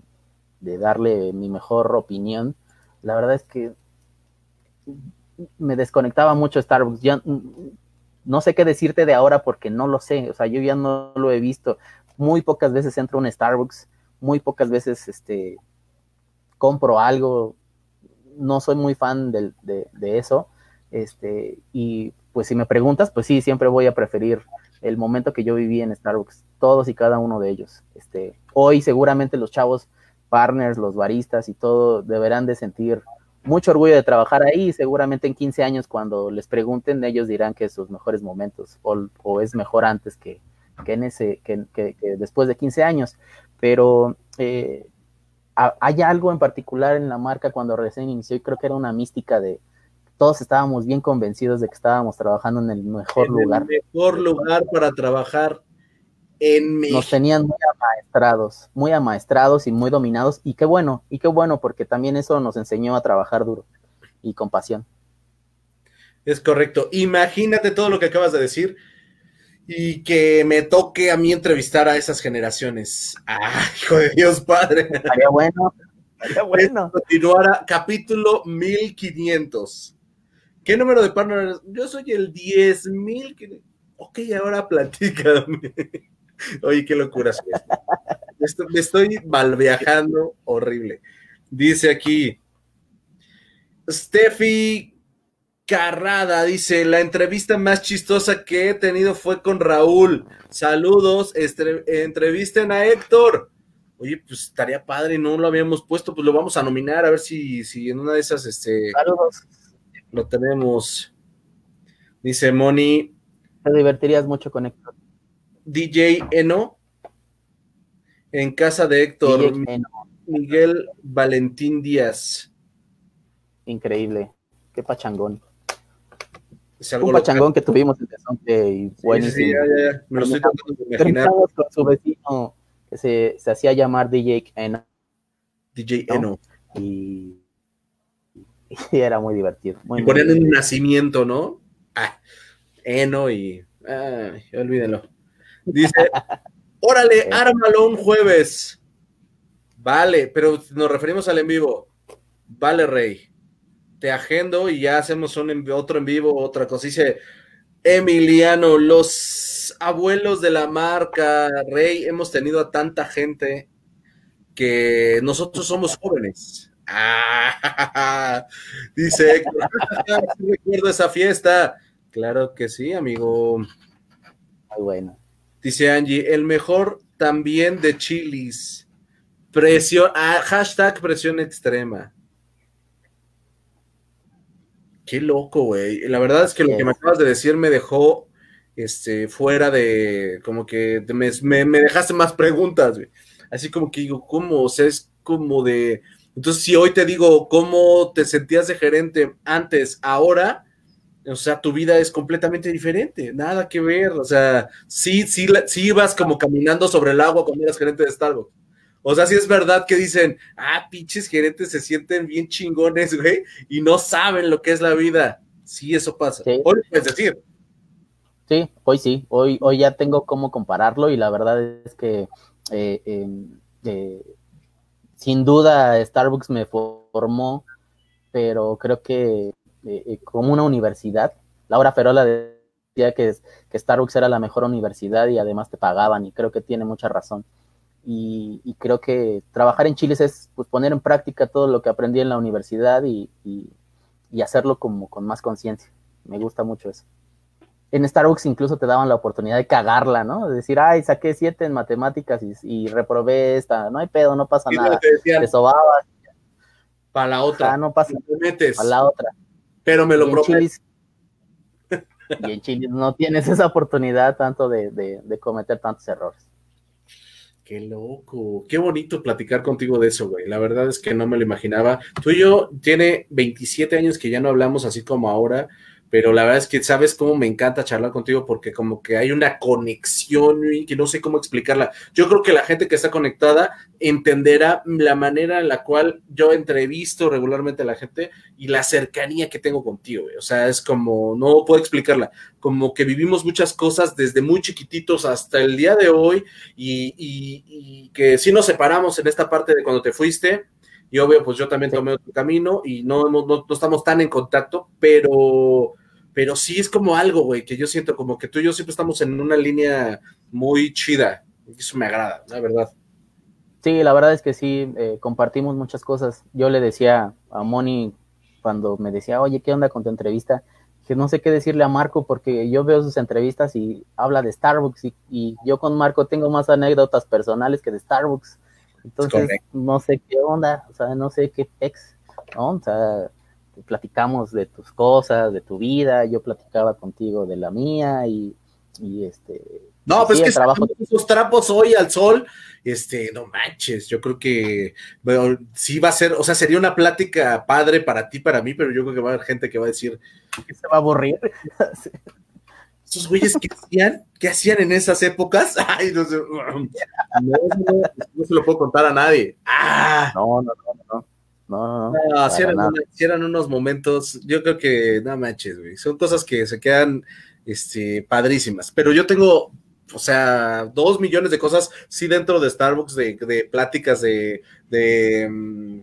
de darle mi mejor opinión, la verdad es que me desconectaba mucho Starbucks. Ya no sé qué decirte de ahora porque no lo sé. O sea, yo ya no lo he visto. Muy pocas veces entro a un Starbucks, muy pocas veces este, compro algo. No soy muy fan de, de, eso. Este, y pues si me preguntas, pues sí, siempre voy a preferir el momento que yo viví en Starbucks, todos y cada uno de ellos. Este, hoy seguramente los chavos partners, los baristas y todo deberán de sentir mucho orgullo de trabajar ahí. Seguramente en 15 años, cuando les pregunten, ellos dirán que sus mejores momentos o, es mejor antes que, en ese, que, después de 15 años. Pero eh, hay algo en particular en la marca cuando recién inició y creo que era una mística de todos estábamos bien convencidos de que estábamos trabajando en el mejor lugar.
El mejor lugar para trabajar en
Nos tenían muy amaestrados, muy amaestrados y muy dominados, y qué bueno, y qué bueno, porque también eso nos enseñó a trabajar duro y con pasión.
Es correcto. Imagínate todo lo que acabas de decir y que me toque a mí entrevistar a esas generaciones. ¡Ah, hijo de Dios, padre!
Estaría bueno. Estaría bueno.
Continuara capítulo 1500. ¿Qué número de partners? Yo soy el 10.000. Ok, ahora platícame. Oye, qué locura. me estoy mal viajando horrible. Dice aquí, Steffi Carrada dice, la entrevista más chistosa que he tenido fue con Raúl. Saludos, entrevisten a Héctor. Oye, pues estaría padre, no lo habíamos puesto, pues lo vamos a nominar a ver si, si en una de esas, este,
Saludos.
lo tenemos. Dice Moni.
Te divertirías mucho con Héctor.
DJ Eno en casa de Héctor Miguel Valentín Díaz.
Increíble, qué pachangón. Un pachangón que tuvimos en y buenísimo.
Me lo estoy tratando de imaginar.
con su vecino que se, se hacía llamar DJ Eno.
DJ Eno.
Y, y, era muy divertido. Muy,
y ponían un nacimiento, ¿no? Ah, Eno y. Ah, olvídenlo. Dice, órale, ármalo un jueves. Vale, pero nos referimos al en vivo. Vale, Rey. Te agendo y ya hacemos un otro en vivo, otra cosa. Dice Emiliano, los abuelos de la marca Rey, hemos tenido a tanta gente que nosotros somos jóvenes. Ah, dice, recuerdo esa fiesta. Claro que sí, amigo.
Muy bueno.
Dice Angie, el mejor también de chilis. Presión, ah, hashtag presión extrema. Qué loco, güey. La verdad es que lo que me acabas de decir me dejó este, fuera de, como que me, me, dejaste más preguntas, güey. Así como que digo, ¿cómo? O sea, es como de... Entonces, si hoy te digo cómo te sentías de gerente antes, ahora, o sea, tu vida es completamente diferente, nada que ver, o sea, sí, sí, sí ibas como caminando sobre el agua cuando eras gerente de Starbucks. O sea, sí es verdad que dicen, ah, pinches gerentes se sienten bien chingones, güey, y no saben lo que es la vida. Sí, eso pasa. Hoy puedes decir.
Sí, hoy sí, hoy, hoy ya tengo cómo compararlo y la verdad es que eh, em, eh, sin duda Starbucks me formó, pero creo que eh, eh, como una universidad. Laura Ferola decía que, que, Starbucks era la mejor universidad y además te pagaban y creo que tiene mucha razón. Y, creo que trabajar en Chile es pues, poner en práctica todo lo que aprendí en la universidad y, hacerlo como con más conciencia. Me gusta mucho eso. En Starbucks incluso te daban la oportunidad de cagarla, ¿no? De decir, ay, saqué siete en matemáticas y, reprobé esta, no hay pedo, no pasa nada. Te, sobabas.
Para la otra.
no pasa. Para la otra.
Pero me lo prometes.
Y en Chile no tienes esa oportunidad tanto de, cometer tantos errores.
Qué loco, qué bonito platicar contigo de eso, güey. La verdad es que no me lo imaginaba. Tú y yo tiene 27 años que ya no hablamos así como ahora, pero la verdad es que sabes cómo me encanta charlar contigo porque como que hay una conexión que no sé cómo explicarla. Yo creo que la gente que está conectada entenderá la manera en la cual yo entrevisto regularmente a la gente y la cercanía que tengo contigo. O sea, es como, no puedo explicarla, como que vivimos muchas cosas desde muy chiquititos hasta el día de hoy y, y que sí nos separamos en esta parte de cuando te fuiste y obvio, pues yo también tomé otro camino y no, no, no, estamos tan en contacto, pero pero sí es como algo, güey, que yo siento como que tú y yo siempre estamos en una línea muy chida. Eso me agrada, la verdad.
Sí, la verdad es que sí, eh, compartimos muchas cosas. Yo le decía a Moni cuando me decía, oye, ¿qué onda con tu entrevista? Que no sé qué decirle a Marco porque yo veo sus entrevistas y habla de Starbucks y, yo con Marco tengo más anécdotas personales que de Starbucks. Entonces, no sé qué onda, o sea, no sé qué ex, ¿no? O sea, platicamos de tus cosas, de tu vida, yo platicaba contigo de la mía y, y este...
No, pues que trabajo esos trapos hoy al sol, este, no manches, yo creo que bueno, sí va a ser, o sea, sería una plática padre para ti, para mí, pero yo creo que va a haber gente que va a decir
que se va a aburrir.
Esos güeyes que hacían, ¿qué hacían en esas épocas? Ay, no sé, no, no, se lo puedo contar a nadie. Ah.
No, no, no, no. No,
no, si, eran, unos momentos, yo creo que, no manches, güey, son cosas que se quedan este, padrísimas. Pero yo tengo, o sea, dos millones de cosas, sí, dentro de Starbucks, de, de pláticas de, de, mm,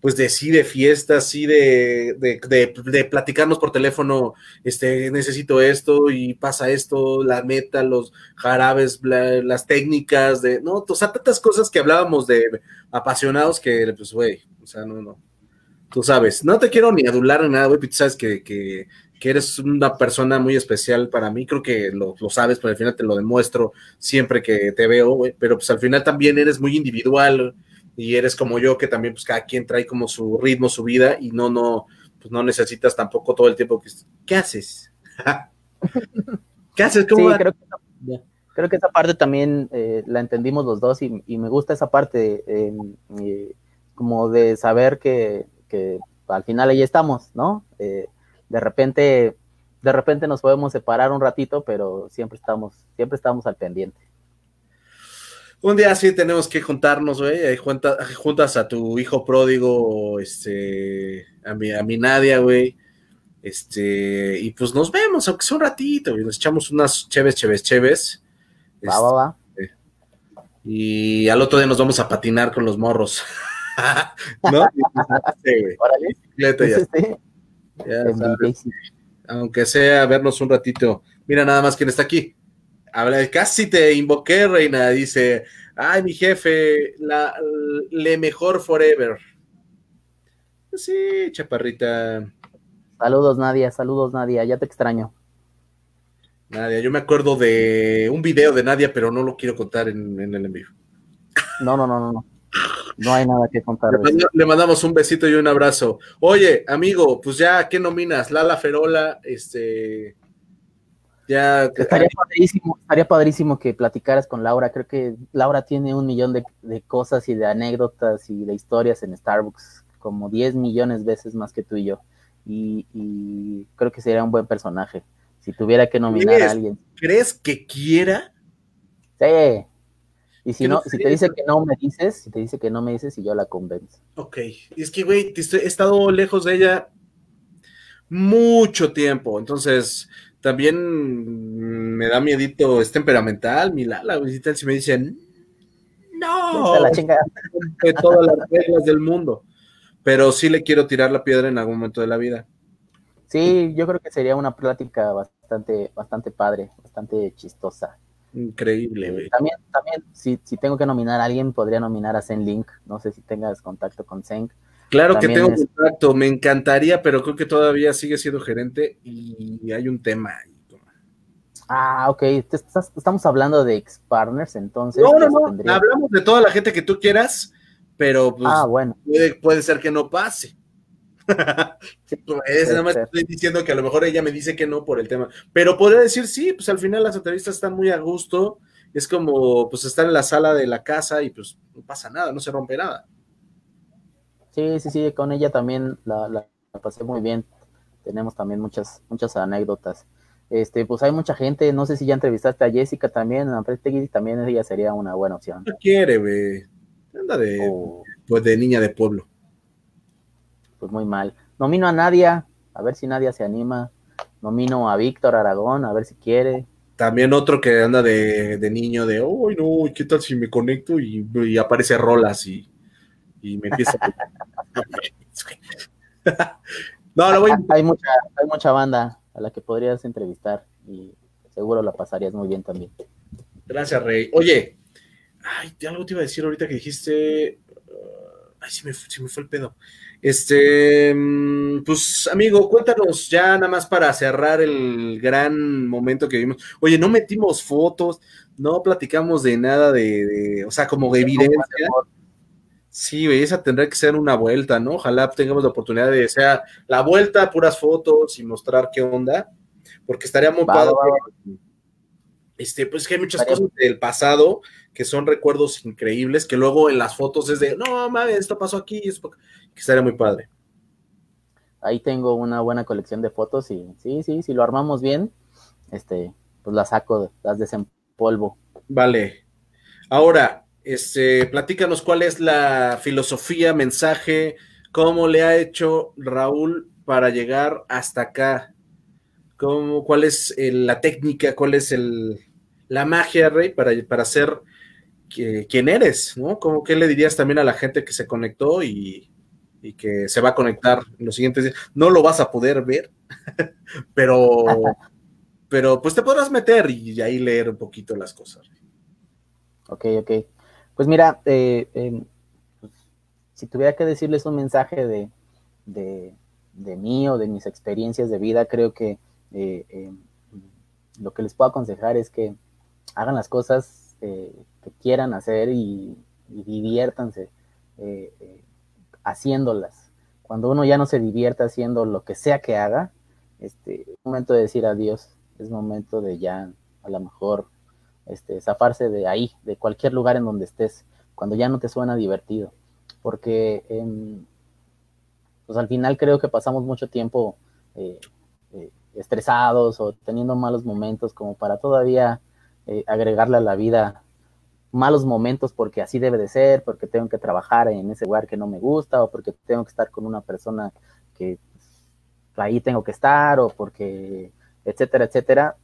pues de sí, de fiestas, sí, de, de, de, platicarnos por teléfono, este, necesito esto y pasa esto, la meta, los jarabes, las técnicas, de, no, o sea, tantas cosas que hablábamos de apasionados que, pues, güey, o sea, no, no. Tú sabes, no te quiero ni adular ni nada, güey, tú sabes que, que, eres una persona muy especial para mí, creo que lo, sabes, pero al final te lo demuestro siempre que te veo, güey, pero pues al final también eres muy individual y eres como yo, que también pues cada quien trae como su ritmo, su vida y no, no, pues no necesitas tampoco todo el tiempo que... ¿Qué haces? ¿Qué haces?
¿Cómo sí, creo que, creo que esa parte también eh, la entendimos los dos y, me gusta esa parte. Eh, eh como de saber que, al final ahí estamos, ¿no? De repente, de repente nos podemos separar un ratito, pero siempre estamos, siempre estamos al pendiente.
Un día sí tenemos que juntarnos, güey, juntas a tu hijo pródigo, este, a mi, a mi Nadia, güey, este, y pues nos vemos, aunque sea un ratito, y nos echamos unas chéves, chéves, chéves.
Va, va, va.
Este, y al otro día nos vamos a patinar con los morros. ¿No? Aunque sea vernos un ratito. Mira nada más quién está aquí. Habla, casi te invoqué, reina. Dice, ay, mi jefe, la le mejor forever. Sí, chaparrita.
Saludos, Nadia, saludos, Nadia, ya te extraño.
Nadia, yo me acuerdo de un video de Nadia, pero no lo quiero contar en, en el envío.
No, no, no, no, no. No hay nada que contar.
Le, mandamos un besito y un abrazo. Oye, amigo, pues ya, ¿qué nominas? Lala Ferola, este. Ya.
Estaría padrísimo, estaría padrísimo que platicaras con Laura. Creo que Laura tiene un millón de, cosas y de anécdotas y de historias en Starbucks, como 10 millones de veces más que tú y yo. Y, creo que sería un buen personaje. Si tuviera que nominar a alguien.
¿Crees que quiera?
Sí. Y si no, si te dice que no me dices, si te dice que no me dices, y yo la convenzo.
Ok, y es que, güey, he estado lejos de ella mucho tiempo, entonces también me da miedito, es temperamental, mi Lala, güey, si me dicen, no,
la chingada.
de todas las reglas del mundo, pero sí le quiero tirar la piedra en algún momento de la vida.
Sí, yo creo que sería una plática bastante, bastante padre, bastante chistosa.
Increíble, eh, güey.
también, también si, si, tengo que nominar a alguien, podría nominar a Zen Link. No sé si tengas contacto con Zen.
Claro que tengo contacto, me encantaría, pero creo que todavía sigue siendo gerente y hay un tema.
Ah, ok. Estamos hablando de ex partners, entonces.
No, no, no. Hablamos de toda la gente que tú quieras, pero pues,
ah, bueno.
puede, puede ser que no pase. es, nada más estoy diciendo que a lo mejor ella me dice que no por el tema, pero podría decir sí, pues al final las entrevistas están muy a gusto, es como pues estar en la sala de la casa y pues no pasa nada, no se rompe nada.
Sí, sí, sí, con ella también la, pasé muy bien. tenemos también muchas, muchas anécdotas. Este, pues hay mucha gente, no sé si ya entrevistaste a Jessica también, a también ella sería una buena opción.
No quiere, güey. Anda de, oh. pues de niña de pueblo.
Pues muy mal. Nomino a Nadia, a ver si Nadia se anima. Nomino a Víctor Aragón, a ver si quiere.
También otro que anda de, niño de, uy, no, ¿qué tal si me conecto y, aparece rolas y, me empieza a...
no, voy... hay, mucha, hay mucha banda a la que podrías entrevistar y seguro la pasarías muy bien también.
Gracias, Rey. Oye, ay, algo te iba a decir ahorita que dijiste, uh, ay, se me, me fue el pedo. Este, mm, pues amigo, cuéntanos ya nada más para cerrar el gran momento que vimos. Oye, no metimos fotos, no platicamos de nada de, o sea, como de evidencia. Sí, esa tendrá que ser una vuelta, ¿no? Ojalá tengamos la oportunidad de, sea, la vuelta, puras fotos y mostrar qué onda, porque estaría muy padre. Este, pues que hay muchas cosas del pasado que son recuerdos increíbles, que luego en las fotos es de, no, mames, esto pasó aquí, esto, que estaría muy padre.
Ahí tengo una buena colección de fotos y sí, sí, si lo armamos bien, este, pues las saco, las desempolvo.
Vale. Ahora, este, platícanos cuál es la filosofía, mensaje, cómo le ha hecho Raúl para llegar hasta acá. ¿Cómo, ¿Cuál es la técnica? ¿Cuál es el, la magia, Rey, para, para ser quién eres? ¿no? ¿Cómo, ¿Qué le dirías también a la gente que se conectó y, y que se va a conectar en los siguientes días? No lo vas a poder ver, pero, pero pues te podrás meter y ahí leer un poquito las cosas.
Ok, ok. Pues mira, eh, pues, si tuviera que decirles un mensaje de, de, mí o de mis experiencias de vida, creo que eh, em, lo que les puedo aconsejar es que hagan las cosas eh, que quieran hacer y, diviértanse haciéndolas. Cuando uno ya no se divierta haciendo lo que sea que haga, este, es momento de decir adiós, es momento de ya a lo mejor este, zafarse de ahí, de cualquier lugar en donde estés, cuando ya no te suena divertido. Porque em, pues al final creo que pasamos mucho tiempo eh, eh, estresados o teniendo malos momentos como para todavía eh, agregarle a la vida malos momentos porque así debe de ser, porque tengo que trabajar en ese lugar que no me gusta o porque tengo que estar con una persona que pues, ahí tengo que estar o porque etcétera, etcétera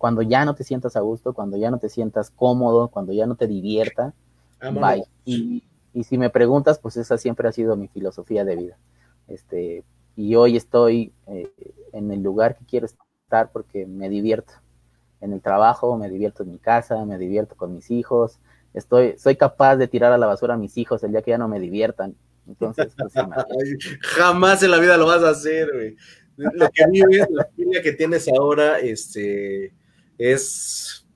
cuando ya no te sientas a gusto, cuando ya no te sientas cómodo, cuando ya no te divierta, bye. Y, si me preguntas, pues esa siempre ha sido mi filosofía de vida. Este, y hoy estoy eh, en el lugar que quiero estar porque me divierto. En el trabajo, me divierto en mi casa, me divierto con mis hijos. Estoy, soy capaz de tirar a la basura a mis hijos el día que ya no me diviertan. Entonces, pues,
jamás en la vida lo vas a hacer, güey. Lo que vives, la familia que tienes ahora, este, es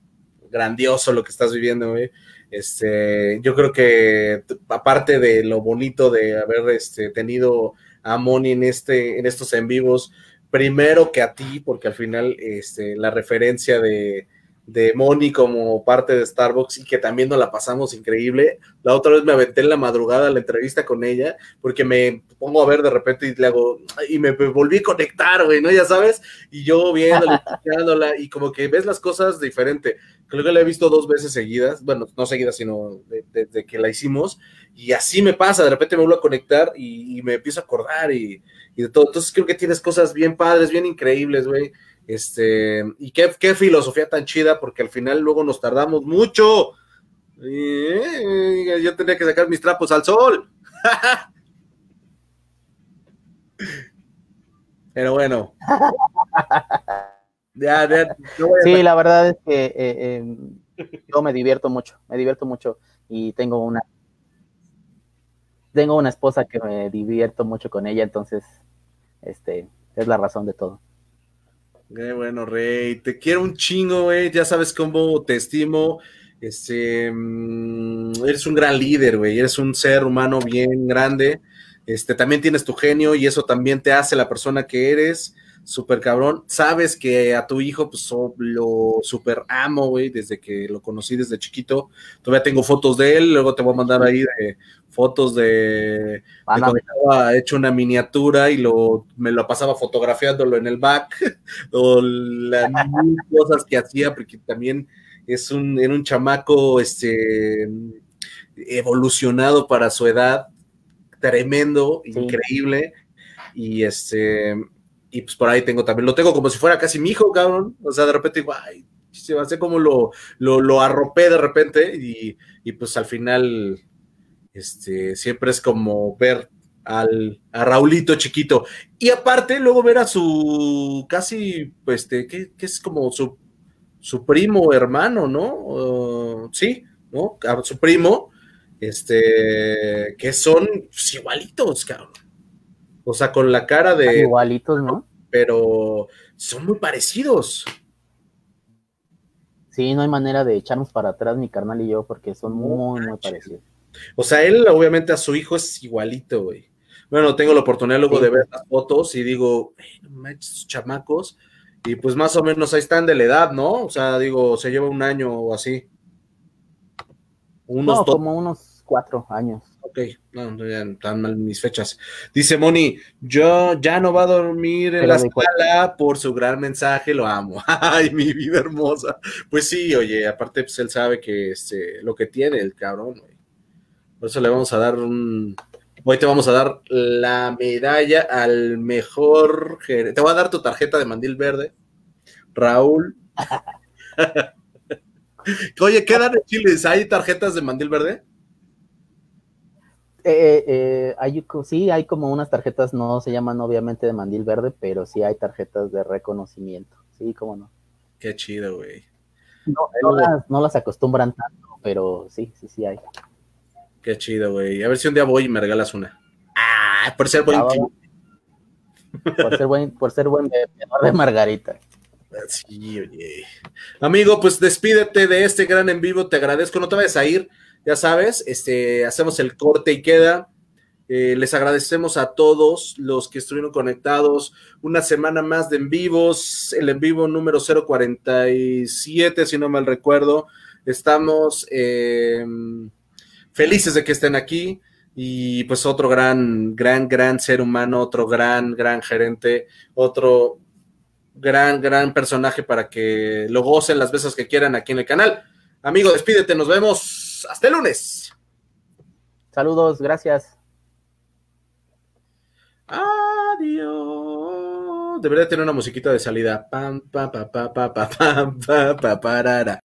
grandioso lo que estás viviendo, güey. Este, yo creo que aparte de lo bonito de haber este, tenido a Moni en, este, en estos en vivos, primero que a ti, porque al final este, la referencia de, de Moni como parte de Starbucks y que también nos la pasamos increíble. La otra vez me aventé en la madrugada la entrevista con ella porque me pongo a ver de repente y le hago y me, volví a conectar, güey, ¿no? Ya sabes, y yo viéndola, y como que ves las cosas diferente. Creo que la he visto dos veces seguidas, bueno, no seguidas, sino desde que la hicimos y así me pasa, de repente me vuelvo a conectar y, me empiezo a acordar y, y de todo. Entonces creo que tienes cosas bien padres, bien increíbles, güey este, y qué, filosofía tan chida, porque al final luego nos tardamos mucho. yo tenía que sacar mis trapos al sol. Pero bueno.
sí, la verdad es que eh, em, yo me divierto mucho, me divierto mucho y tengo una tengo una esposa que me divierto mucho con ella, entonces este es la razón de todo.
Qué bueno, Rey. Te quiero un chingo, güey. Ya sabes cómo te estimo. Este, mm, eres un gran líder, güey. Eres un ser humano bien grande. Este, también tienes tu genio y eso también te hace la persona que eres. Súper cabrón. Sabes que a tu hijo, pues lo súper amo, güey, desde que lo conocí desde chiquito. Todavía tengo fotos de él, luego te voy a mandar ahí de fotos de, cuando estaba hecho una miniatura y lo, me lo pasaba fotografiándolo en el back, o las cosas que hacía, porque también es un, era un chamaco este, evolucionado para su edad, tremendo, increíble, y este, y pues por ahí tengo también, lo tengo como si fuera casi mi hijo, cabrón, o sea, de repente digo, ay, se va a como lo, lo, arropé de repente, y, y pues al final este, siempre es como ver al, a Raulito chiquito. Y aparte, luego ver a su casi, pues, este, que, es como su, su primo hermano, ¿no? sí, ¿no? Su primo, este, que son pues, igualitos, cabrón. O sea, con la cara de.
Igualitos, ¿no?
Pero son muy parecidos.
Sí, no hay manera de echarnos para atrás mi carnal y yo, porque son muy, muy parecidos.
O sea, él obviamente a su hijo es igualito, güey. Bueno, tengo la oportunidad luego de ver las fotos y digo, no manches, chamacos. Y pues más o menos ahí están de la edad, ¿no? O sea, digo, se lleva un año o así.
Unos no, como unos cuatro años.
Ok, no, ya están mal mis fechas. Dice Moni, yo ya no va a dormir en la escuela por su gran mensaje, lo amo. Ay, mi vida hermosa. Pues sí, oye, aparte, pues él sabe que este, lo que tiene el cabrón, güey. Por eso le vamos a dar un. Hoy te vamos a dar la medalla al mejor. Te voy a dar tu tarjeta de mandil verde. Raúl. Oye, ¿qué dan en Chile? ¿Hay tarjetas de mandil verde?
Eh, eh, hay, sí, hay como unas tarjetas, no se llaman obviamente de mandil verde, pero sí hay tarjetas de reconocimiento. Sí, cómo no.
Qué chido, güey.
No, no, las, no las acostumbran tanto, pero sí, sí, sí hay.
Qué chido, güey. A ver si un día voy y me regalas una. Ah, por ser buen. Ah,
por ser buen, por ser buen de Margarita.
Sí, oye. Amigo, pues despídete de este gran en vivo. Te agradezco. No te vayas a ir. Ya sabes, este, hacemos el corte y queda. Eh, les agradecemos a todos los que estuvieron conectados. Una semana más de en vivos, el en vivo número 047, si no mal recuerdo. Estamos eh, felices de que estén aquí y pues otro gran, gran, gran ser humano, otro gran, gran gerente, otro gran, gran personaje para que lo gocen las veces que quieran aquí en el canal. Amigo, despídete, nos vemos hasta el lunes.
Saludos, gracias.
Adiós. Debería tener una musiquita de salida. Pam, pa, pa, pa, pa, pa, pam, pa, pa, parara.